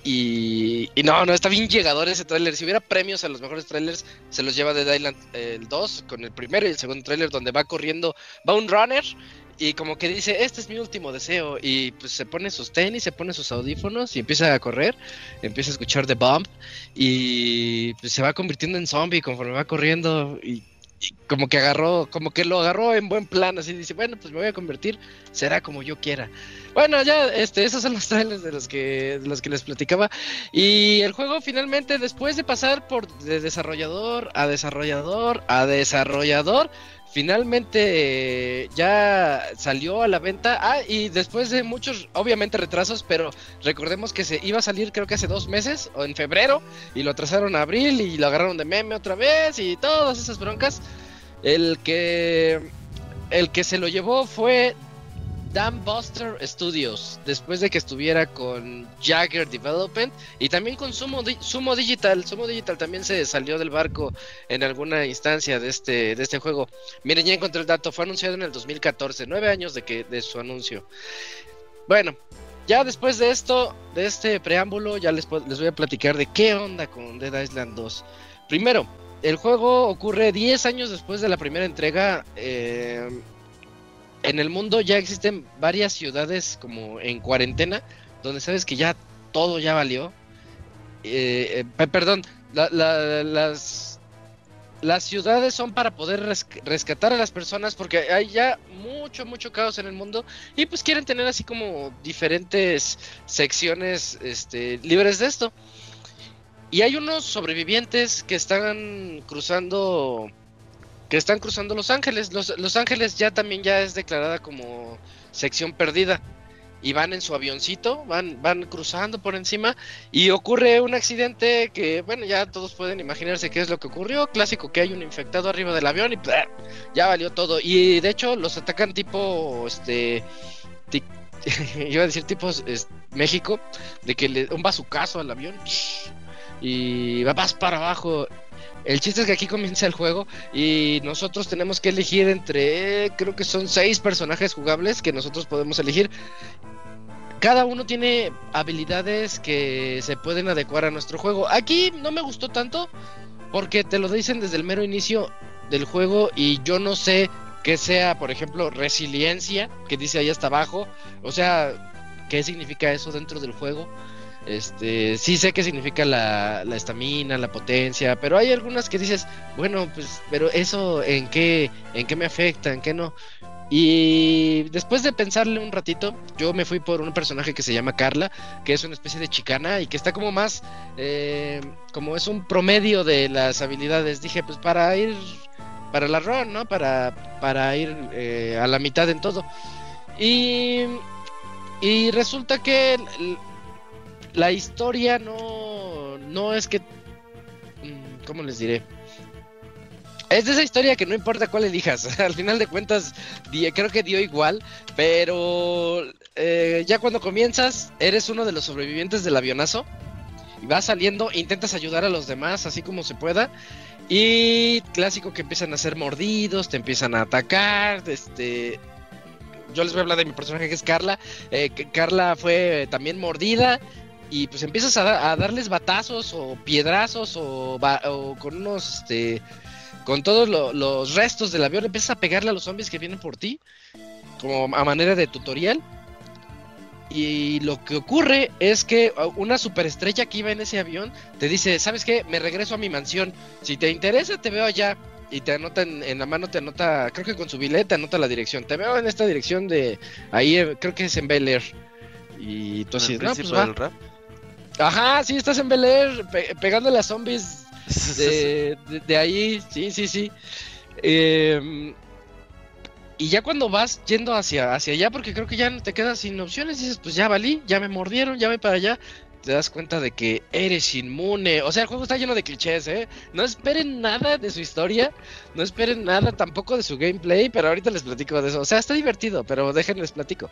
Y, no, no, está bien llegador ese tráiler. Si hubiera premios a los mejores trailers, se los lleva Dead Island eh, el 2 con el primero y el segundo tráiler donde va corriendo, va un runner y como que dice, este es mi último deseo. Y pues se pone sus tenis, se pone sus audífonos y empieza a correr, empieza a escuchar The Bump y pues se va convirtiendo en zombie conforme va corriendo y como que agarró, como que lo agarró en buen plan, así dice, bueno, pues me voy a convertir, será como yo quiera. Bueno, ya, este, esos son los trailers de los que, de los que les platicaba. Y el juego finalmente, después de pasar por de desarrollador a desarrollador a desarrollador, finalmente eh, ya salió a la venta. Ah, y después de muchos, obviamente retrasos, pero recordemos que se iba a salir creo que hace dos meses, o en febrero, y lo atrasaron a abril y lo agarraron de meme otra vez y todas esas broncas. El que, el que se lo llevó fue Dan Buster Studios, después de que estuviera con Jagger Development y también con Sumo, Sumo Digital. Sumo Digital también se salió del barco en alguna instancia de este, de este juego. Miren, ya encontré el dato, fue anunciado en el 2014, nueve años de, que, de su anuncio. Bueno, ya después de esto, de este preámbulo, ya les, les voy a platicar de qué onda con Dead Island 2. Primero, el juego ocurre 10 años después de la primera entrega. eh, en el mundo ya existen varias ciudades como en cuarentena, donde sabes que ya todo ya valió. Eh, eh, pe- perdón, la- la- las, las ciudades son para poder res- rescatar a las personas porque hay ya mucho, mucho caos en el mundo y pues quieren tener así como diferentes secciones este, libres de esto. Y hay unos sobrevivientes que están cruzando que están cruzando Los Ángeles. Los, Los Ángeles ya también ya es declarada como sección perdida. Y van en su avioncito, van, van cruzando por encima y ocurre un accidente que, bueno, ya todos pueden imaginarse qué es lo que ocurrió. Clásico que hay un infectado arriba del avión y ya valió todo. Y de hecho los atacan tipo, este, iba a decir tipo es- México, de que le un bazucazo al avión y vas para abajo. El chiste es que aquí comienza el juego y nosotros tenemos que elegir entre, creo que son seis personajes jugables que nosotros podemos elegir. Cada uno tiene habilidades que se pueden adecuar a nuestro juego. Aquí no me gustó tanto porque te lo dicen desde el mero inicio del juego y yo no sé qué sea, por ejemplo, resiliencia, que dice ahí hasta abajo. O sea, ¿qué significa eso dentro del juego? Este, sí sé qué significa la estamina, la potencia, pero hay algunas que dices, bueno, pues, pero eso en qué, en qué me afecta, en qué no. Y después de pensarle un ratito, yo me fui por un personaje que se llama Carla, que es una especie de chicana y que está como más, eh, como es un promedio de las habilidades. Dije, pues para ir, para la run, ¿no? Para, para ir eh, a la mitad en todo. Y, y resulta que la historia no, no es que, mm, ¿cómo les diré? Es de esa historia que no importa cuál elijas, al final de cuentas creo que dio igual, pero eh, ya cuando comienzas eres uno de los sobrevivientes del avionazo y vas saliendo, intentas ayudar a los demás así como se pueda y clásico que empiezan a ser mordidos, te empiezan a atacar, este... Yo les voy a hablar de mi personaje que es Carla. eh, Carla fue también mordida y pues empiezas a, da- a darles batazos o piedrazos o, con unos, este, con todos lo- los restos del avión, empiezas a pegarle a los zombies que vienen por ti, como a manera de tutorial. Y lo que ocurre es que una superestrella que iba en ese avión te dice, ¿sabes qué? Me regreso a mi mansión. Si te interesa, te veo allá. Y te anota en, en la mano, te anota, creo que con su billete te anota la dirección. Te veo en esta dirección de ahí, creo que es en Bel Air. Y tú así, no, pues va. del rap. Ajá, sí, estás en Bel Air, pe- pegándole a zombies de, de- de ahí, sí, sí, sí. Em, y ya cuando vas yendo hacia, hacia allá, porque creo que ya no te quedas sin opciones, dices, pues ya valí, ya me mordieron, ya voy para allá. Te das cuenta de que eres inmune. O sea, el juego está lleno de clichés, ¿eh? No esperen nada de su historia, no esperen nada tampoco de su gameplay, pero ahorita les platico de eso. O sea, está divertido, pero déjenles platico.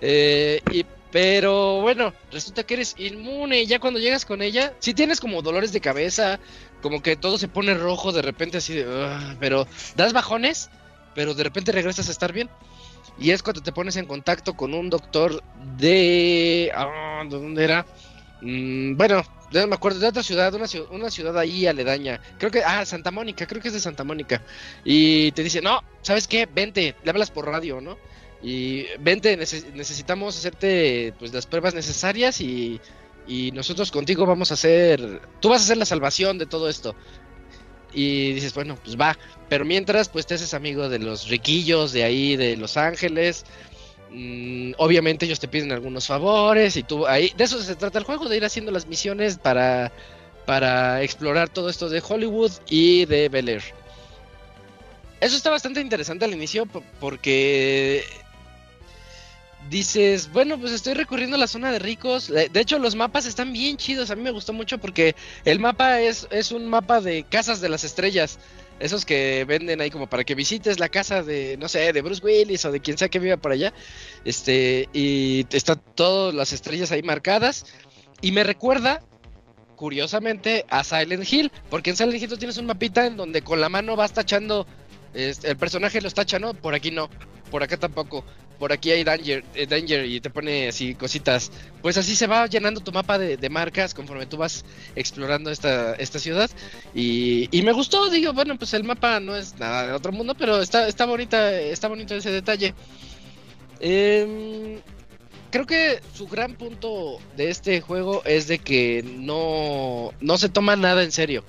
Eh, y, pero bueno, resulta que eres inmune ya cuando llegas con ella, si tienes como dolores de cabeza, como que todo se pone rojo de repente así de... Pero das bajones, pero de repente regresas a estar bien. Y es cuando te pones en contacto con un doctor de... ¿de dónde era? mm, bueno, no me acuerdo, de otra ciudad, una, ciu- una ciudad ahí aledaña. Creo que, ah, Santa Mónica, creo que es de Santa Mónica. Y te dice, no, ¿sabes qué? Vente, le hablas por radio, ¿no? Y vente, neces- necesitamos hacerte pues las pruebas necesarias y, y nosotros contigo vamos a hacer, tú vas a hacer la salvación de todo esto. Y dices, bueno, pues va. Pero mientras, pues te haces amigo de los riquillos de ahí, de Los Ángeles. Mm, obviamente ellos te piden algunos favores y tú ahí... De eso se trata el juego, de ir haciendo las misiones para, para explorar todo esto de Hollywood y de Bel Air. Eso está bastante interesante al inicio po- porque dices, bueno, pues estoy recorriendo la zona de ricos. De hecho, los mapas están bien chidos. A mí me gustó mucho porque el mapa es, es un mapa de casas de las estrellas. Esos que venden ahí como para que visites la casa de, no sé, de Bruce Willis o de quien sea que viva por allá. Este, y están todas las estrellas ahí marcadas. Y me recuerda, curiosamente, a Silent Hill. Porque en Silent Hill tú tienes un mapita en donde con la mano vas tachando. este, el personaje los tacha, ¿no? Por aquí no. Por acá tampoco. Por aquí hay danger, eh, danger y te pone así cositas. Pues así se va llenando tu mapa de, marcas conforme tú vas explorando esta, esta ciudad. Y, y me gustó, digo, bueno, pues el mapa no es nada de otro mundo, pero está, está bonita, está bonito ese detalle. Em, creo que su gran punto de este juego es de que no, no se toma nada en serio.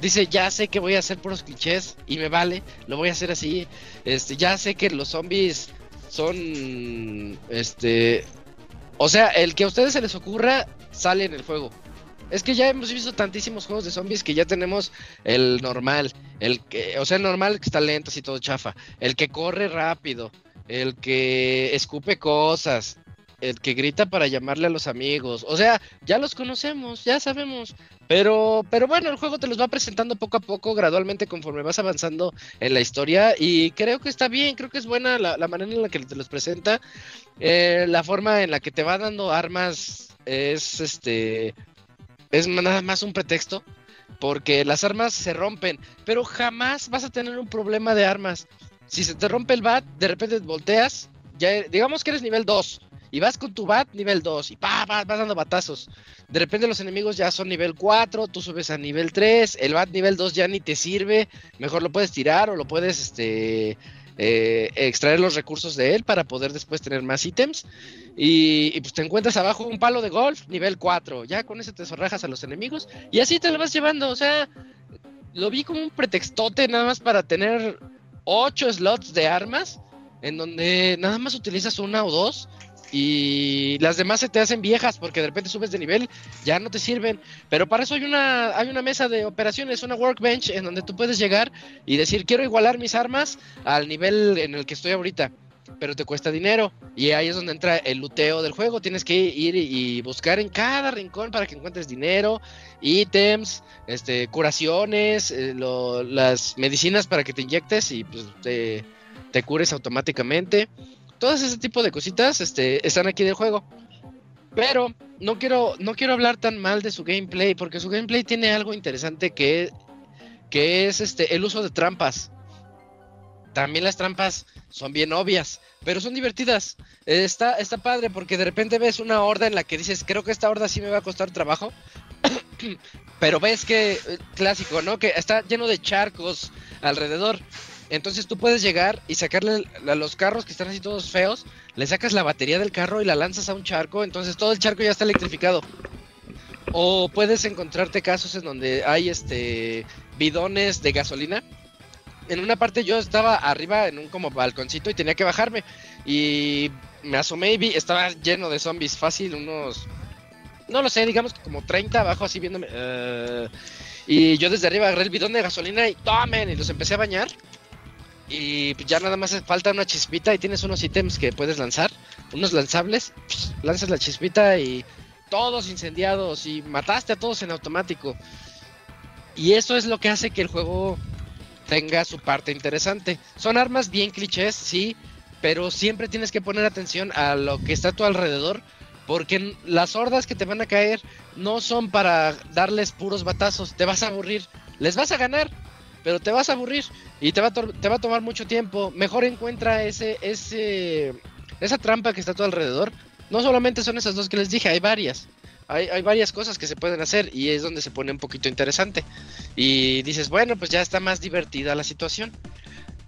Dice, ya sé que voy a hacer puros clichés y me vale, lo voy a hacer así. Este, ya sé que los zombies son este o sea, el que a ustedes se les ocurra sale en el juego. Es que ya hemos visto tantísimos juegos de zombies que ya tenemos el normal, el que, o sea, el normal que está lento así todo chafa, el que corre rápido, el que escupe cosas, el que grita para llamarle a los amigos, o sea, ya los conocemos, ya sabemos, pero pero bueno, el juego te los va presentando poco a poco, gradualmente conforme vas avanzando en la historia. Y creo que está bien, creo que es buena la, manera en la que te los presenta, eh, la forma en la que te va dando armas es este es nada más un pretexto porque las armas se rompen, pero jamás vas a tener un problema de armas. Si se te rompe el bat, de repente volteas, ya digamos que eres nivel 2 y vas con tu bat nivel 2 y pa, vas dando batazos. De repente los enemigos ya son nivel 4, tú subes a nivel 3, el bat nivel 2 ya ni te sirve, mejor lo puedes tirar o lo puedes este eh, extraer los recursos de él para poder después tener más ítems. Y, y, pues te encuentras abajo un palo de golf, nivel 4. Ya con ese te zorrajas a los enemigos. Y así te lo vas llevando. O sea, lo vi como un pretextote nada más para tener 8 slots de armas. En donde nada más utilizas una o dos. Y las demás se te hacen viejas porque de repente subes de nivel, ya no te sirven. Pero para eso hay una, hay una mesa de operaciones, una workbench en donde tú puedes llegar y decir, quiero igualar mis armas al nivel en el que estoy ahorita. Pero te cuesta dinero. Y ahí es donde entra el luteo del juego. Tienes que ir y buscar en cada rincón para que encuentres dinero, ítems, este, curaciones, eh, lo, las medicinas para que te inyectes y pues te, te cures automáticamente todas ese tipo de cositas este, están aquí del juego. Pero no quiero, no quiero hablar tan mal de su gameplay, porque su gameplay tiene algo interesante que, que es este, el uso de trampas. También las trampas son bien obvias, pero son divertidas. Está, está padre porque de repente ves una horda en la que dices, creo que esta horda sí me va a costar trabajo. pero ves que, clásico, ¿no? Que está lleno de charcos alrededor. Entonces tú puedes llegar y sacarle a los carros que están así todos feos, le sacas la batería del carro y la lanzas a un charco, entonces todo el charco ya está electrificado. O puedes encontrarte casos en donde hay este bidones de gasolina. En una parte yo estaba arriba en un como balconcito y tenía que bajarme y me asomé y vi estaba lleno de zombies, fácil unos no lo sé, digamos que como 30 abajo así viéndome. Uh, y yo desde arriba agarré el bidón de gasolina y tomen y los empecé a bañar. Y ya nada más falta una chispita y tienes unos ítems que puedes lanzar, unos lanzables, pss, lanzas la chispita y todos incendiados y mataste a todos en automático. Y eso es lo que hace que el juego tenga su parte interesante. Son armas bien clichés, sí, pero siempre tienes que poner atención a lo que está a tu alrededor, porque las hordas que te van a caer no son para darles puros batazos, te vas a aburrir, les vas a ganar, pero te vas a aburrir y te va a, te va a tomar mucho tiempo. Mejor encuentra ese, ese, esa trampa que está a tu alrededor. No solamente son esas dos que les dije, hay varias. Hay, hay varias cosas que se pueden hacer y es donde se pone un poquito interesante. Y dices, bueno, pues ya está más divertida la situación.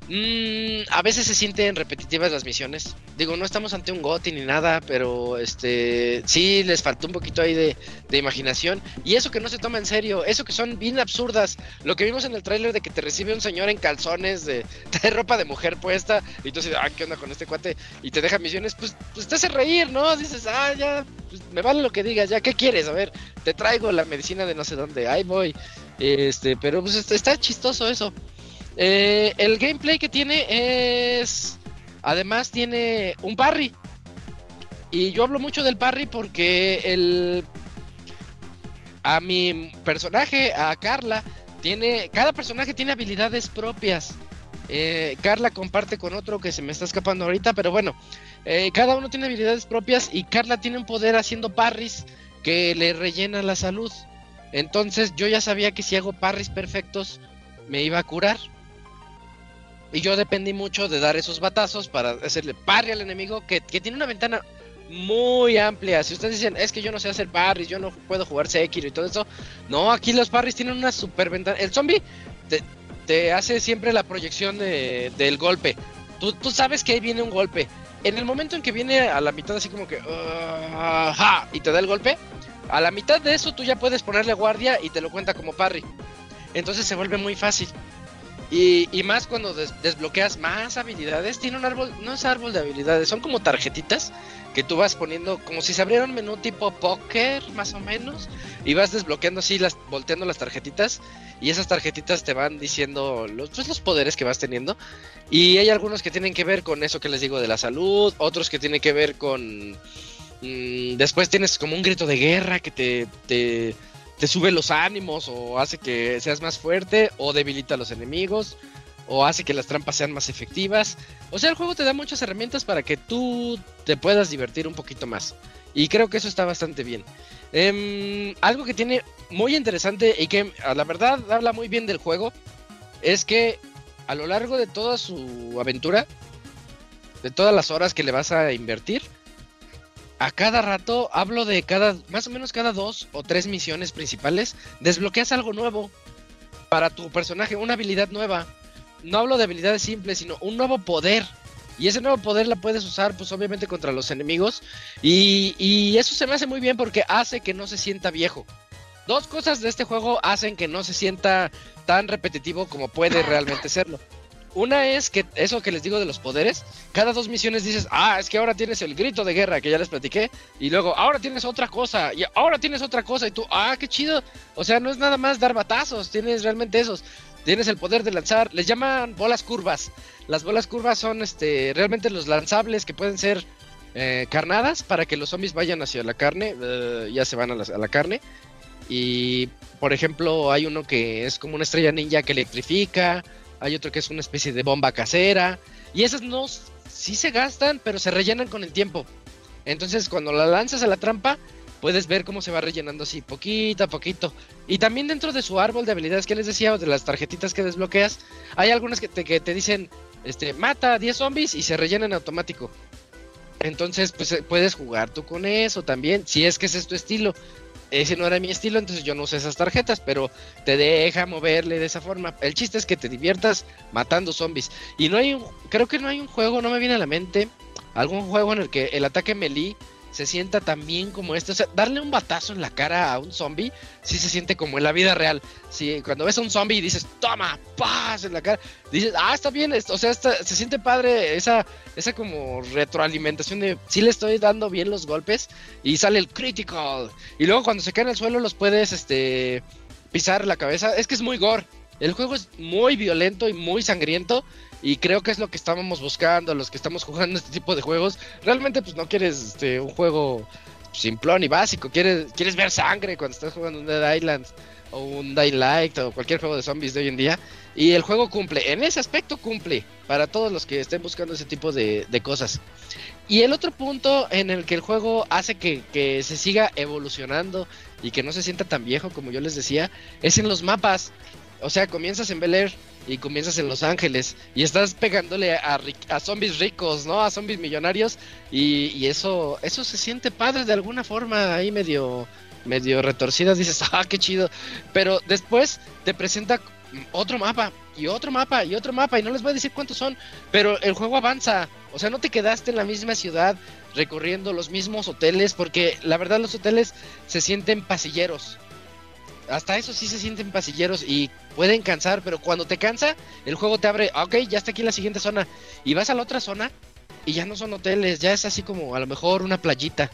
Mm, a veces se sienten repetitivas las misiones. Digo, no estamos ante un GOTI ni nada, pero este sí les faltó un poquito ahí de, de imaginación. Y eso que no se toma en serio, eso que son bien absurdas. Lo que vimos en el tráiler de que te recibe un señor en calzones, de, ropa de mujer puesta, y tú dices, ah, ¿qué onda con este cuate? Y te deja misiones, pues, pues te hace reír, ¿no? Dices, ah, ya, pues, me vale lo que digas, ya, ¿qué quieres? A ver, te traigo la medicina de no sé dónde, ahí voy. Este, pero pues está chistoso eso. Eh, el gameplay que tiene es. Además, tiene un parry. Y yo hablo mucho del parry porque el. A mi personaje, a Carla, tiene. Cada personaje tiene habilidades propias. Eh, Carla comparte con otro que se me está escapando ahorita, pero bueno. eh, cada uno tiene habilidades propias y Carla tiene un poder haciendo parries que le rellena la salud. Entonces yo ya sabía que si hago parries perfectos me iba a curar. Y yo dependí mucho de dar esos batazos para hacerle parry al enemigo que, que tiene una ventana muy amplia. Si ustedes dicen, es que yo no sé hacer parries, yo no puedo jugar Sekiro y todo eso. No, aquí los parries tienen una super ventana. El zombie te, te hace siempre la proyección de- del golpe. Tú, tú sabes que ahí viene un golpe. En el momento en que viene a la mitad así como que... "Ah, ja", y te da el golpe, a la mitad de eso tú ya puedes ponerle guardia y te lo cuenta como parry. Entonces se vuelve muy fácil. Y, y más cuando des- desbloqueas más habilidades, tiene un árbol, no es árbol de habilidades, son como tarjetitas que tú vas poniendo como si se abriera un menú tipo póker, más o menos, y vas desbloqueando así, las, volteando las tarjetitas, y esas tarjetitas te van diciendo los, pues, los poderes que vas teniendo. Y hay algunos que tienen que ver con eso que les digo de la salud, otros que tienen que ver con... mm, después tienes como un grito de guerra que te, te, te sube los ánimos o hace que seas más fuerte o debilita a los enemigos o hace que las trampas sean más efectivas. O sea, el juego te da muchas herramientas para que tú te puedas divertir un poquito más. Y creo que eso está bastante bien. Em, algo que tiene muy interesante y que a la verdad habla muy bien del juego es que a lo largo de toda su aventura, de todas las horas que le vas a invertir, a cada rato, hablo de cada, más o menos cada dos o tres misiones principales, desbloqueas algo nuevo para tu personaje, una habilidad nueva. No hablo de habilidades simples, sino un nuevo poder. Y ese nuevo poder la puedes usar, pues obviamente contra los enemigos. Y, y eso se me hace muy bien porque hace que no se sienta viejo. Dos cosas de este juego hacen que no se sienta tan repetitivo como puede realmente serlo. Una es que eso que les digo de los poderes, cada dos misiones dices, ah, es que ahora tienes el grito de guerra que ya les platiqué, y luego ahora tienes otra cosa, y ahora tienes otra cosa, y tú, ah, qué chido. O sea, no es nada más dar batazos, tienes realmente esos. Tienes el poder de lanzar, les llaman bolas curvas. Las bolas curvas son este realmente los lanzables que pueden ser eh, carnadas para que los zombies vayan hacia la carne, eh, ya se van a la, a la carne. Y por ejemplo, hay uno que es como una estrella ninja que electrifica, hay otro que es una especie de bomba casera, y esas no sí se gastan, pero se rellenan con el tiempo. Entonces, cuando la lanzas a la trampa, puedes ver cómo se va rellenando así poquito a poquito. Y también dentro de su árbol de habilidades que les decía, o de las tarjetitas que desbloqueas, hay algunas que te, que te dicen, este, mata a 10 zombies y se rellenan automático. Entonces, pues eh, puedes jugar tú con eso también, si es que ese es tu estilo. Ese no era mi estilo, entonces yo no usé esas tarjetas, pero te deja moverle de esa forma. El chiste es que te diviertas matando zombies. Y no hay un, creo que no hay un juego, no me viene a la mente, algún juego en el que el ataque melee se sienta tan bien como este. O sea, darle un batazo en la cara a un zombie, sí se siente como en la vida real. Sí, cuando ves a un zombie y dices, toma, paz en la cara, dices, ah, está bien, o sea, está- se siente padre esa, esa como retroalimentación de, sí le estoy dando bien los golpes y sale el critical. Y luego cuando se caen al suelo los puedes, este, pisar la cabeza. Es que es muy gore. El juego es muy violento y muy sangriento. Y creo que es lo que estábamos buscando, los que estamos jugando este tipo de juegos. Realmente, pues no quieres este, un juego simplón y básico. Quieres, quieres ver sangre cuando estás jugando un Dead Island o un Dying Light o cualquier juego de zombies de hoy en día. Y el juego cumple, en ese aspecto cumple para todos los que estén buscando ese tipo de, de cosas. Y el otro punto en el que el juego hace que, que se siga evolucionando y que no se sienta tan viejo como yo les decía, es en los mapas. O sea, comienzas en Bel Air y comienzas en Los Ángeles y estás pegándole a, zombies ricos, ¿no? A zombies millonarios y, y eso eso se siente padre de alguna forma ahí medio medio retorcidas, dices, ah, qué chido. Pero después te presenta otro mapa y otro mapa y otro mapa y no les voy a decir cuántos son, pero el juego avanza. O sea, no te quedaste en la misma ciudad recorriendo los mismos hoteles porque la verdad los hoteles se sienten pasilleros. Hasta eso sí se sienten pasilleros y pueden cansar, pero cuando te cansa, el juego te abre, ah, ok, ya está aquí la siguiente zona y vas a la otra zona y ya no son hoteles, ya es así como a lo mejor una playita.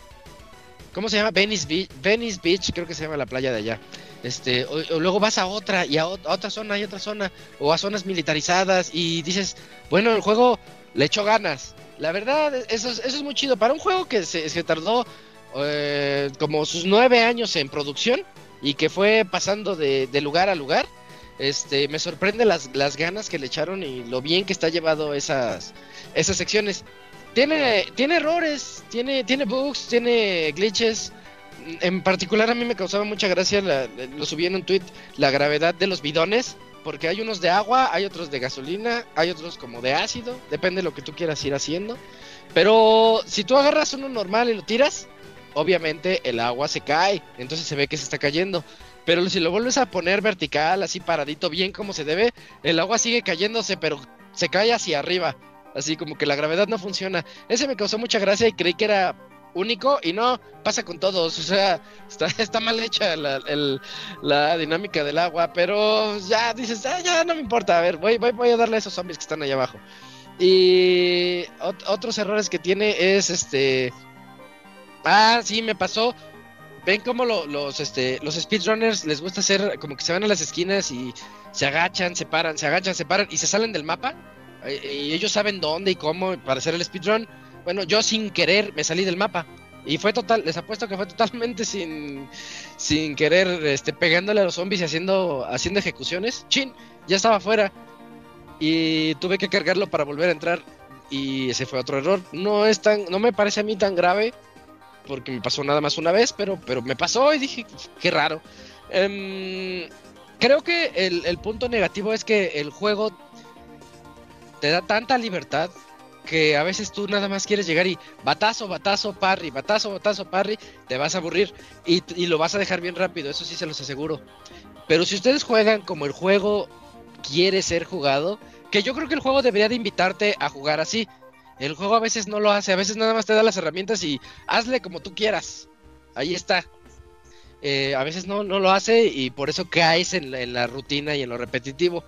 ¿Cómo se llama? Venice Beach, Venice Beach creo que se llama la playa de allá. Este, o, o luego vas a otra y a, ot- a otra zona y otra zona o a zonas militarizadas y dices, bueno, el juego le echó ganas. La verdad, eso es, eso es muy chido. Para un juego que se, tardó eh, como sus nueve años en producción y que fue pasando de lugar a lugar, este, me sorprende las, las ganas que le echaron y lo bien que está llevado esas, esas secciones. Tiene, tiene errores, tiene, tiene bugs, tiene glitches. En particular a mí me causaba mucha gracia, la- lo subí en un tweet, la gravedad de los bidones, porque hay unos de agua, hay otros de gasolina, hay otros como de ácido, depende de lo que tú quieras ir haciendo. Pero si tú agarras uno normal y lo tiras, obviamente el agua se cae, entonces se ve que se está cayendo. Pero si lo vuelves a poner vertical, así paradito, bien como se debe, el agua sigue cayéndose, pero se cae hacia arriba. Así como que la gravedad no funciona. Ese me causó mucha gracia y creí que era único y no pasa con todos. O sea, está, está mal hecha la, la dinámica del agua, pero ya dices, "Ah, ya no me importa. A ver, voy, voy, voy a darle a esos zombies que están allá abajo. Y ot- otros errores que tiene es este. Ah, sí, me pasó. Ven cómo lo- los, este, los speedrunners les gusta hacer como que se van a las esquinas y se agachan, se paran, se agachan, se paran y se salen del mapa. Eh, Y ellos saben dónde y cómo para hacer el speedrun. Bueno, yo sin querer me salí del mapa. Y fue total, les apuesto que fue totalmente sin, sin querer, este, pegándole a los zombies y haciendo, haciendo ejecuciones. Chin, ya estaba afuera. Y tuve que cargarlo para volver a entrar. Y ese fue otro error. No es tan, no me parece a mí tan grave. Porque me pasó nada más una vez, pero, pero me pasó y dije, qué raro. Em, creo que el, el punto negativo es que el juego te da tanta libertad que a veces tú nada más quieres llegar y batazo, batazo, parry, batazo, batazo, parry, te vas a aburrir y, y lo vas a dejar bien rápido, eso sí se los aseguro. Pero si ustedes juegan como el juego quiere ser jugado, que yo creo que el juego debería de invitarte a jugar así. El juego a veces no lo hace, a veces nada más te da las herramientas y hazle como tú quieras. Ahí está. Eh, a veces no, no lo hace y por eso caes en la, rutina y en lo repetitivo.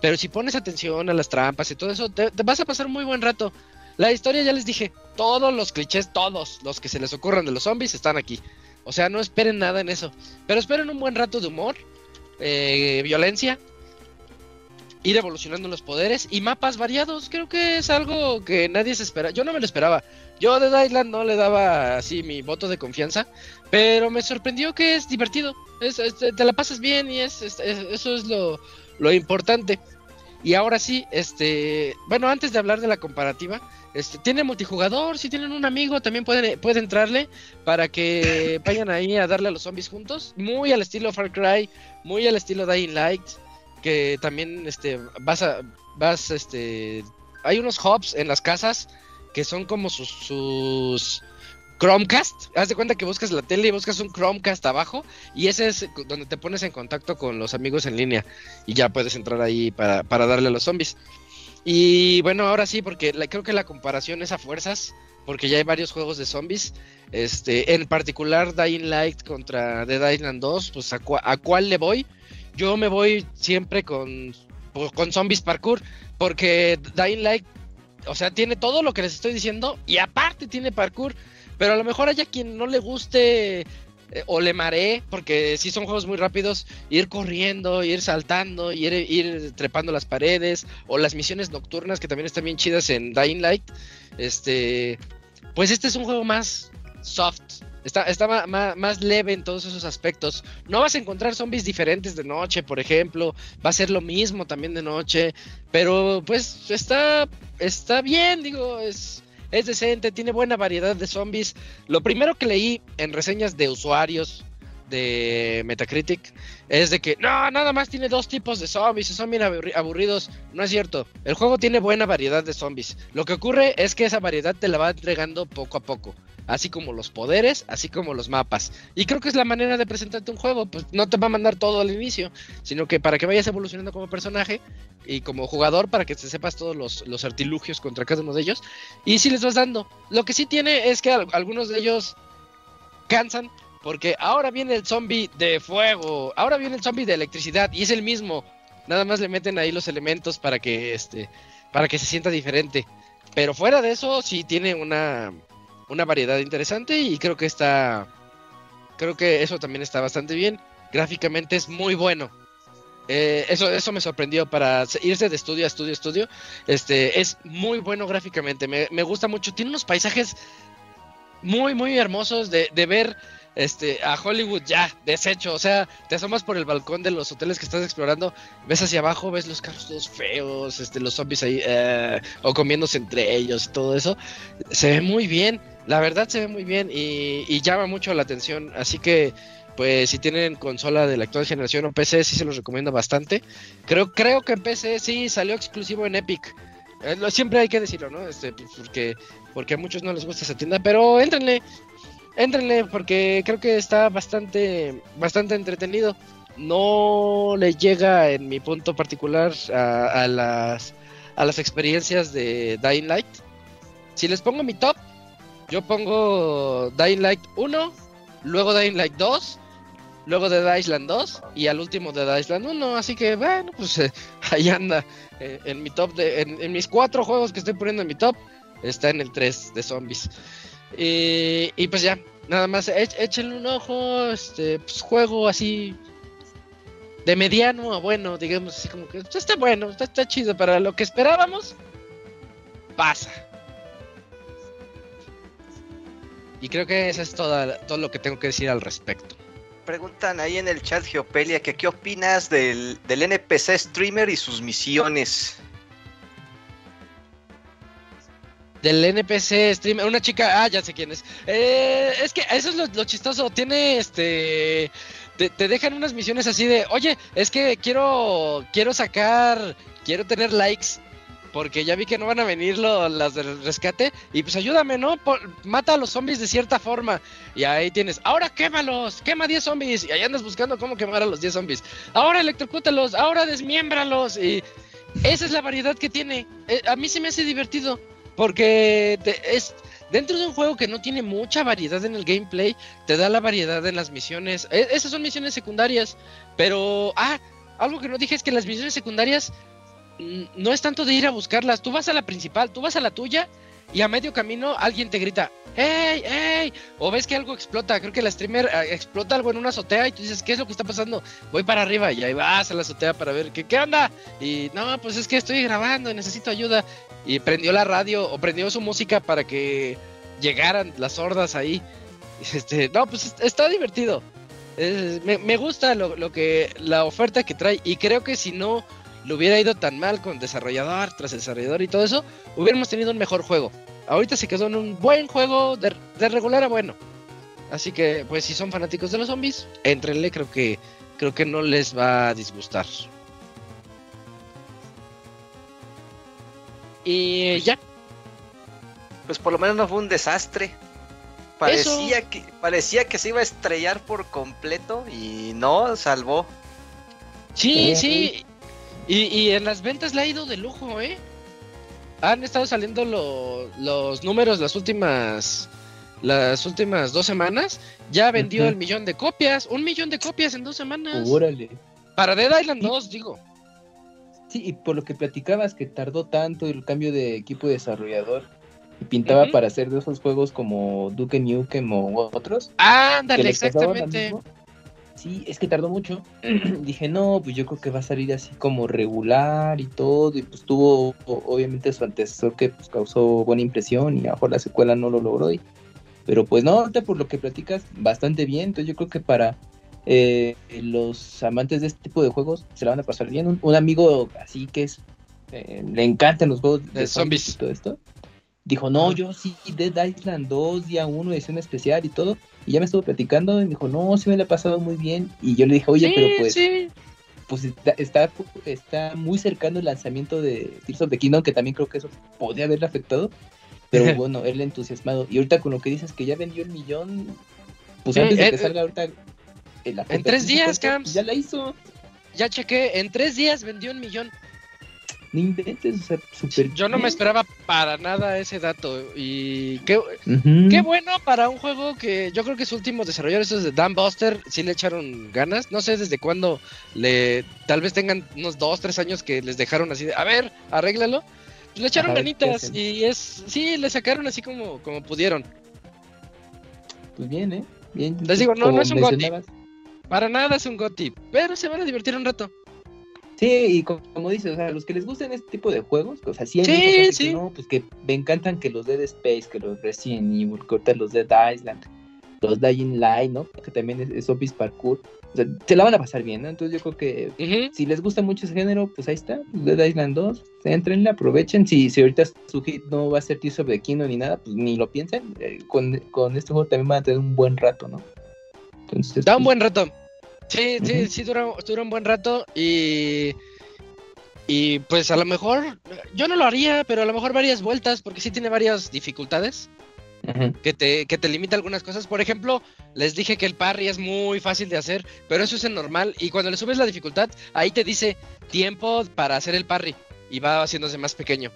Pero si pones atención a las trampas y todo eso, te, te vas a pasar un muy buen rato. La historia ya les dije, todos los clichés, todos los que se les ocurran de los zombies están aquí. O sea, no esperen nada en eso. Pero esperen un buen rato de humor, eh, violencia, ir evolucionando los poderes y mapas variados. Creo que es algo que nadie se espera. Yo no me lo esperaba. Yo Dead Island no le daba así mi voto de confianza, pero me sorprendió que es divertido. Es- es- te la pasas bien y es, es- es- eso es lo, lo importante. Y ahora sí, este, bueno, antes de hablar de la comparativa, este, tiene multijugador, si tienen un amigo también pueden, pueden entrarle para que vayan ahí a darle a los zombies juntos, muy al estilo Far Cry, muy al estilo Dying Light, que también este vas a vas este hay unos hubs en las casas que son como sus, sus Chromecast, haz de cuenta que buscas la tele y buscas un Chromecast abajo y ese es donde te pones en contacto con los amigos en línea y ya puedes entrar ahí para, para darle a los zombies. Y bueno, ahora sí, porque creo que la comparación es a fuerzas, porque ya hay varios juegos de zombies. Este, en particular Dying Light contra Dead Island 2, pues a, a cuál le voy. Yo me voy siempre con, pues, con zombies parkour, porque Dying Light, o sea, tiene todo lo que les estoy diciendo y aparte tiene parkour. Pero a lo mejor haya quien no le guste eh, o le maree, porque si son juegos muy rápidos, ir corriendo, ir saltando, ir, ir trepando las paredes, o las misiones nocturnas que también están bien chidas en Dying Light. Este, pues este es un juego más soft. Está, está más leve en todos esos aspectos. No vas a encontrar zombies diferentes de noche, por ejemplo. Va a ser lo mismo también de noche. Pero pues está, está bien, digo, es, es decente, tiene buena variedad de zombies. Lo primero que leí en reseñas de usuarios de Metacritic es de que no, nada más tiene dos tipos de zombies, son bien aburri- aburridos. No es cierto. El juego tiene buena variedad de zombies. Lo que ocurre es que esa variedad te la va entregando poco a poco. Así como los poderes, así como los mapas. Y creo que es la manera de presentarte un juego, pues no te va a mandar todo al inicio, sino que para que vayas evolucionando como personaje y como jugador, para que te sepas todos los, los artilugios contra cada uno de ellos, y si les vas dando. Lo que sí tiene es que al- algunos de ellos cansan, porque ahora viene el zombie de fuego, ahora viene el zombie de electricidad, y es el mismo. Nada más le meten ahí los elementos para que este para que se sienta diferente. Pero fuera de eso, sí tiene una, una variedad interesante y creo que está. Creo que eso también está bastante bien. Gráficamente es muy bueno. Eh, eso, eso me sorprendió para se- irse de estudio a estudio a estudio. Este es muy bueno gráficamente. Me, me gusta mucho. Tiene unos paisajes muy, muy hermosos de, de ver este, a Hollywood ya deshecho. O sea, te asomas por el balcón de los hoteles que estás explorando, ves hacia abajo, ves los carros todos feos, este, los zombies ahí, eh, o comiéndose entre ellos todo eso. Se ve muy bien, la verdad se ve muy bien y, llama mucho la atención. Así que, pues, si tienen consola de la actual generación o PC, sí se los recomiendo bastante. Creo, creo que en PC sí salió exclusivo en Epic. Eh, siempre hay que decirlo, ¿no? Este, pues, porque, porque a muchos no les gusta esa tienda, pero éntrenle, éntrenle, porque creo que está bastante, bastante entretenido. No le llega en mi punto particular a, las, a las experiencias de Dying Light. Si les pongo mi top, yo pongo Dying Light 1, luego Dying Light 2, luego de Island 2 y al último de Island 1. Así que bueno, pues eh, ahí anda. eh, en mi top de. En, en mis cuatro juegos que estoy poniendo en mi top, está en el 3 de zombies. Y, y pues ya, nada más, éch- échenle un ojo. Este, pues juego así. De mediano a bueno, digamos así como que pues, está bueno, está, está chido para lo que esperábamos. Pasa. Y creo que eso es toda, todo lo que tengo que decir al respecto. Preguntan ahí en el chat Geopelia que qué opinas del, del NPC streamer y sus misiones. Del NPC streamer, una chica, ah, ya sé quién es. Eh, es que eso es lo, chistoso, tiene este... Te, te dejan unas misiones así de, oye, es que quiero, quiero sacar, quiero tener likes, porque ya vi que no van a venir lo- las del rescate, y pues ayúdame, ¿no? Mata a los zombies de cierta forma, y ahí tienes, ahora quémalos, quema 10 zombies, y ahí andas buscando cómo quemar a los 10 zombies, ahora electrocútalos, ahora desmiémbralos, y esa es la variedad que tiene, Eh, a mí se me hace divertido. Porque te- es dentro de un juego que no tiene mucha variedad en el gameplay, te da la variedad en las misiones. E- esas son misiones secundarias, pero ah, algo que no dije es que las misiones secundarias no es tanto de ir a buscarlas. Tú vas a la principal, tú vas a la tuya y a medio camino alguien te grita, ¡Hey, hey! O ves que algo explota. Creo que la streamer eh, explota algo en una azotea y tú dices, ¿qué es lo que está pasando? Voy para arriba y ahí vas a la azotea para ver qué, qué onda. Y no, pues es que estoy grabando y necesito ayuda. Y prendió la radio o prendió su música para que llegaran las sordas ahí. Este, no, pues est- está divertido. Me, gusta lo, lo que la oferta que trae y creo que si no le hubiera ido tan mal con desarrollador tras desarrollador y todo eso, hubiéramos tenido un mejor juego. Ahorita se quedó en un buen juego de, de regular a bueno. Así que, pues, si son fanáticos de los zombies, entrenle, creo que creo que no les va a disgustar. Y ya, Pues por lo menos no fue un desastre. Parecía que, parecía que se iba a estrellar por completo y no, salvó. Sí, Sí. sí. Y, y en las ventas le ha ido de lujo, ¿eh? Han estado saliendo lo- los números las últimas las últimas dos semanas. Ya vendió Ujú. el millón de copias. Un millón de copias en dos semanas. Órale. Para Dead Island 2, digo. Sí, y por lo que platicabas que tardó tanto el cambio de equipo de desarrollador y pintaba para hacer de esos juegos como Duke Nukem o otros. Ándale, exactamente. mismo. Sí, es que tardó mucho. Dije, no, pues yo creo que va a salir así como regular y todo. Y pues tuvo obviamente su antecesor que pues, causó buena impresión y a lo mejor la secuela no lo logró. y- pero pues no, ahorita por lo que platicas, bastante bien. Entonces yo creo que para eh, los amantes de este tipo de juegos se la van a pasar bien. Un, un amigo así que es eh, le encantan los juegos de, De zombies zombies. y todo esto. Dijo, no, yo sí, Dead Island 2, día 1, edición especial y todo. Y ya me estuvo platicando y me dijo, no, sí me la he pasado muy bien. Y yo le dije, oye, sí, pero pues, sí. pues está, está, está muy cercano el lanzamiento de Tears of the Kingdom, que también creo que eso podría haberle afectado. Pero bueno, él entusiasmado. Y ahorita con lo que dices que ya vendió el millón, pues antes de eh, que salga ahorita. eh, la en tres días, Camps. Ya la hizo. Ya chequé, en tres días vendió un millón. No inventes, o sea, súper. Yo no me esperaba para nada ese dato. Y qué, bueno para un juego que yo creo que su último desarrollador, esos de Dan Buster, sí le echaron ganas. No sé desde cuándo le. Tal vez tengan unos dos, tres años que les dejaron así de. A ver, arréglalo. Le echaron ganitas y es. Sí, le sacaron así como, como pudieron. Pues bien, ¿eh? Bien. Les digo, no, no es un goti. mencionabas. Para nada es un goti, pero se van a divertir un rato. Sí, y co- como dices, o sea, los que les gustan este tipo de juegos, o sea, sí hay Sí, que no, pues que me encantan que los Dead Space, que los Resident Evil, que los Dead Island, los Dying Light, ¿no? Que también es, es Office Parkour. O sea, se la van a pasar bien, ¿no? Entonces yo creo que si les gusta mucho ese género, pues ahí está, Dead Island 2, entrenle, aprovechen. Si, si ahorita su hit no va a ser Tears of the Kingdom ni nada, pues ni lo piensen. eh, con, con este juego también van a tener un buen rato, ¿no? Entonces, Da un buen rato. Sí, sí, sí, dura, dura un buen rato y. Y pues a lo mejor. Yo no lo haría, pero a lo mejor varias vueltas, porque sí tiene varias dificultades que te, que te limita algunas cosas. Por ejemplo, les dije que el parry es muy fácil de hacer, pero eso es en normal. Y cuando le subes la dificultad, ahí te dice tiempo para hacer el parry y va haciéndose más pequeño.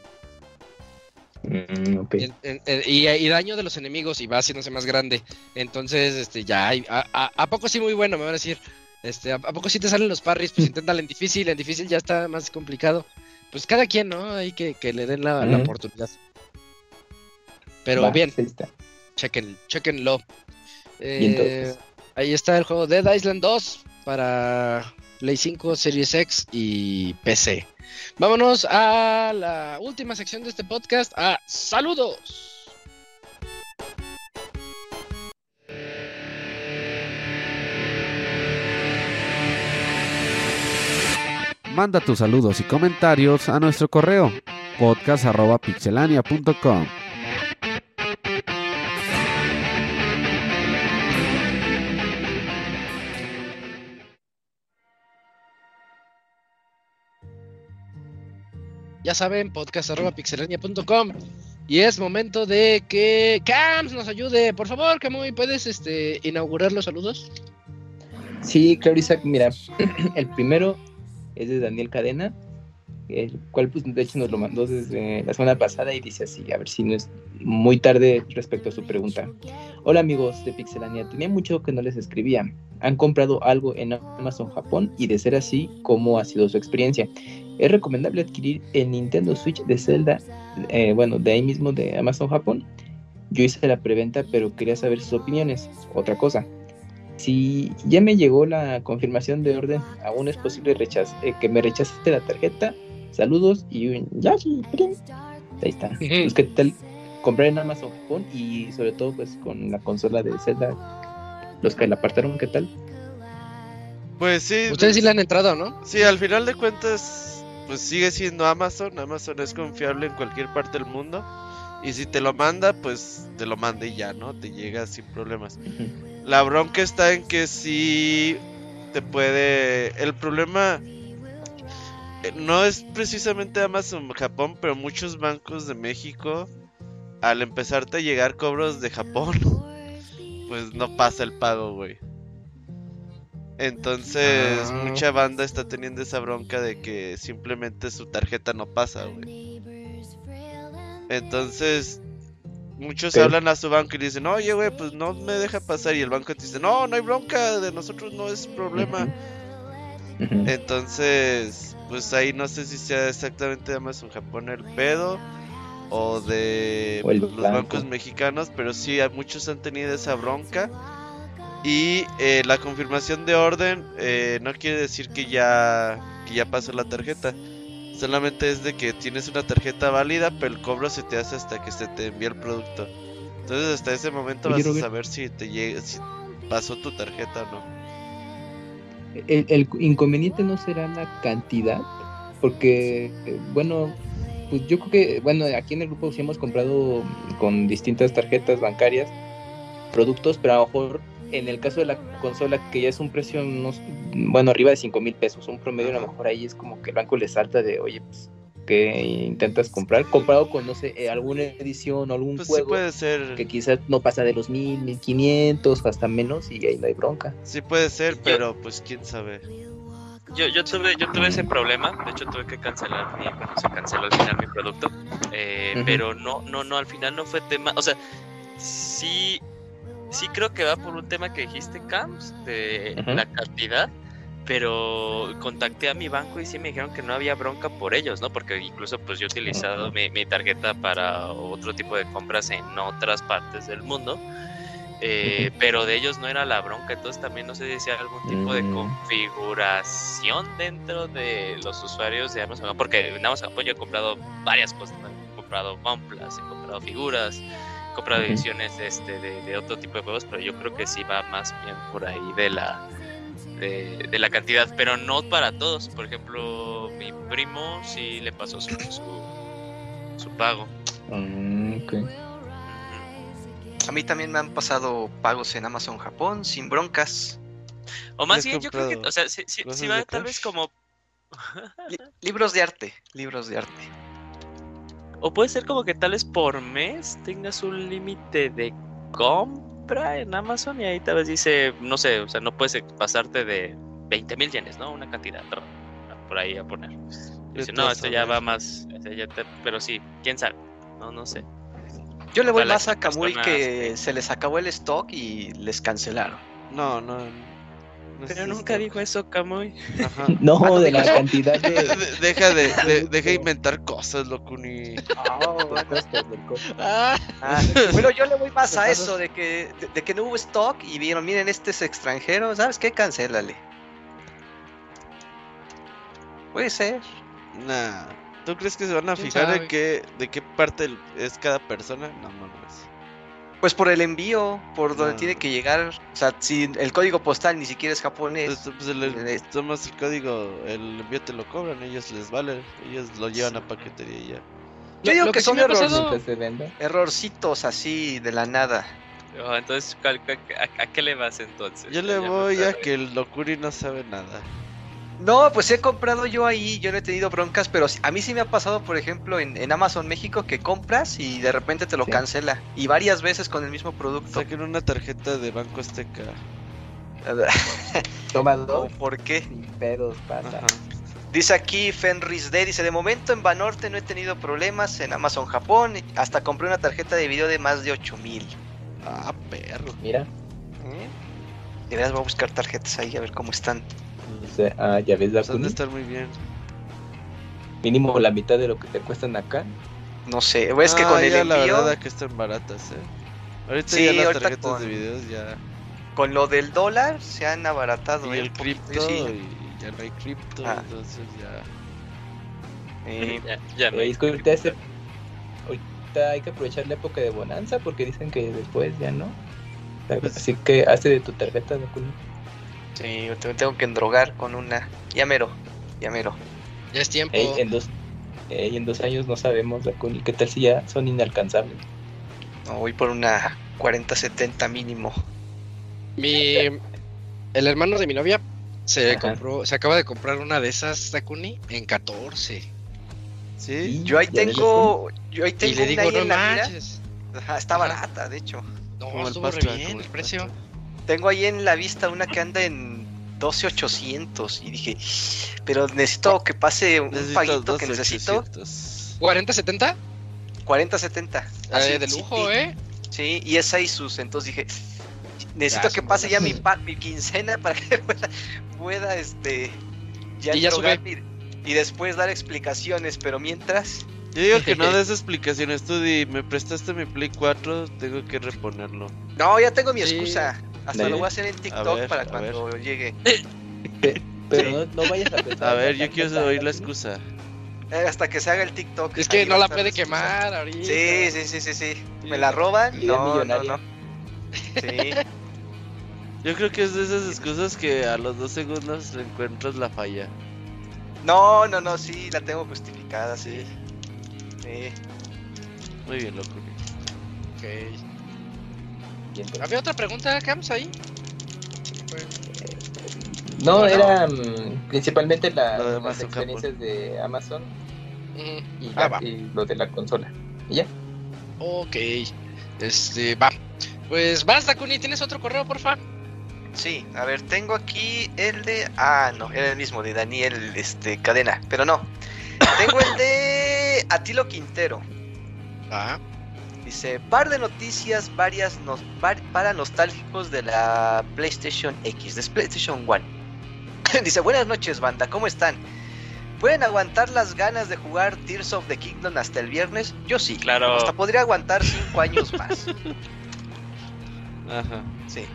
Mm, en- y, y daño de los enemigos y va haciéndose más grande. Entonces, este, ya hay, a, a- ¿a poco sí muy bueno, me van a decir. Este, ¿a, poco sí te salen los parries? Pues inténtale en difícil, en difícil ya está más complicado. Pues cada quien, ¿no? Hay que, que le den la, la oportunidad. Pero Va, bien, chequen, chequenlo. Eh, ahí está el juego Dead Island 2 para Play 5, Series X y PC. Vámonos a la última sección de este podcast, a saludos. Manda tus saludos y comentarios a nuestro correo podcast.pixelania.com. Ya saben, podcast.pixelania.com. Y es momento de que Cams nos ayude. Por favor, Camuy, ¿puedes este, inaugurar los saludos? Sí, claro, Isaac, mira, el primero es de Daniel Cadena, el cual pues de hecho nos lo mandó desde la semana pasada y dice así, a ver si no es muy tarde respecto a su pregunta. Hola amigos de Pixelania, tenía mucho que no les escribía. ¿Han comprado algo en Amazon Japón? Y de ser así, ¿cómo ha sido su experiencia? Es recomendable adquirir el Nintendo Switch de Zelda, eh, bueno, de ahí mismo de Amazon Japón. Yo hice la preventa, pero quería saber sus opiniones. Otra cosa, si ya me llegó la confirmación de orden, aún es posible eh, que me rechazaste la tarjeta. Saludos y un ya, sí, prin. Ahí está. Pues qué tal comprar en Amazon Japón y sobre todo pues con la consola de Zelda, los que la apartaron, ¿qué tal? Pues sí. Ustedes sí le han entrado, ¿no? Sí, al final de cuentas, pues sigue siendo Amazon. Amazon es confiable en cualquier parte del mundo. Y si te lo manda, pues te lo manda y ya, ¿no? Te llega sin problemas. La bronca está en que sí te puede... El problema eh, no es precisamente Amazon Japón, pero muchos bancos de México, al empezarte a llegar cobros de Japón, pues no pasa el pago, güey. Entonces, Ah. mucha banda está teniendo esa bronca de que simplemente su tarjeta no pasa, güey. Entonces, muchos hablan a su banco y le dicen, oye, güey, pues no me deja pasar. Y el banco te dice, no, no hay bronca, de nosotros no es problema. Entonces, pues ahí no sé si sea exactamente de Amazon Japón el pedo o de O el los banco. bancos mexicanos, pero sí, muchos han tenido esa bronca. Y eh, la confirmación de orden eh, no quiere decir que ya, que ya pasó la tarjeta. Solamente es de que tienes una tarjeta válida, pero el cobro se te hace hasta que se te envía el producto. Entonces hasta ese momento Oye, vas a saber si te llega, si pasó tu tarjeta o no. El, el inconveniente no será la cantidad, porque, eh, bueno, pues yo creo que, bueno, aquí en el grupo sí hemos comprado con distintas tarjetas bancarias productos, pero a lo mejor en el caso de la consola, que ya es un precio, unos, bueno, arriba de 5 mil pesos, un promedio, a lo mejor ahí es como que el banco le salta de, oye, pues, que intentas comprar, comparado con, no sé, eh, alguna edición o algún Pues sí juego puede ser. que quizás no pasa de los mil, mil quinientos o hasta menos y ahí no hay bronca. Sí puede ser, pero pues quién sabe. Yo, yo tuve yo tuve ese problema, de hecho tuve que cancelar mi, bueno, se canceló al final mi producto, eh, pero no, no, no, al final no fue tema, o sea, sí, sí creo que va por un tema que dijiste, Camps, de la cantidad, pero contacté a mi banco y sí me dijeron que no había bronca por ellos, ¿no? Porque incluso pues yo he utilizado mi, mi tarjeta para otro tipo de compras en otras partes del mundo. eh, pero de ellos no era la bronca, entonces también no sé si sea algún tipo de Mm. configuración dentro de los usuarios de Amazon, porque en Amazon Japón yo he comprado varias cosas, ¿no? he comprado Gunplas, he comprado figuras, Ujú. ediciones este, de, de otro tipo de juegos, pero yo creo que sí va más bien por ahí de la de, de la cantidad, pero no para todos. Por ejemplo, mi primo sí le pasó su, su, su pago. Mm. A mí también me han pasado pagos en Amazon Japón sin broncas. O más bien, yo creo que, o sea, sí, sí, sí va de tal vez como Li- libros de arte, libros de arte. O puede ser como que tal vez por mes tengas un límite de compra en Amazon y ahí tal vez dice, no sé, o sea, no puedes pasarte de 20 mil yenes, ¿no? Una cantidad ¿no? por ahí a poner. Dice, no, esto ya va más, ya te- pero sí, quién sabe, no, no sé. Yo le voy Ojalá más a Kamui que- se les acabó el stock y les cancelaron. No, no. No Pero nunca dijo eso, Camuy. Ajá. No, Ah, ¿no de la cantidad de... De- Deja de, de- deja de inventar cosas, Locuni. Ah, Ah, bueno, yo le voy más a eso, de que, de, de que no hubo stock y vieron, miren, este es extranjero, ¿sabes qué? Cancélale. Puede ser. Nah. ¿Tú crees que se van a ¿Quién fijar sabe? en qué, de qué parte es cada persona? No, no, no es. Pues por el envío, por donde No. tiene que llegar. O sea, si el código postal ni siquiera es japonés. Pues, pues, el, Eh, tomas el código, el envío te lo cobran, ellos les vale, ellos lo llevan a paquetería y ya. Yo Lo- digo lo que son errores, pasado- errorcitos así de la nada. Oh, entonces, ¿cuál- cuál- a, a qué le vas entonces? Yo le voy a que el Locuri no sabe nada. No, pues he comprado yo ahí, yo no he tenido broncas, pero a mí sí me ha pasado, por ejemplo, en, en Amazon México que compras y de repente te lo Sí. cancela. Y varias veces con el mismo producto. Saquen una tarjeta de Banco Azteca. Toma ¿O dos. ¿Por qué? Sin pedos pasa. Ajá. Dice aquí Fenris D, dice, de momento en Banorte no he tenido problemas, en Amazon Japón hasta compré una tarjeta de video de más de 8000. Ah, perro. Mira. ¿Eh? De veras voy a buscar tarjetas ahí a ver cómo están. O sea, ah, ya ves, Pues Dakuni. estar muy bien. Mínimo la mitad de lo que te cuestan acá. No sé, es que Ah, con el ya, la envío, verdad que están baratas, eh. Ahorita Sí, ya las ahorita tarjetas con- de videos ya. con lo del dólar se han abaratado. Y ¿eh? el cripto, sí. y ya no hay cripto, Ah. entonces ya. Eh, Ya, ya no Eh, hay- ahorita, ahorita hay que aprovechar la época de bonanza porque dicen que después ya no. Pues- Así que hazte de tu tarjeta, Dakuni. Sí, yo te- tengo que endrogar con una. Ya mero, ya mero. ya es tiempo. Ey, en dos ey, en dos años no sabemos, Dakuni. ¿Qué tal si ya son inalcanzables? No, voy por una 40-70 mínimo. Mi el hermano de mi novia se Ajá. compró, se acaba de comprar una de esas Takuni en 14. ¿Sí? Y Yo ahí tengo, yo ahí Y tengo le una digo, ahí no en la mira. manches. Ajá, está barata, de hecho. No, estuvo re bien el precio. Tengo ahí en la vista una que anda en 12800 y dije, pero necesito que pase un Necesito paguito dos que necesito 800. ¿40-70? 4070. Eh, de lujo, ¿eh? Sí, y es Asus, entonces dije, necesito que pase ya mi, pa- mi quincena para que pueda, pueda, este ya Y ya y, y después dar explicaciones, pero mientras Yo digo que no des explicaciones. Tú di, me prestaste mi Play 4, tengo que reponerlo. no, ya tengo mi Sí. Hasta lo voy a hacer en TikTok ver, para cuando llegue. Pero Sí. no, no vayas a pensar. A ver, yo quiero oír la excusa. Eh, hasta que se haga el TikTok. Es que no la puede quemar ahorita. Sí, sí, sí, sí, sí. ¿Me la roban? No, no, no. Sí. Yo creo que es de esas excusas que a los dos segundos le encuentras la falla. No, no, no, sí, la tengo justificada, sí. Sí. Muy bien, loco. Ok. Bien. ¿Había otra pregunta, Cams, ahí? No, era mm, principalmente la, Lo de las experiencias de Amazon. Y, Ah, y lo de la consola. Y ya. Ok. Este, va. Pues basta, Kuni, ¿tienes otro correo, porfa? Sí, a ver, tengo aquí el de. Ah, no, era el mismo de Daniel este, Cadena, pero no. Tengo el de Atilo Quintero. Ah. Dice, par de noticias varias nos- para nostálgicos de la PlayStation X, de PlayStation One. Dice, buenas noches banda, ¿cómo están? ¿Pueden aguantar las ganas de jugar Tears of the Kingdom hasta el viernes? Yo sí. Claro. Hasta podría aguantar cinco años más. Ajá. Sí.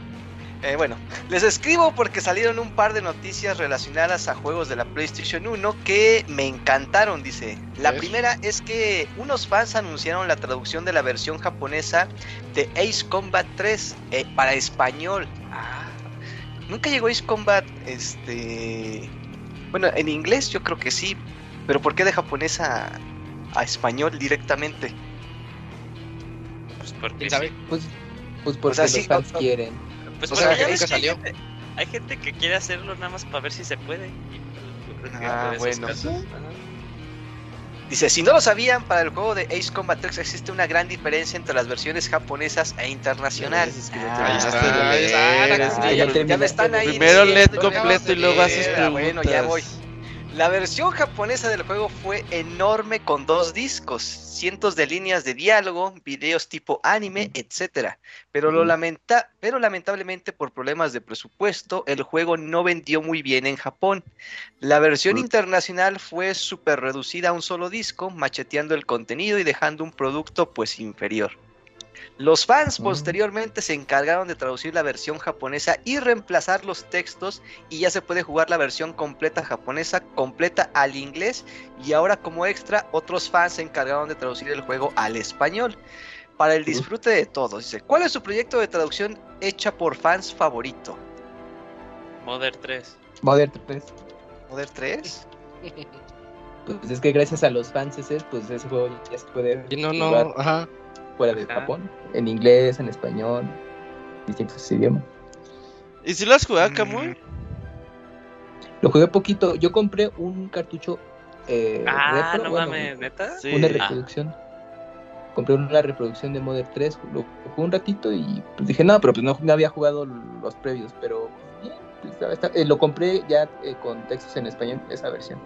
Eh, bueno, les escribo porque salieron un par de noticias relacionadas a juegos de la PlayStation 1 que me encantaron, dice. La primera es que unos fans anunciaron la traducción de la versión japonesa de Ace Combat 3 eh, para español. Ah, nunca llegó Ace Combat, este... Bueno, en inglés yo creo que sí, pero ¿por qué de japonés a, a español directamente? Pues porque. Pues, pues porque sea, los sí, fans o- quieren. Pues O porque sea, ya que ves nunca que hay salió. gente- Hay gente que quiere hacerlo nada más para ver si se puede. y, pues, yo creo que Ah, bueno. Dice, si no lo sabían, para el juego de Ace Combat 3 existe una gran diferencia entre las versiones japonesas e internacional. Ya Ah, ahí está, me están ahí. Primero no completo y luego haces Ah, preguntas. Bueno, ya voy. La versión japonesa del juego fue enorme con dos discos, cientos de líneas de diálogo, videos tipo anime, etcétera. Pero lo lamenta, pero lamentablemente por problemas de presupuesto, el juego no vendió muy bien en Japón. La versión internacional fue súper reducida a un solo disco, macheteando el contenido y dejando un producto pues inferior. Los fans Mm. posteriormente se encargaron de traducir la versión japonesa y reemplazar los textos y ya se puede jugar la versión completa japonesa completa al inglés y ahora como extra otros fans se encargaron de traducir el juego al español para el disfrute de todos. Dice, ¿cuál es su proyecto de traducción hecha por fans favorito? Modern 3. Modern 3. ¿Modern 3? Pues es que gracias a los fans ese, pues ese juego ya se puede Y no, jugar no, ajá. Fuera de Ajá. Japón. En inglés, en español, distintos idiomas. ¿Y si lo has jugado? Mm. Lo jugué poquito. Yo compré un cartucho eh, Ah, no bueno, mames, neta. Sí. una Ah. reproducción. Compré una reproducción de Modern 3, lo, lo jugué un ratito y pues dije, no, pero pues no, no había jugado los previos, pero bien, pues, está- eh, lo compré ya eh, con textos en español, esa versión.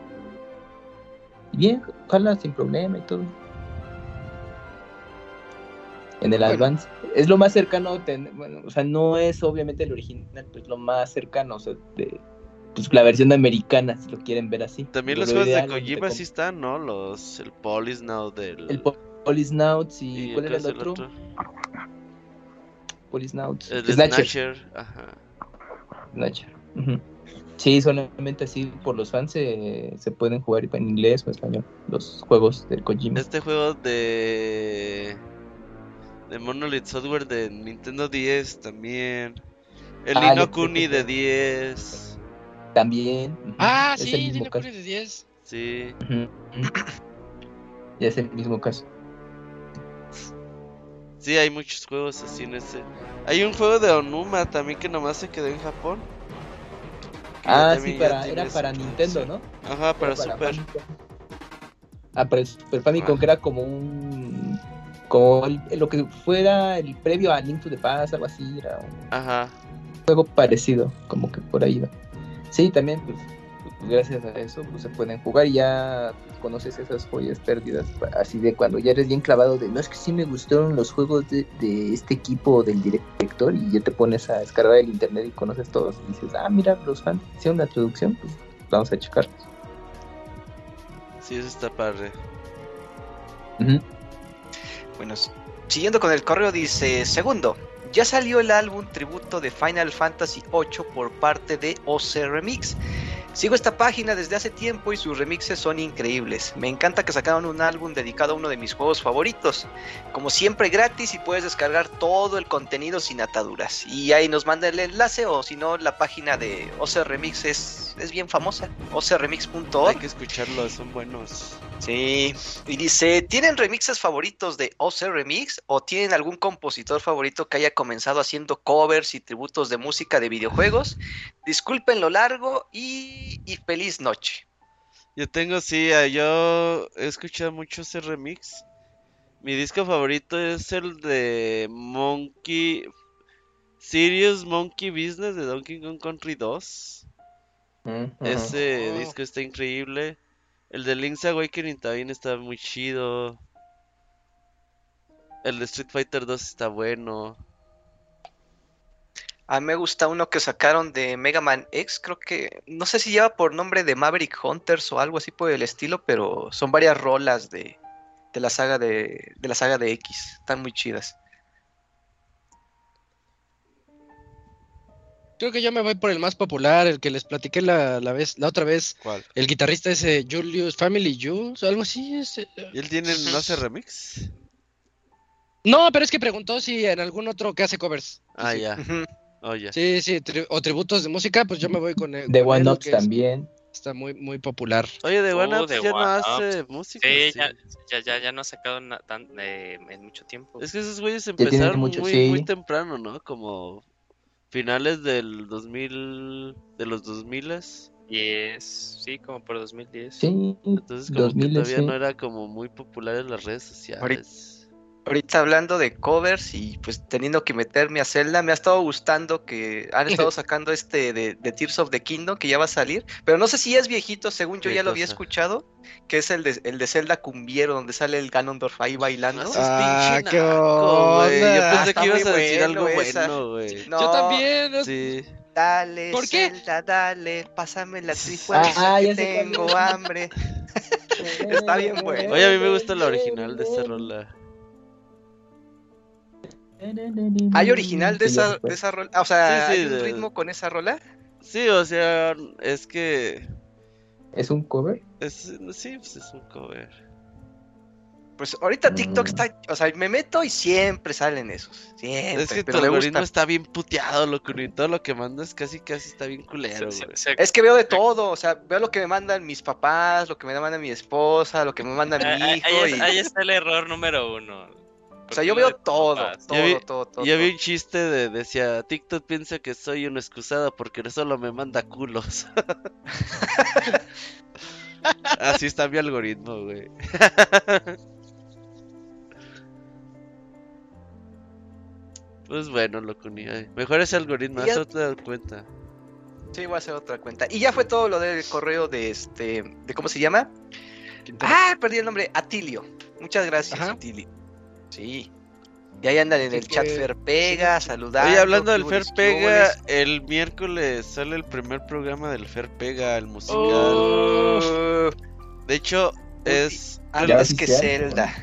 Y bien, jala sin problema y todo. En el Bueno. Advance. Es lo más cercano, ten- bueno, o sea, no es obviamente el original, pues lo más cercano, o sea, de pues, la versión americana, si lo quieren ver así. También Lo los juegos de Kojima sí están, ¿no? Los, el Polis Now del... El Po- Polisnauts y, y ¿cuál era ¿cuál el otro? Polisnauts. El de Snatcher. Snatcher. Ajá. Snatcher. Sí, solamente así por los fans se, se pueden jugar en inglés o español los juegos del Kojima. Este juego de... De Monolith Software de Nintendo 10 también. El Ah, Nino Kuni de 10. También. Ah, es el sí, mismo tiene caso. Kuni de 10. Sí. Ya es el mismo caso. Sí, hay muchos juegos así en ese. Hay un juego de Onuma también que nomás se quedó en Japón. Ah, sí, para, era para su- Nintendo. ¿no? Ajá, para Super. Famicom. Ah, para el Super Famicom, Ah. que era como un. Como el- lo que fuera el previo a Link to the Past, algo así. Era un Ajá. juego parecido, como que por ahí va. Sí, también, pues, gracias a eso, pues se pueden jugar y ya conoces esas joyas perdidas, así de cuando ya eres bien clavado de, no es que sí me gustaron los juegos de, de este equipo del director y ya te pones a descargar el internet y conoces todos y dices, ah, mira, los fans hicieron la traducción, pues vamos a checarlos. Sí, eso está padre. Ujú. Siguiendo con el correo dice, segundo, ya salió el álbum tributo de Final Fantasy VIII por parte de OC Remix. Sigo esta página desde hace tiempo y sus remixes son increíbles. Me encanta que sacaron un álbum dedicado a uno de mis juegos favoritos. Como siempre gratis y puedes descargar todo el contenido sin ataduras. Y ahí nos manda el enlace o si no la página de OC Remix es, es bien famosa. ocremix.org. Hay que escucharlo, son buenos. Sí, y dice, ¿tienen remixes favoritos de OC Remix o tienen algún compositor favorito que haya comenzado haciendo covers y tributos de música de videojuegos? Disculpen lo largo y, y feliz noche. Yo tengo, sí, ah, yo he escuchado mucho ese remix. Mi disco favorito es el de Monkey. Serious Monkey Business de Donkey Kong Country 2. Mm, Ese Oh. disco está increíble. El de Link's Awakening también está muy chido. El de Street Fighter 2 está bueno. A mí me gusta uno que sacaron de Mega Man X, creo que, no sé si lleva por nombre de Maverick Hunters o algo así por el estilo, pero son varias rolas de, de la saga de, de la saga de X, están muy chidas. Creo que yo me voy por el más popular, el que les platiqué la, la vez, la otra vez, ¿Cuál? el guitarrista ese Julius Family Jules o algo así. ese- ¿Y él tiene, no hace remix? No, pero es que preguntó si en algún otro que hace covers. Ah, Sí. Oh, ya. Sí, sí, tri- o tributos de música, pues yo me voy con, el- De con One es- también. está muy, muy popular. Oye, de Oh, One Ups de ya no hace música. Sí, sí. ya, ya, ya, ya no ha sacado tan, eh, en mucho tiempo. Es que esos güeyes empezaron mucho, muy, sí. muy temprano, ¿no? Como finales del 2000, de los 2000 Y es, sí, como por 2010. Sí, Entonces como 2000, que todavía sí. no era como muy popular en las redes sociales. Ahorita hablando de covers y pues teniendo que meterme a Zelda, me ha estado gustando que han estado sacando este de, de Tears of the Kingdom que ya va a salir, pero no sé si es viejito, según yo ¿Qué ya lo había escuchado, que es el de, el de Zelda Cumbiero, donde sale el Ganondorf ahí bailando. Ah, pinche qué naco. Yo pensé Está que ibas a decir bueno algo esa. bueno, güey. No, Yo también. Sí. Dale, ¿Por qué? Zelda, dale, pásame la trifuerza Ah, que sé cuál tengo hambre. Está bien bueno. Oye, a mí me gusta la original de esa rola. ¿Hay original de esa, de esa rola? O sea, Sí, sí, ¿hay un ritmo con esa rola? Sí, o sea, es que... ¿Es un cover? Es, sí, pues es un cover. Pues ahorita TikTok Mm. está, o sea, me meto y siempre salen esos. Siempre, Es que tu pero me algoritmo gusta. está bien puteado, loco. Y todo lo que mandas casi, casi está bien culero, Se- se- güey. se- Es que veo de todo, o sea, veo lo que me mandan mis papás, lo que me manda mi esposa, lo que me manda Ah, mi ah, hijo. ahí, y- ahí está el error número uno. O sea, yo veo todo, todo, Ya vi- todo, todo. Yo vi un chiste de, decía, TikTok piensa que soy una excusada porque solo me manda culos. Así está mi algoritmo, güey. Pues bueno, loco, ni Mejor ese algoritmo, ya- das cuenta. Sí, voy a hacer otra cuenta. Y ya fue todo lo del correo de este, de cómo se llama. Ah, perdí el nombre, Atilio. Muchas gracias, Ajá. Atilio. Sí. Y ahí andan en el chat Fer Pega, saludando. Oye, hablando del ¿qué Fer Pega, el miércoles sale el primer programa del Fer Pega, el musical. Oh, De hecho, es antes sí que Zelda.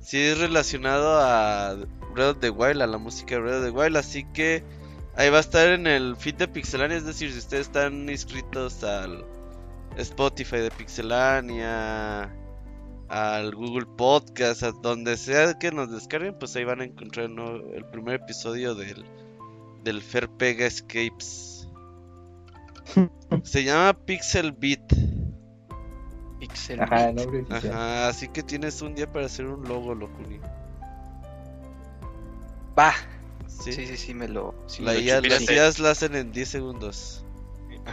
sí es relacionado a Breath of the Wild, a la música de Breath of the Wild, así que ahí va a estar en el feed de Pixelania, es decir, si ustedes están inscritos al Spotify de Pixelania, al Google Podcast, a donde sea que nos descarguen, pues ahí van a encontrar ¿no? el primer episodio del, del Fer Pega Escapes. Se llama Pixel Beat. Pixel Ajá, Beat. el nombre. Ajá, así que tienes un día para hacer un logo, Locuni. Va. Sí. Sí, sí, sí, me lo. sí La me lo IA, las. IAs la hacen en 10 segundos.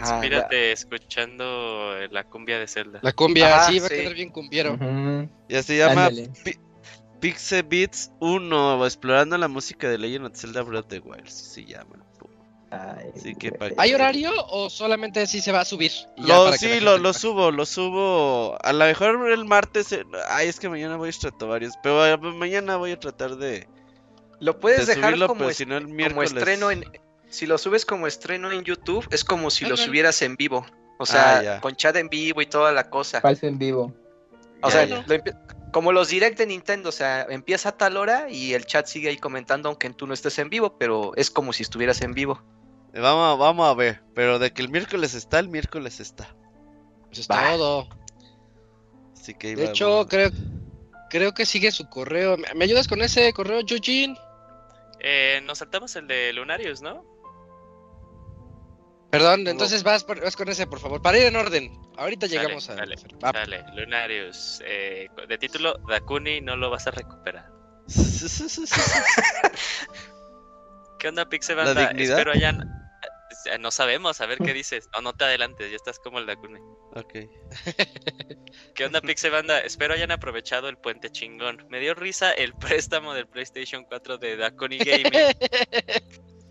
Ajá, Inspírate escuchando la cumbia de Zelda. La cumbia, Ajá, sí, va a quedar bien cumbiero. Ujú, Ya se llama. Pixel Beats 1, explorando la música de Legend of Zelda Breath of the Wild, así se llama. Ay, Sí, que güey. pa- ¿Hay horario o solamente así se va a subir? Lo, sí, lo, subo, lo subo. A lo mejor el martes. eh, Ay, es que mañana voy a tratar varios. Pero eh, mañana voy a tratar de, Lo puedes de dejar subirlo, como, pero es- si no el como miércoles. estreno en. Si lo subes como estreno en YouTube, es como si lo subieras en vivo. O sea, Ah, con chat en vivo y toda la cosa. Falso en vivo. O Ya, sea, ya. lo como los direct de Nintendo, o sea, empieza a tal hora y el chat sigue ahí comentando aunque tú no estés en vivo, pero es como si estuvieras en vivo. Eh, Vamos, a- vamos a ver. Pero de que el miércoles está, el miércoles está. Pues es todo. Así que ahí De hecho, creo, creo que sigue su correo. ¿Me, me ayudas con ese correo, Eugene? Eh, nos saltamos el de Lunarius, ¿no? Perdón, entonces vas, por- vas con ese, por favor, para ir en orden. Ahorita llegamos a... Dale, Lunarius. eh, de título, Dakuni no lo vas a recuperar. ¿Qué onda, Pixel ¿La Banda? dignidad? Espero hayan. eh, No sabemos, a ver qué dices. No, no te adelantes, ya estás como el Dakuni. Ok. ¿Qué onda, Pixel Banda? Espero hayan aprovechado el puente chingón. Me dio risa el préstamo del PlayStation 4 de Daconi Gaming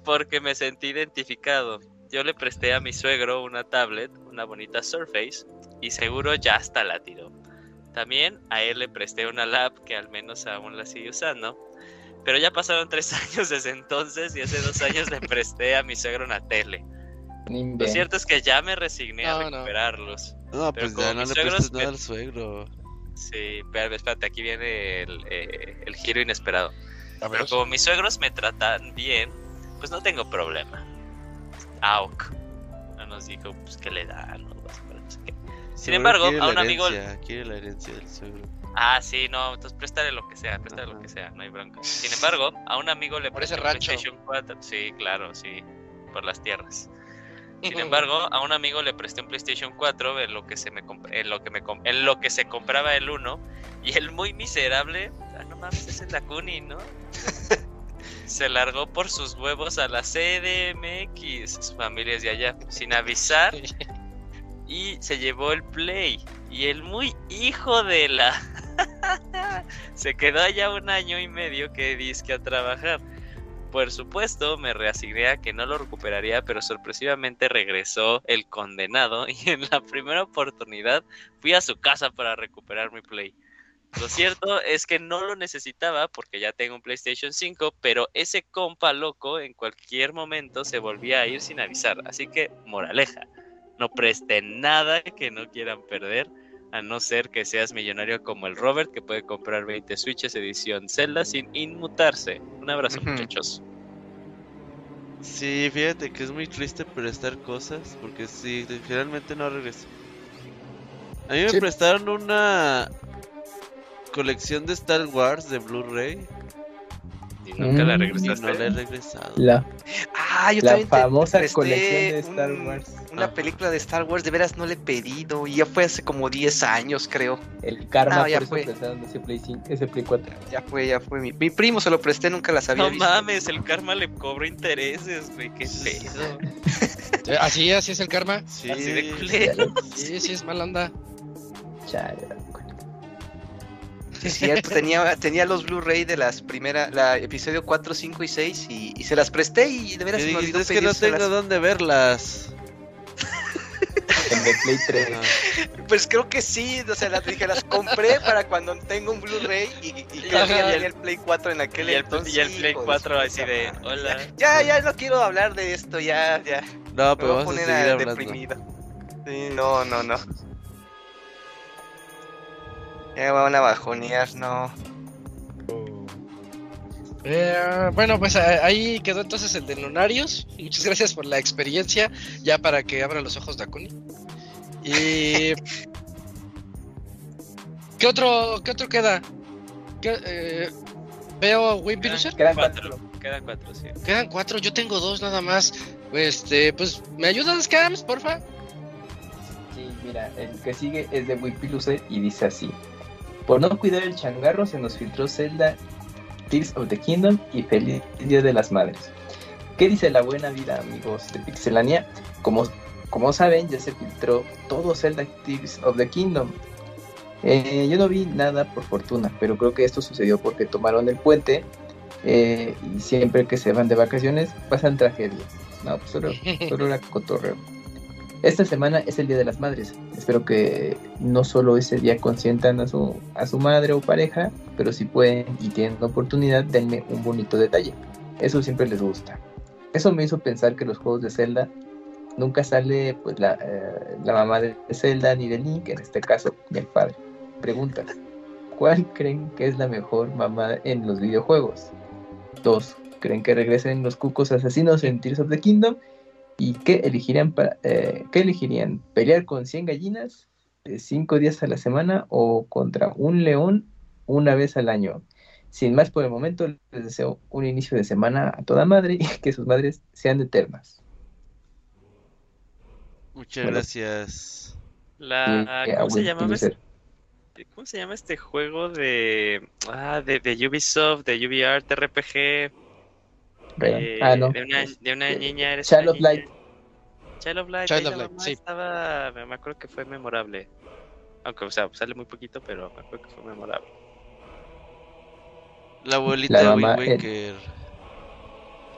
porque me sentí identificado. Yo le presté a mi suegro una tablet, una bonita Surface, y seguro ya hasta la tiró. También a él le presté una lap que al menos aún la sigue usando. Pero ya pasaron tres años desde entonces y hace dos años le presté a mi suegro una tele. Lo cierto es que ya me resigné a No, no. recuperarlos. No, Pero pues ya no mis le suegros prestes me- nada al suegro. Sí, pero espérate, aquí viene el, eh, el giro inesperado. Pero como mis suegros me tratan bien, pues no tengo problema. AUK. No nos dijo pues que le dan. o algo así, pero no sé qué. Sin Seguro embargo, a un amigo- herencia, Quiere la herencia del suegro. Ah, sí, no, entonces préstale lo que sea, préstale lo que sea, no hay bronca. Sin embargo, a un amigo le Por ese presté. PlayStation 4. Sí, claro, sí, por las tierras. Sin embargo, a un amigo le presté un PlayStation 4 en lo que se me en lo que me en lo que se compraba el 1 y el muy miserable, ah, no mames, es el Dakuni, ¿no? se largó por sus huevos a la CDMX, su familia es de allá, sin avisar y se llevó el Play y el muy hijo de la se quedó allá un año y medio que disque a trabajar. Por supuesto, me reasigné a que no lo recuperaría, pero sorpresivamente regresó el condenado y en la primera oportunidad fui a su casa para recuperar mi Play. Lo cierto es que no lo necesitaba porque ya tengo un PlayStation 5, pero ese compa loco en cualquier momento se volvía a ir sin avisar. Así que, moraleja, no presten nada que no quieran perder, a no ser que seas millonario como el Robert, que puede comprar 20 Switches edición Zelda sin inmutarse. Un abrazo, muchachos. Sí, fíjate que es muy triste prestar cosas porque sí, generalmente no regreso. A mí me Sí. prestaron una colección de Star Wars de Blu-ray Y nunca la Mm. regresaste. no la he regresado. La, Ah, yo la también famosa colección de Star un- Wars. Una Ah. película de Star Wars, de veras no le he pedido. Y ya fue hace como 10 años, creo. El karma, Ah, ya por eso fue. prestaron ese Play, 5, ese Play 4. Ya fue, ya fue. Mi, mi primo se lo presté, nunca las había No visto. mames, el karma le cobra intereses, güey, qué pedo. Así, así es el karma. Sí, Así de culero. Sí, sí es mala onda. Chale. Sí, es cierto, tenía, tenía los Blu-ray de las primeras, la episodio 4, 5 y 6 y, y se las presté y de veras Y se me olvidó es que no pedírselas". tengo dónde verlas. El de Play 3. Ah, Pues creo que sí, o sea, las dije, las compré para cuando tengo un Blu-ray y, y creo que Ajá. ya tenía el Play 4 en aquel Y el, entonces. y el Play hijo de 4 su así de, hola. Ya, ya no quiero hablar de esto, ya, ya. No, Me pero voy a poner a deprimido. Sí, no, no, no. Ya me van a bajonear, no. Eh, bueno, pues a- ahí quedó entonces el de Lunarios. Muchas gracias por la experiencia, ya para que abra los ojos Dakuni. Y. ¿Qué otro, qué otro queda? ¿Qué, eh, veo Wimpy Loser. Quedan Cuatro, cuatro. quedan cuatro, sí. Quedan cuatro, yo tengo dos nada más. Este, pues, ¿me ayudas, Cams, porfa? Sí, mira, el que sigue es de Wipiluce y dice así. Por no cuidar el changarro se nos filtró Zelda Tears of the Kingdom y feliz Día de las Madres. ¿Qué dice la buena vida, amigos de Pixelania? Como, como saben, ya se filtró todo Zelda Tears of the Kingdom. Eh, yo no vi nada por fortuna, pero creo que esto sucedió porque tomaron el puente eh, y siempre que se van de vacaciones pasan tragedias. No, pues solo, solo era cotorreo. Esta semana es el Día de las Madres. Espero que no solo ese día consientan a su, a su madre o pareja, pero si pueden y tienen la oportunidad, denme un bonito detalle. Eso siempre les gusta. Eso me hizo pensar que los juegos de Zelda nunca sale pues la, eh, la mamá de Zelda ni de Link, en este caso del padre. Pregunta, ¿cuál creen que es la mejor mamá en los videojuegos? Dos, ¿creen que regresen los cucos asesinos en Tears of the Kingdom? ¿Y qué elegirían para eh, qué elegirían? ¿Pelear con 100 gallinas de 5 días a la semana o contra un león una vez al año? Sin más por el momento, les deseo un inicio de semana a toda madre y que sus madres sean eternas. Muchas Bueno. gracias. La, Y, eh, a ¿cómo se llamaba este, ¿Cómo se llama este juego de ah, de, de Ubisoft, de UbiArt RPG? Eh, ah, no. De una, de una Este, niña, eres Child una of Light. Child of Light, Child of la Light, sí. estaba, me me acuerdo que fue memorable. Aunque, o sea, sale muy poquito, pero me acuerdo que fue memorable. La abuelita La de Wind el- Waker.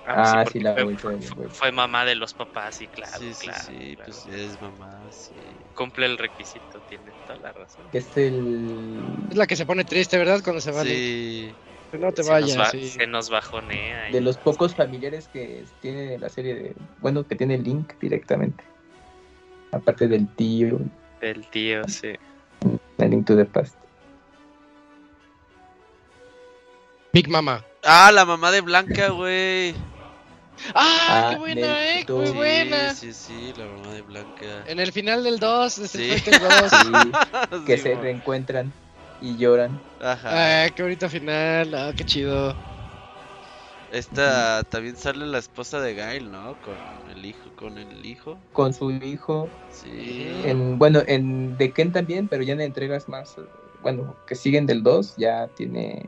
Ah, sí, la fue, abuelita de fue- Wind Waker. fue mamá de los papás, sí, claro, sí, sí, claro, sí, claro. pues es mamá, sí. Cumple el requisito, tiene toda la razón. Que es el. Es la que se pone triste, ¿verdad? Cuando se va. Sí, No te se, vayas. nos va- sí. se nos bajonea. De los pocos familiares que tiene la serie de. Bueno, que tiene Link directamente. Aparte del tío, Del tío, sí. el Link to the Past. Big Mama. Ah, la mamá de Blanca, güey. ¡Ah! Ah, ¡Qué buena, eh! ¡Muy Sí, buena! sí, sí, la mamá de Blanca. En el final del 2, de Sí. Street Fighter 2. Sí, que Sí, se reencuentran y lloran. Ajá. Ah, qué bonito final. Ah, qué chido. Esta también sale la esposa de Gail, ¿no? Con el hijo, con el hijo. Con su hijo. Sí. En, bueno, en The Ken también, pero ya en entregas más. Bueno, que siguen del 2, ya tiene.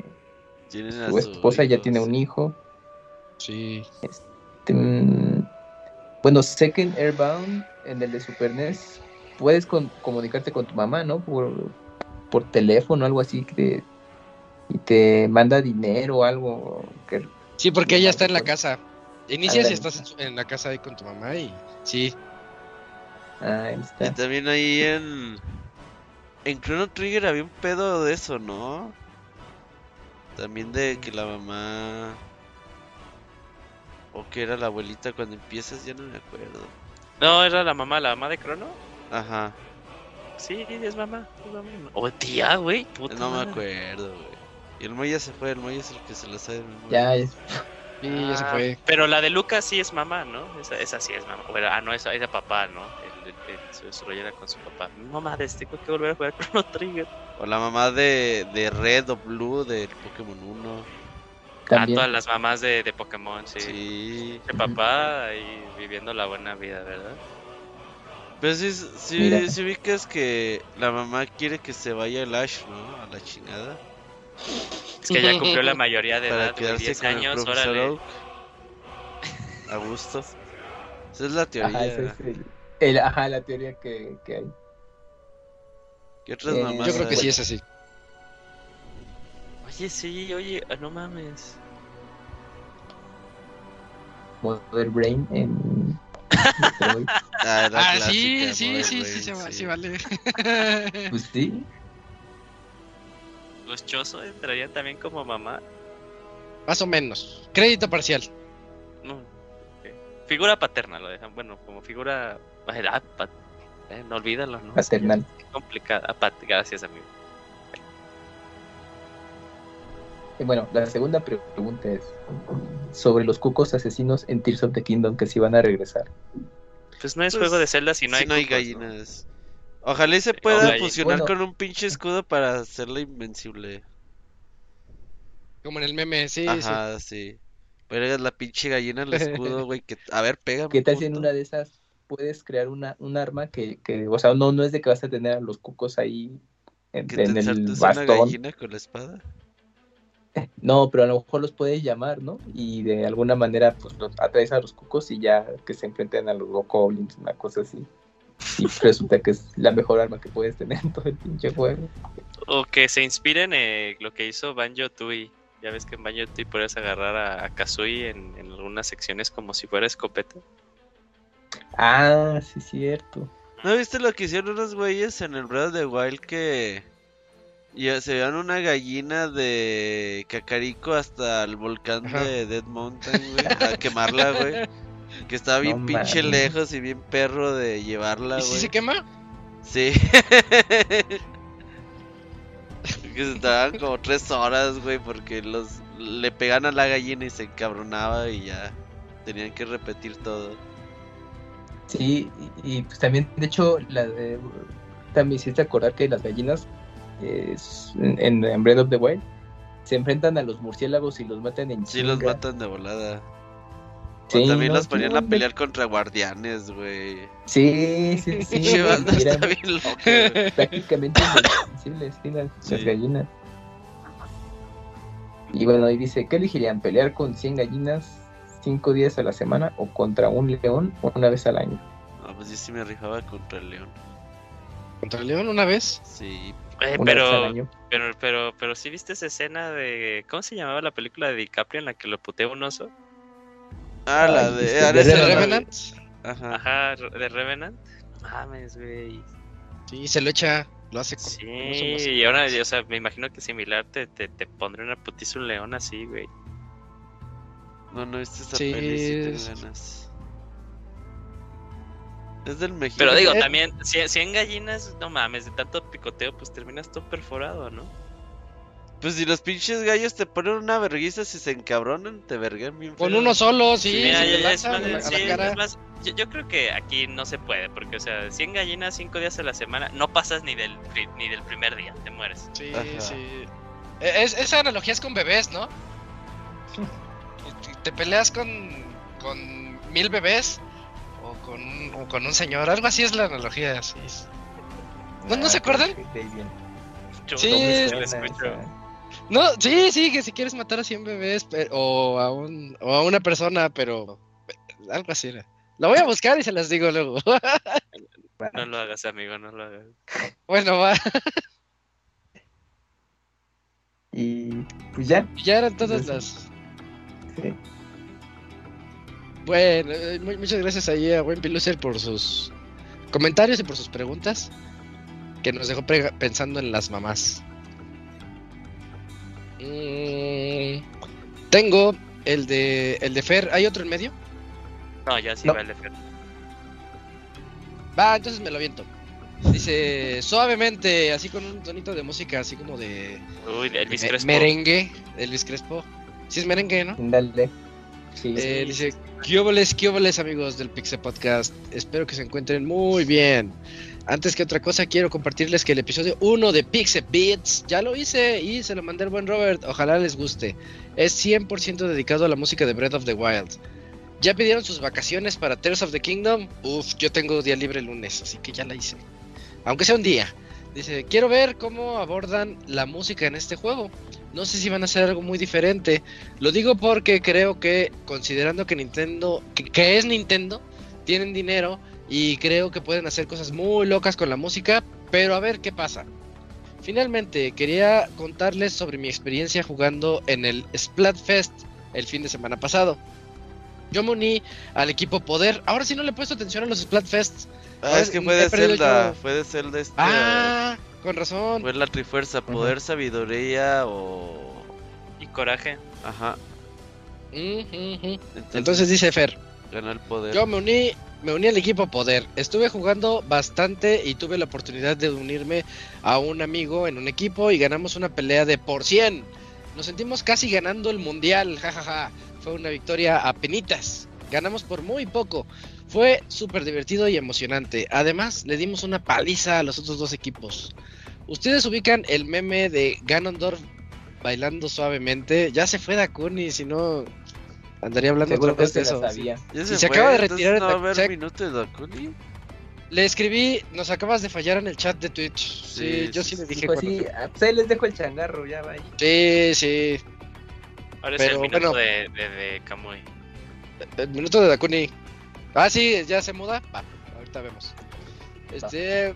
Tienen a Su esposa ya tiene sí. un hijo. Sí. Este, mm, bueno, Second Airbound, en el de Super NES, puedes con- comunicarte con tu mamá, ¿no? Por, por teléfono, algo así, que te- y te manda dinero o algo. Que, Sí, porque ella está en la casa. Inicias y estás en su- en la casa ahí con tu mamá y. Sí. ah, ahí Y está. también ahí en. En Chrono Trigger había un pedo de eso, ¿no? También de que la mamá. O que era la abuelita cuando empiezas, ya no me acuerdo. No, era la mamá, la mamá de Crono. Ajá. Sí, es mamá. es mamá. O tía, güey. puta No me acuerdo, güey. Y el Moya se fue, el Moya es el que se la sabe. Ya, es- Sí, ya se Ah, fue. Pero la de Lucas sí es mamá, ¿no? Esa, esa sí es mamá. Bueno, ah, no, esa es de papá, ¿no? El, el, el- rollera con su papá. Mamá, de este, tengo que volver a jugar Chrono Trigger. O la mamá de, de Red o Blue del Pokémon 1. A también. todas las mamás de, de Pokémon, sí. Sí. De papá ahí viviendo la buena vida, ¿verdad? Pero sí, sí, Mira. sí ubicas que la mamá quiere que se vaya el Ash, ¿no? A la chingada. Es que ya cumplió la mayoría de para edad, güey, quedarse 10 con el años, profesor órale. Oak. A gusto. Esa es la teoría. Ajá, ese es el- el- ajá, la teoría que, que hay. ¿Qué otras Eh, mamás Yo creo que hay? sí es así. Oye, sí, oye, ah, no mames. Mother Brain en Ah, Ah, clásica, sí, sí, sí, sí, se va- sí. sí, vale. Pues sí, ¿Los Chozo entrarían también como mamá? Más o menos. Crédito parcial. No. ok. Figura paterna lo dejan. Bueno, como figura. Ah, pa- eh, no olvídalo, ¿no? paternal. Qué complicada. Ah, pat- Gracias, amigo. Bueno, la segunda pre- pregunta es sobre los cucos asesinos en Tears of the Kingdom que si van a regresar. Pues no es Pues, juego de Zelda si no hay, si no hay cucos, ¿no? gallinas. Ojalá y se pueda fusionar Bueno. con un pinche escudo para hacerla invencible. Como en el meme, sí, sí. Ajá, sí. Pero es la pinche gallina el escudo, güey. Que... A ver, pégame. ¿Qué tal si en una de esas puedes crear una, un arma que, que, o sea, no, no es de que vas a tener a los cucos ahí en, Que te el ensartes una bastón? gallina con la espada. No, pero a lo mejor los puedes llamar, ¿no? Y de alguna manera, pues los atraes a los cucos y ya que se enfrenten a los goblins, una cosa así. Y resulta que es la mejor arma que puedes tener en todo el pinche juego. O que se inspiren en lo que hizo Banjo Tui. Ya ves que en Banjo Tui puedes agarrar a, a Kazooie en, en algunas secciones como si fuera escopeta. Ah, sí, cierto. ¿No viste lo que hicieron unos güeyes en el Breath of the Wild que ya se llevan una gallina de Cacarico hasta el volcán Ajá. de Dead Mountain, güey, a quemarla, güey? Que estaba bien No pinche lejos y bien perro de llevarla, ¿Y güey. si se quema? Sí. que se tardaban como tres horas, güey, porque los le pegan a la gallina y se encabronaba y ya tenían que repetir todo. Sí, y, y, pues también, de hecho, la, eh, también hiciste acordar que las gallinas en, en Breath of the Wild se enfrentan a los murciélagos y los matan en Sí, los matan de volada. Sí, o también no, los ponían no, a pelear contra guardianes, güey. Sí, sí, sí. Eran está bien loca, güey. prácticamente invencibles, sí, las, las Sí. gallinas. Y bueno, ahí dice, ¿qué elegirían? ¿Pelear con 100 gallinas cinco días a la semana o contra un león una vez al año? pues yo sí me rifaba contra el León. ¿Contra el León una vez? Sí. Eh, pero, pero, pero, pero sí viste esa escena de. ¿Cómo se llamaba la película de DiCaprio en la que lo putea un oso? Ah, la de. este, ah, de esa ¿De era la- Revenant? Ajá. Ajá, de Revenant. Mames, güey. Sí, se lo echa, lo hace con... Sí, con y ahora, o sea, me imagino que similar te, te, te pondré una putiza un león así, güey. No, no, viste esa Sí, peli, ganas. Es del México. Pero digo, Eh. también, 100, 100 gallinas, no mames, de tanto picoteo, pues terminas todo perforado, ¿no? Pues si los pinches gallos te ponen una vergüenza si se encabronan, te vergan bien Con uno solo, sí, yo, creo que aquí no se puede, porque, o sea, 100 gallinas 5 días a la semana, no pasas ni del, ni del primer día, te mueres. Sí, Ajá. sí. E- Es, esa analogía es con bebés, ¿no? Te- Te peleas con, con mil bebés con, un- o con un señor, algo así es la analogía. Así es. ¿No, ¿no se Ah, acuerdan? sí. Yo Sí, no escucho. sí, sí, que si quieres matar a 100 bebés o, a un, o a una persona, pero eh, algo así era. Lo voy a buscar y se las digo luego. No lo hagas, amigo, no lo hagas. bueno, va. Y pues ya. Ya eran todas las. sí. Bueno, eh, mu- muchas gracias ahí a Buen Piluser por sus comentarios y por sus preguntas. Que nos dejó pensando en las mamás. Mm, tengo el de el de Fer. ¿Hay otro en medio? No, ya sí No. vale, Fer. Va, entonces me lo aviento. Dice suavemente, así con un tonito de música, así como de Uy, Elvis Crespo. merengue. Elvis Crespo. Sí es merengue, ¿no? Dale. Sí. Eh, dice, ¿qué óboles, qué óboles, amigos del Pixel Podcast? Espero que se encuentren muy bien. Antes que otra cosa, quiero compartirles que el episodio 1 de Pixel Beats ya lo hice y se lo mandé al buen Robert. Ojalá les guste. Es 100% dedicado a la música de Breath of the Wild. ¿Ya pidieron sus vacaciones para Tears of the Kingdom? Uf, yo tengo día libre el lunes, así que ya la hice. Aunque sea un día. Dice, quiero ver cómo abordan la música en este juego. No sé si van a hacer algo muy diferente. Lo digo porque creo que, considerando que Nintendo, que, que es Nintendo, tienen dinero y creo que pueden hacer cosas muy locas con la música, pero a ver qué pasa. Finalmente, quería contarles sobre mi experiencia jugando en el Splatfest el fin de semana pasado. Yo me uní al equipo Poder. Ahora sí no le he puesto atención a los Splatfests. Ah, es que fue de Zelda. yo. Fue de Zelda este. Ah, con razón. Fue la trifuerza, poder, sabiduría o. Y coraje. Ajá. Entonces, Entonces dice Fer, ganó el poder. Yo me uní, me uní al equipo Poder. Estuve jugando bastante y tuve la oportunidad de unirme a un amigo en un equipo y ganamos una pelea de por 100. Nos sentimos casi ganando el mundial, jajaja. Fue una victoria a penitas. Ganamos por muy poco. Fue súper divertido y emocionante. Además, le dimos una paliza a los otros dos equipos. Ustedes ubican el meme de Ganondorf bailando suavemente. Ya se fue Dakuni, si no andaría hablando Seguro otra vez de eso. la sí. sabía. Ya y se, se fue, acaba de retirar No el minuto de Dakuni. Le escribí, nos acabas de fallar en el chat de Twitch. Sí, Sí, yo sí, le dije. Pues cuando- sí, ah, pues ahí les dejo el changarro, ya va ahí. Sí, sí. Ahora Pero, es el minuto bueno. de, de, de Kamui. El minuto de Dakuni. Ah, sí, ya se muda. Va, ahorita vemos. Este.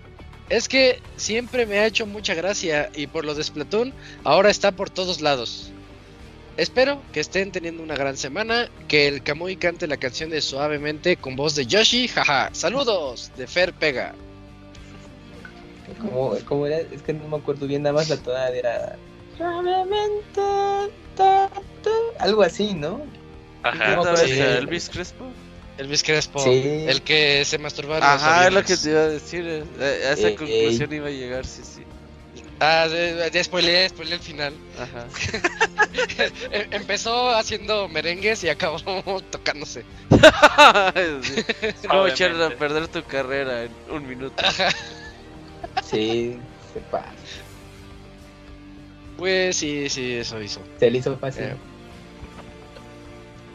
Es que siempre me ha hecho mucha gracia y por lo de Splatoon ahora está por todos lados. Espero que estén teniendo una gran semana, que el Kamui cante la canción de Suavemente con voz de Yoshi, jaja. Saludos de Fer Pega. Como, como era, es que no me acuerdo bien, nada más la tonada era. Suavemente, ta, ta, algo así, ¿no? Ajá. No, ¿Otra sí. vez a Elvis Crespo? Elvis Crespo, Sí. el que se masturbaba. en los Ajá, es lo que te iba a decir. eh, A esa Eh, conclusión iba a llegar, sí, sí. Ah, de spoileé, spoileé el final. Ajá. Em- Empezó haciendo merengues y acabó tocándose. Como echar a perder tu carrera en un minuto. Sí, se pasa. Pues sí, sí, eso hizo. Se le hizo fácil. Eh,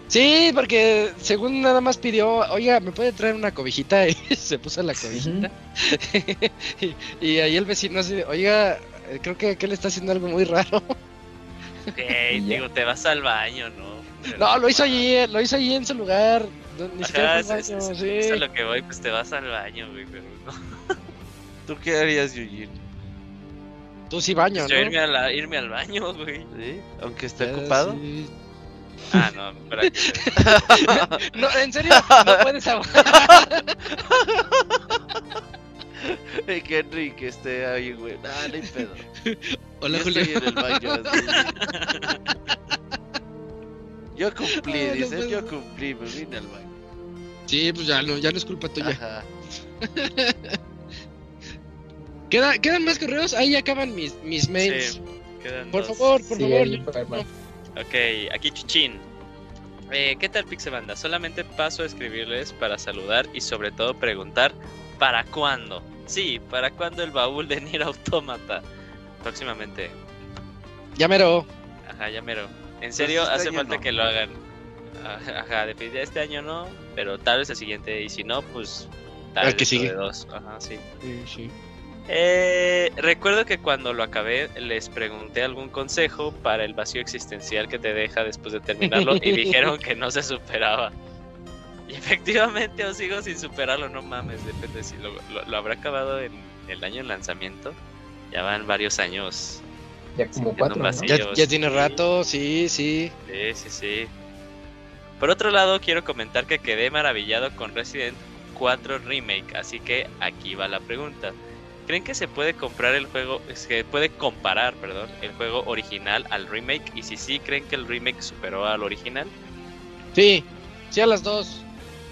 Sí, porque según nada más pidió, oiga, ¿me puede traer una cobijita? Y se puso la cobijita. y, y ahí el vecino así, oiga, eh, creo que aquel está haciendo algo muy raro. Digo, te vas al baño, ¿no? No, lo hizo allí, eh, lo hizo allí en su lugar. ni Ajá, siquiera es, fue al es- baño, es- sí. es a lo que voy, pues te vas al baño, güey, pero no. ¿Tú qué harías, Eugene? Tú sí baño, Yo ¿no? irme, a la- irme al baño, güey. ¿Sí? Aunque esté ocupado. sí. Ah, no, que No, en serio, no puedes aguantar. Y que Enrique esté ahí, güey. Nah, ni pedo. Hola, Yo Julio. estoy en el baño. así. Yo cumplí, Ay, no dice, puedo. yo cumplí, me vine al baño. Sí, pues ya no, ya no es culpa tuya. Ajá. ¿Queda- ¿Quedan más correos? Ahí acaban mis, mis mails. Sí, quedan Por dos. favor, por Sí, favor. yo- va. Ok, aquí Chuchín. Eh, ¿Qué tal Pixebanda? Solamente paso a escribirles para saludar y sobre todo preguntar ¿para cuándo? Sí, ¿para cuándo el baúl de Nier Automata? Próximamente. Ya mero. Ajá, ya mero. En serio, este hace año falta no. que lo hagan. Ajá, Ajá, definitivamente este año no, pero tal vez el siguiente. Y si no, pues tal El vez que sigue. de dos. Ajá, sí. Sí, sí. Eh, recuerdo que cuando lo acabé les pregunté algún consejo para el vacío existencial que te deja después de terminarlo y dijeron que no se superaba. Y efectivamente aún sigo sin superarlo, no mames, depende si lo, lo- lo habrá acabado en el año de lanzamiento. Ya van varios años. Ya como cuatro. Ya, tiene sí. rato, sí, sí. Sí, sí, sí. Por otro lado, quiero comentar que quedé maravillado con Resident 4 Remake, así que aquí va la pregunta. ¿Creen que se puede comprar el juego, se puede comparar, perdón, el juego original al remake? Y si sí, ¿creen que el remake superó al original? Sí, sí a las dos.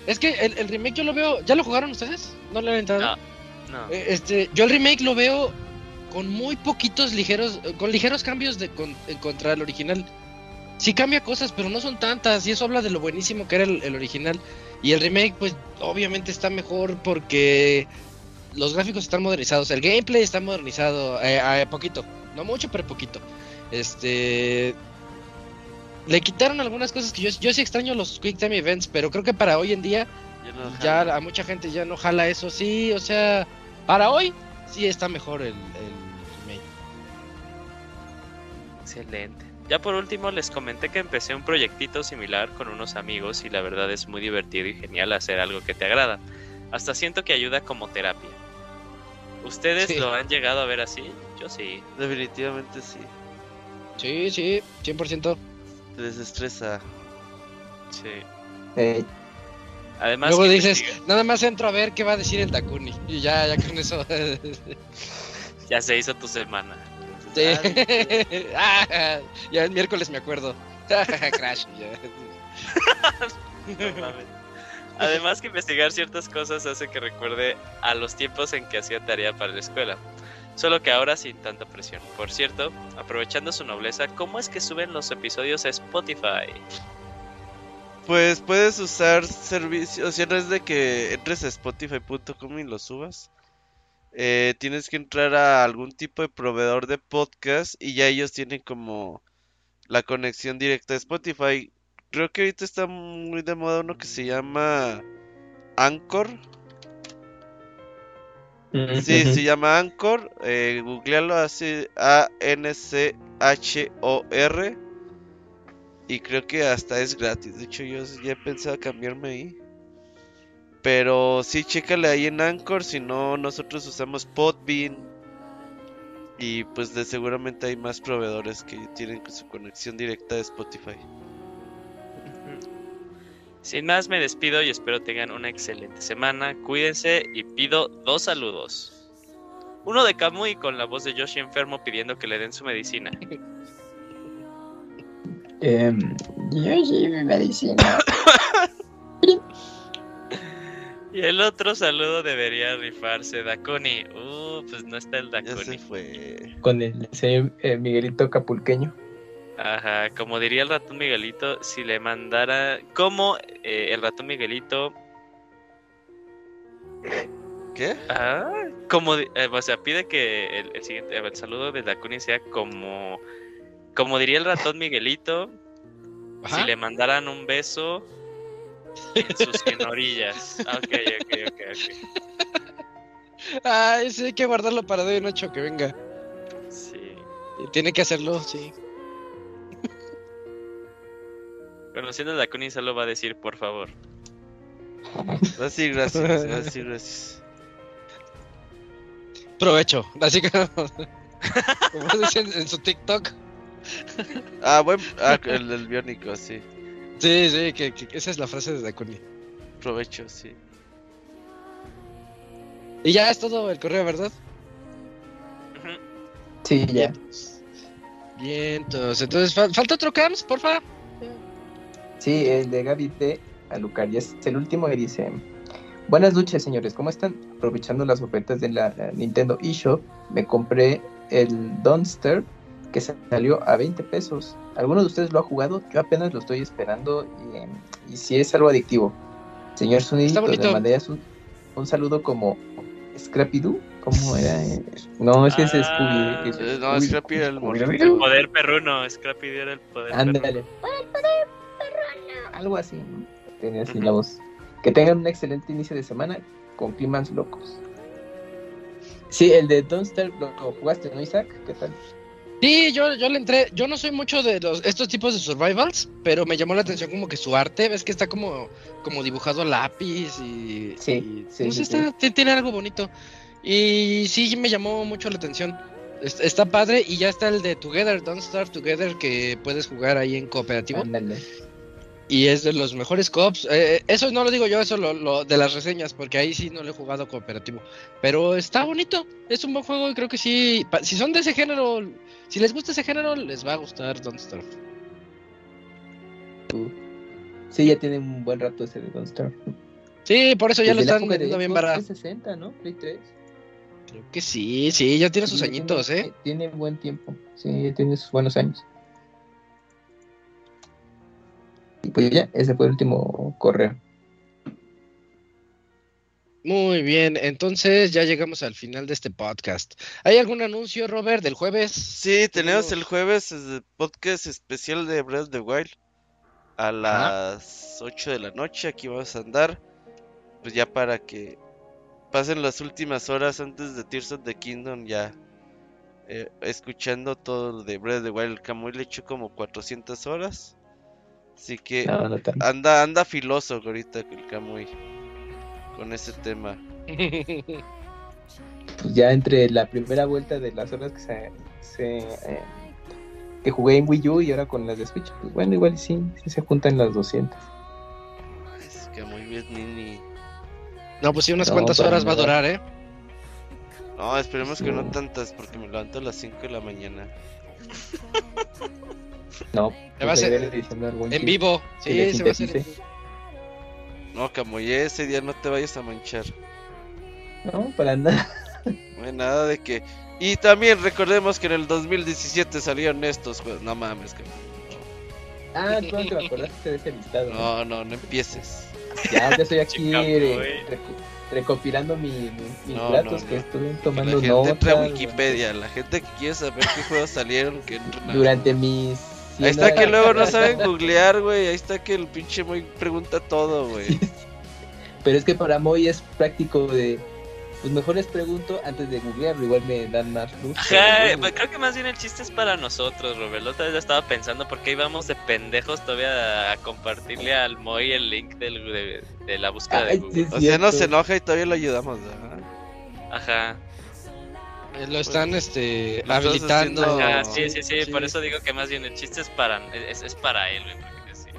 Es que el, el remake yo lo veo. ¿Ya lo jugaron ustedes? ¿No le han entrado? No. No. Eh, Este, yo el remake lo veo con muy poquitos ligeros, eh, con ligeros cambios de con- en contra el original. Sí cambia cosas, pero no son tantas y eso habla de lo buenísimo que era el, el original. Y el remake, pues obviamente está mejor porque los gráficos están modernizados, el gameplay está modernizado, eh, a poquito, no mucho, pero poquito. Este, le quitaron algunas cosas que yo, yo sí extraño los Quick Time Events, pero creo que para hoy en día Ya no ya jala. a mucha gente ya no jala eso, sí, o sea, para hoy sí está mejor el, el remake. Excelente. Ya por último les comenté que empecé un proyectito similar con unos amigos y la verdad es muy divertido y genial hacer algo que te agrada. Hasta siento que ayuda como terapia. ¿Ustedes Sí. lo han llegado a ver así? Yo sí. Definitivamente sí. Sí, sí, 100%. Te desestresa. Sí. Eh, Además Luego dices, investiga- nada más entro a ver qué va a decir el Dakuni. Y ya, ya con eso. ya se hizo tu semana. Sí. Ah, ya el miércoles me acuerdo. Crash. ya. No mames. Además que investigar ciertas cosas hace que recuerde a los tiempos en que hacía tarea para la escuela. Solo que ahora sin tanta presión. Por cierto, aprovechando su nobleza, ¿cómo es que suben los episodios a Spotify? Pues puedes usar servicios, sea, no es de que entres a spotify.com y lo subas. Eh, tienes que entrar a algún tipo de proveedor de podcast y ya ellos tienen como la conexión directa a Spotify. Creo que ahorita está muy de moda uno que se llama Anchor. Sí, se llama Anchor. Eh, googlealo así A-N-C-H-O-R. Y creo que hasta es gratis. De hecho, yo ya he pensado cambiarme ahí. Pero sí, chécale ahí en Anchor. Si no, nosotros usamos Podbean. Y pues de seguramente hay más proveedores que tienen su conexión directa a Spotify. Sin más, me despido y espero tengan una excelente semana. Cuídense y pido dos saludos. Uno de Kamui con la voz de Yoshi enfermo pidiendo que le den su medicina. em, yo sí, mi medicina. Y el otro saludo debería rifarse Dakuni. Uh, pues no está el Ya se Dakuni. fue. Con el señor eh, Miguelito Capulqueño. Ajá, como diría el ratón Miguelito, si le mandara. Como eh, el ratón Miguelito. ¿Qué? Ah, como. eh, o sea, pide que el, el siguiente. El saludo de Dakuni sea como. Como diría el ratón Miguelito, Ajá. si le mandaran un beso en sus orillas. Ok, ok, ok, ok. Ah, ese hay que guardarlo para de ocho que venga. Sí. Tiene que hacerlo, sí. Conociendo a Dakuni solo va a decir por favor. Así, gracias, gracias, gracias. Provecho, así que como dicen en su TikTok. Ah, buen. Ah, el del biónico, sí. Sí, sí, que, que esa es la frase de Dakuni. Provecho, sí. Y ya es todo el correo, ¿verdad? Sí, ya. Bien, entonces, entonces fal- falta otro Cams, porfa. Sí, el de Gaby de Alucar. Ya es el último y dice: Buenas noches, señores. ¿Cómo están? Aprovechando las ofertas de la Nintendo eShop, me compré el Donster que salió a 20 pesos. ¿Alguno de ustedes lo ha jugado? Yo apenas lo estoy esperando y, y si es algo adictivo. Señor Sunidito, le mandé un, un saludo como Scrappy Doo. ¿Cómo era? No, ese es Ah, Scooby. que es No. Scrappy era el poder perruno, Scrappy era el poder perruno. Algo así, ¿no? Tenía así la voz. Que tengan un excelente inicio de semana con climas locos. Sí, el de Don't Starve lo, lo jugaste, ¿no, Isaac? ¿Qué tal? Sí, yo, yo le entré. Yo no soy mucho de los, estos tipos de survivals, pero me llamó la atención como que su arte, ves que está como, como dibujado a lápiz y. Sí, y- sí, no sí, sé, está- ti- tiene algo bonito. Y sí, me llamó mucho la atención. Es- Está padre y ya está el de Together, Don't Starve Together, que puedes jugar ahí en cooperativo. Ándale. Y es de los mejores cops. Eh, eso no lo digo yo, eso lo, lo de las reseñas, porque ahí sí no lo he jugado cooperativo. Pero está bonito, es un buen juego y creo que sí. pa- si son de ese género, si les gusta ese género, les va a gustar Don't Starve. Sí, ya tiene un buen rato ese de Don't Starve. Sí, por eso ya lo Desde están vendiendo bien barato. 360, ¿no? Play 3. Creo que sí, sí, ya tiene sus Sí, añitos, tiene, ¿eh? Tiene buen tiempo. Sí, ya tiene sus buenos años. Y pues ya, ese fue el último correo. Muy bien, entonces ya llegamos al final de este podcast. ¿Hay algún anuncio, Robert, del jueves? Sí, tenemos el jueves el podcast especial de Breath of the Wild a las 8 de la noche. Aquí vamos a andar. Pues ya para que pasen las últimas horas antes de Tears of the Kingdom, ya eh, escuchando todo lo de Breath of the Wild. El Camuy le echó como 400 horas. Así que No, no tanto. anda, anda filoso ahorita el Camuy con ese tema. pues ya entre la primera vuelta de las horas que se, se, eh, que jugué en Wii U y ahora con las de Switch, pues bueno, igual sí, sí se juntan las 200. Es que muy bien, Nini. no, pues sí, unas No, cuantas horas va a durar, ¿eh? No, esperemos que no tantas porque me levanto a las 5 de la mañana. No, Ya va a ser En vivo, que sí, se va a hacer. en sintetice. vivo. No, Camuy, ese día no te vayas a manchar. No, para nada. No hay nada de que. Y también recordemos que en el 2017 salieron estos juegos. No mames, Camuy. Ah, tú no te acordaste de ese listado. ¿no? No, no, no empieces. Ya, ya estoy aquí recopilando mi- mi- mis No, datos no, que no. estuve Que la tomando gente notas. entre a Wikipedia. La gente que quiere saber qué juegos salieron, que Durante mis. Ahí está 100 que luego no saben googlear, güey. Ahí está que el pinche muy pregunta todo, güey. Pero es que para Moy es práctico de. Pues mejor les pregunto antes de googlearlo, igual me dan más luz. Ajá, pero, pues creo que más bien el chiste es para nosotros, Robert. La otra vez ya estaba pensando por qué íbamos de pendejos todavía a compartirle al Moy el link del, de, de la búsqueda de Google. sí, O sea, no se cierto. enoja y todavía lo ayudamos, ¿verdad? Ajá, Lo están este, Lo estás habilitando. haciendo- ajá, sí, sí, sí, sí. por eso digo que más bien el chiste es para, es, es para él, güey, porque sí.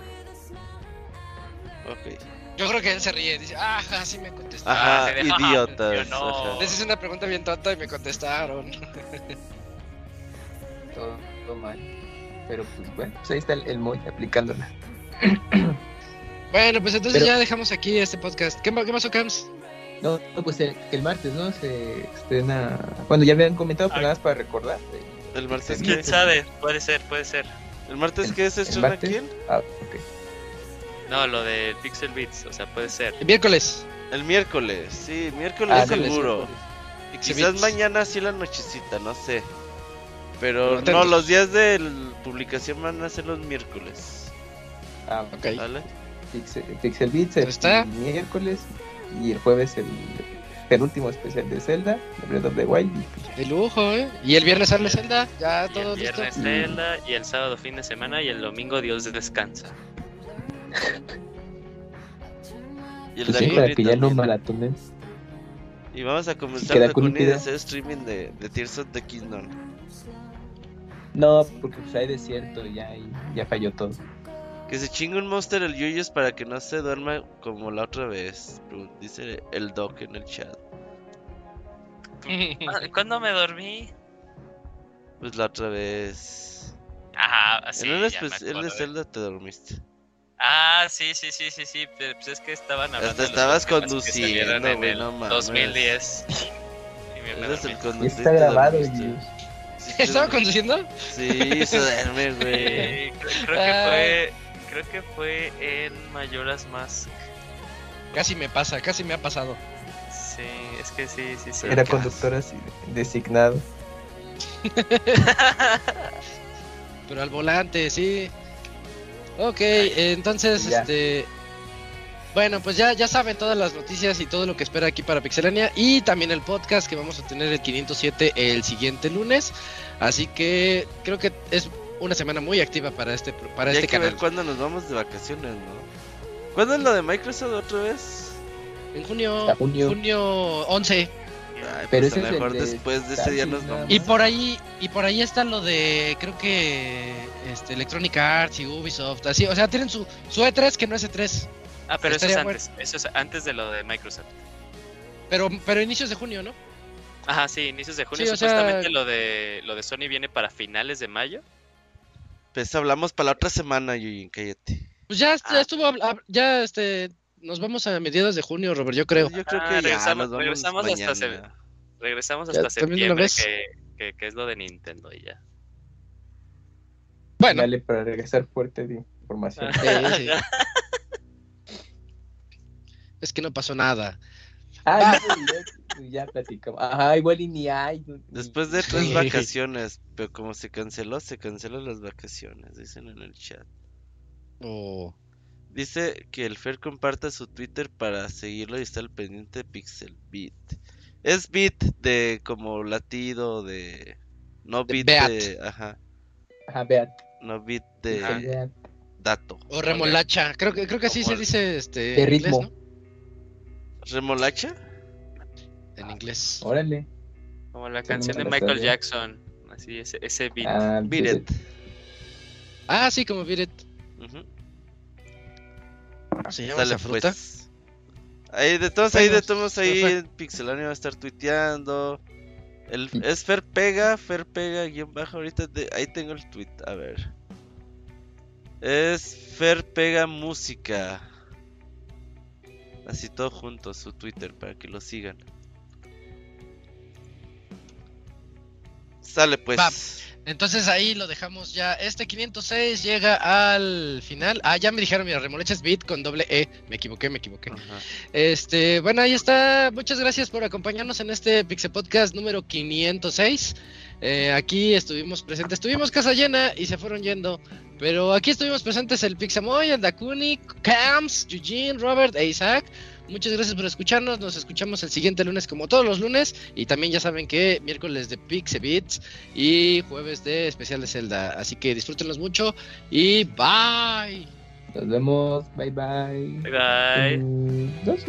Ok. Yo creo que él se ríe, dice, ajá, sí me contestaron. Ajá, deja- idiotas. yo no. ajá. Les hice una pregunta bien tonta y me contestaron. Todo, todo mal. Pero pues bueno, pues ahí está el, el Moy aplicándola. Bueno, pues entonces Pero- ya dejamos aquí este podcast. ¿Qué, qué pasó, Cams? No, no, pues el, el martes, ¿no? Se estrena. Bueno, ya habían comentado, pero Ay. nada más para recordar. El martes ¿Quién sabe? Puede ser, puede ser. El martes se el estrena martes. quién? Ah, ok. No, lo de Pixel Beats, o sea, puede ser. El miércoles. El miércoles, sí, miércoles Ah, seguro. Pixel Quizás Beats. mañana sí la nochecita, no sé. Pero no, los días de publicación van a ser los miércoles. Ah, Ok. ¿Vale? Pixel, Pixel Beats el, está. el miércoles y el jueves el penúltimo especial de Zelda, de Breath of the Wild. y pues. De lujo, ¿eh? Y el viernes sale Zelda. Ya todo el listo. viernes Zelda, y el sábado fin de semana, y el domingo Dios descansa. Y el Pues sí, para que ya no maratones. Y vamos a comenzar Que de hacer streaming de, de Tears of the Kingdom. No, porque pues hay desierto y ya, y ya falló todo. Que se chingue un monster el Yuyos para que no se duerma como la otra vez. Dice el Doc en el chat. Ah, ¿Cuándo me dormí? Pues la otra vez. Ajá, sí. en un ya me especial de. Zelda te dormiste. Ah, sí, sí, sí, sí, sí. Pero pues es que estaban hablando. Hasta estabas conduciendo, en güey, no mames. 2010. Y me Eres el conductor. está grabado, ¿Estaba conduciendo? Sí, se duerme, güey. Creo, que fue. Creo que fue en Mayoras Mask. Casi me pasa, casi me ha pasado. Sí, es que sí, sí, sí. Era ¿qué conductor así, designado. Pero al volante, sí. Ok, entonces, Ya. este. Bueno, pues ya, ya saben todas las noticias y todo lo que espera aquí para Pixelania. Y también el podcast que vamos a tener el 507 el siguiente lunes. Así que creo que es una semana muy activa para este, para Y hay este que canal. ver cuándo nos vamos de vacaciones, ¿no? ¿Cuándo es lo de Microsoft otra vez? En junio, junio. junio 11. Ay, Pero pues a es lo mejor de después de ese día nos vamos. Y por ahí, y por ahí está lo de, creo que este, Electronic Arts y Ubisoft, así, o sea, tienen su, su E3 que no es E3, Ah, pero eso es antes. Eso es antes de lo de Microsoft. pero, pero inicios de junio, ¿no? Ajá, sí, inicios de junio. Sí, o sea- Supuestamente lo de lo de Sony viene para finales de mayo. Pues hablamos para la otra semana, Yuyin, cállate. Pues ya, Ah. estuvo, ya este, nos vamos a mediados de junio, Robert, yo creo. Yo creo Ah, que regresamos- hasta mañana. Regresamos hasta septiembre, que, que, que es lo de Nintendo y ya. Bueno, Dale para regresar fuerte de información. sí, sí. es que no pasó nada. Ah, ya, platicamos. Ajá, igual y ni hay. ni- Después de tres Sí. vacaciones, pero como se canceló, se cancelan las vacaciones, dicen en el chat. Oh. Dice que el Fer comparta su Twitter para seguirlo y estar al pendiente de Pixel Beat. Es beat de como latido de no De beat beat. de ajá, Ajá, Beat. no beat de dato. O remolacha, creo que, creo que así se dice este, De ritmo. inglés, ¿Remolacha? En inglés. Órale. Como la Sí, canción no de Michael sabía. Jackson. Así, ese, ese beat. Ah, Beat Beat it. it. Ah, sí, como Beat It. Ujú. ¿Se llama esa fruta? pues. Ahí de todos, ahí de todos, ahí en Pixelania va a estar tuiteando. El, es Fer Pega, Fer Pega, guion bajo. Ahorita de- ahí tengo el tweet, a ver. Es Fer Pega Música. Así todo junto, su Twitter, para que lo sigan. Sale pues. Va. Entonces ahí lo dejamos ya. Este 506 llega al final. Ah, ya me dijeron, mira, remolacha es Beat con doble E. Me equivoqué, me equivoqué. Ajá. Este, bueno, ahí está. Muchas gracias por acompañarnos en este Pixel Podcast número 506. Eh, aquí estuvimos presentes, estuvimos casa llena y se fueron yendo. Pero aquí estuvimos presentes el Pixamoy, el Dakuni, Cams, Eugene, Robert e Isaac. Muchas gracias por escucharnos. Nos escuchamos el siguiente lunes, como todos los lunes. Y también ya saben que miércoles de Pixel Beats y jueves de especial de Zelda. Así que disfrútenlos mucho y bye. Nos vemos. Bye bye. Bye bye.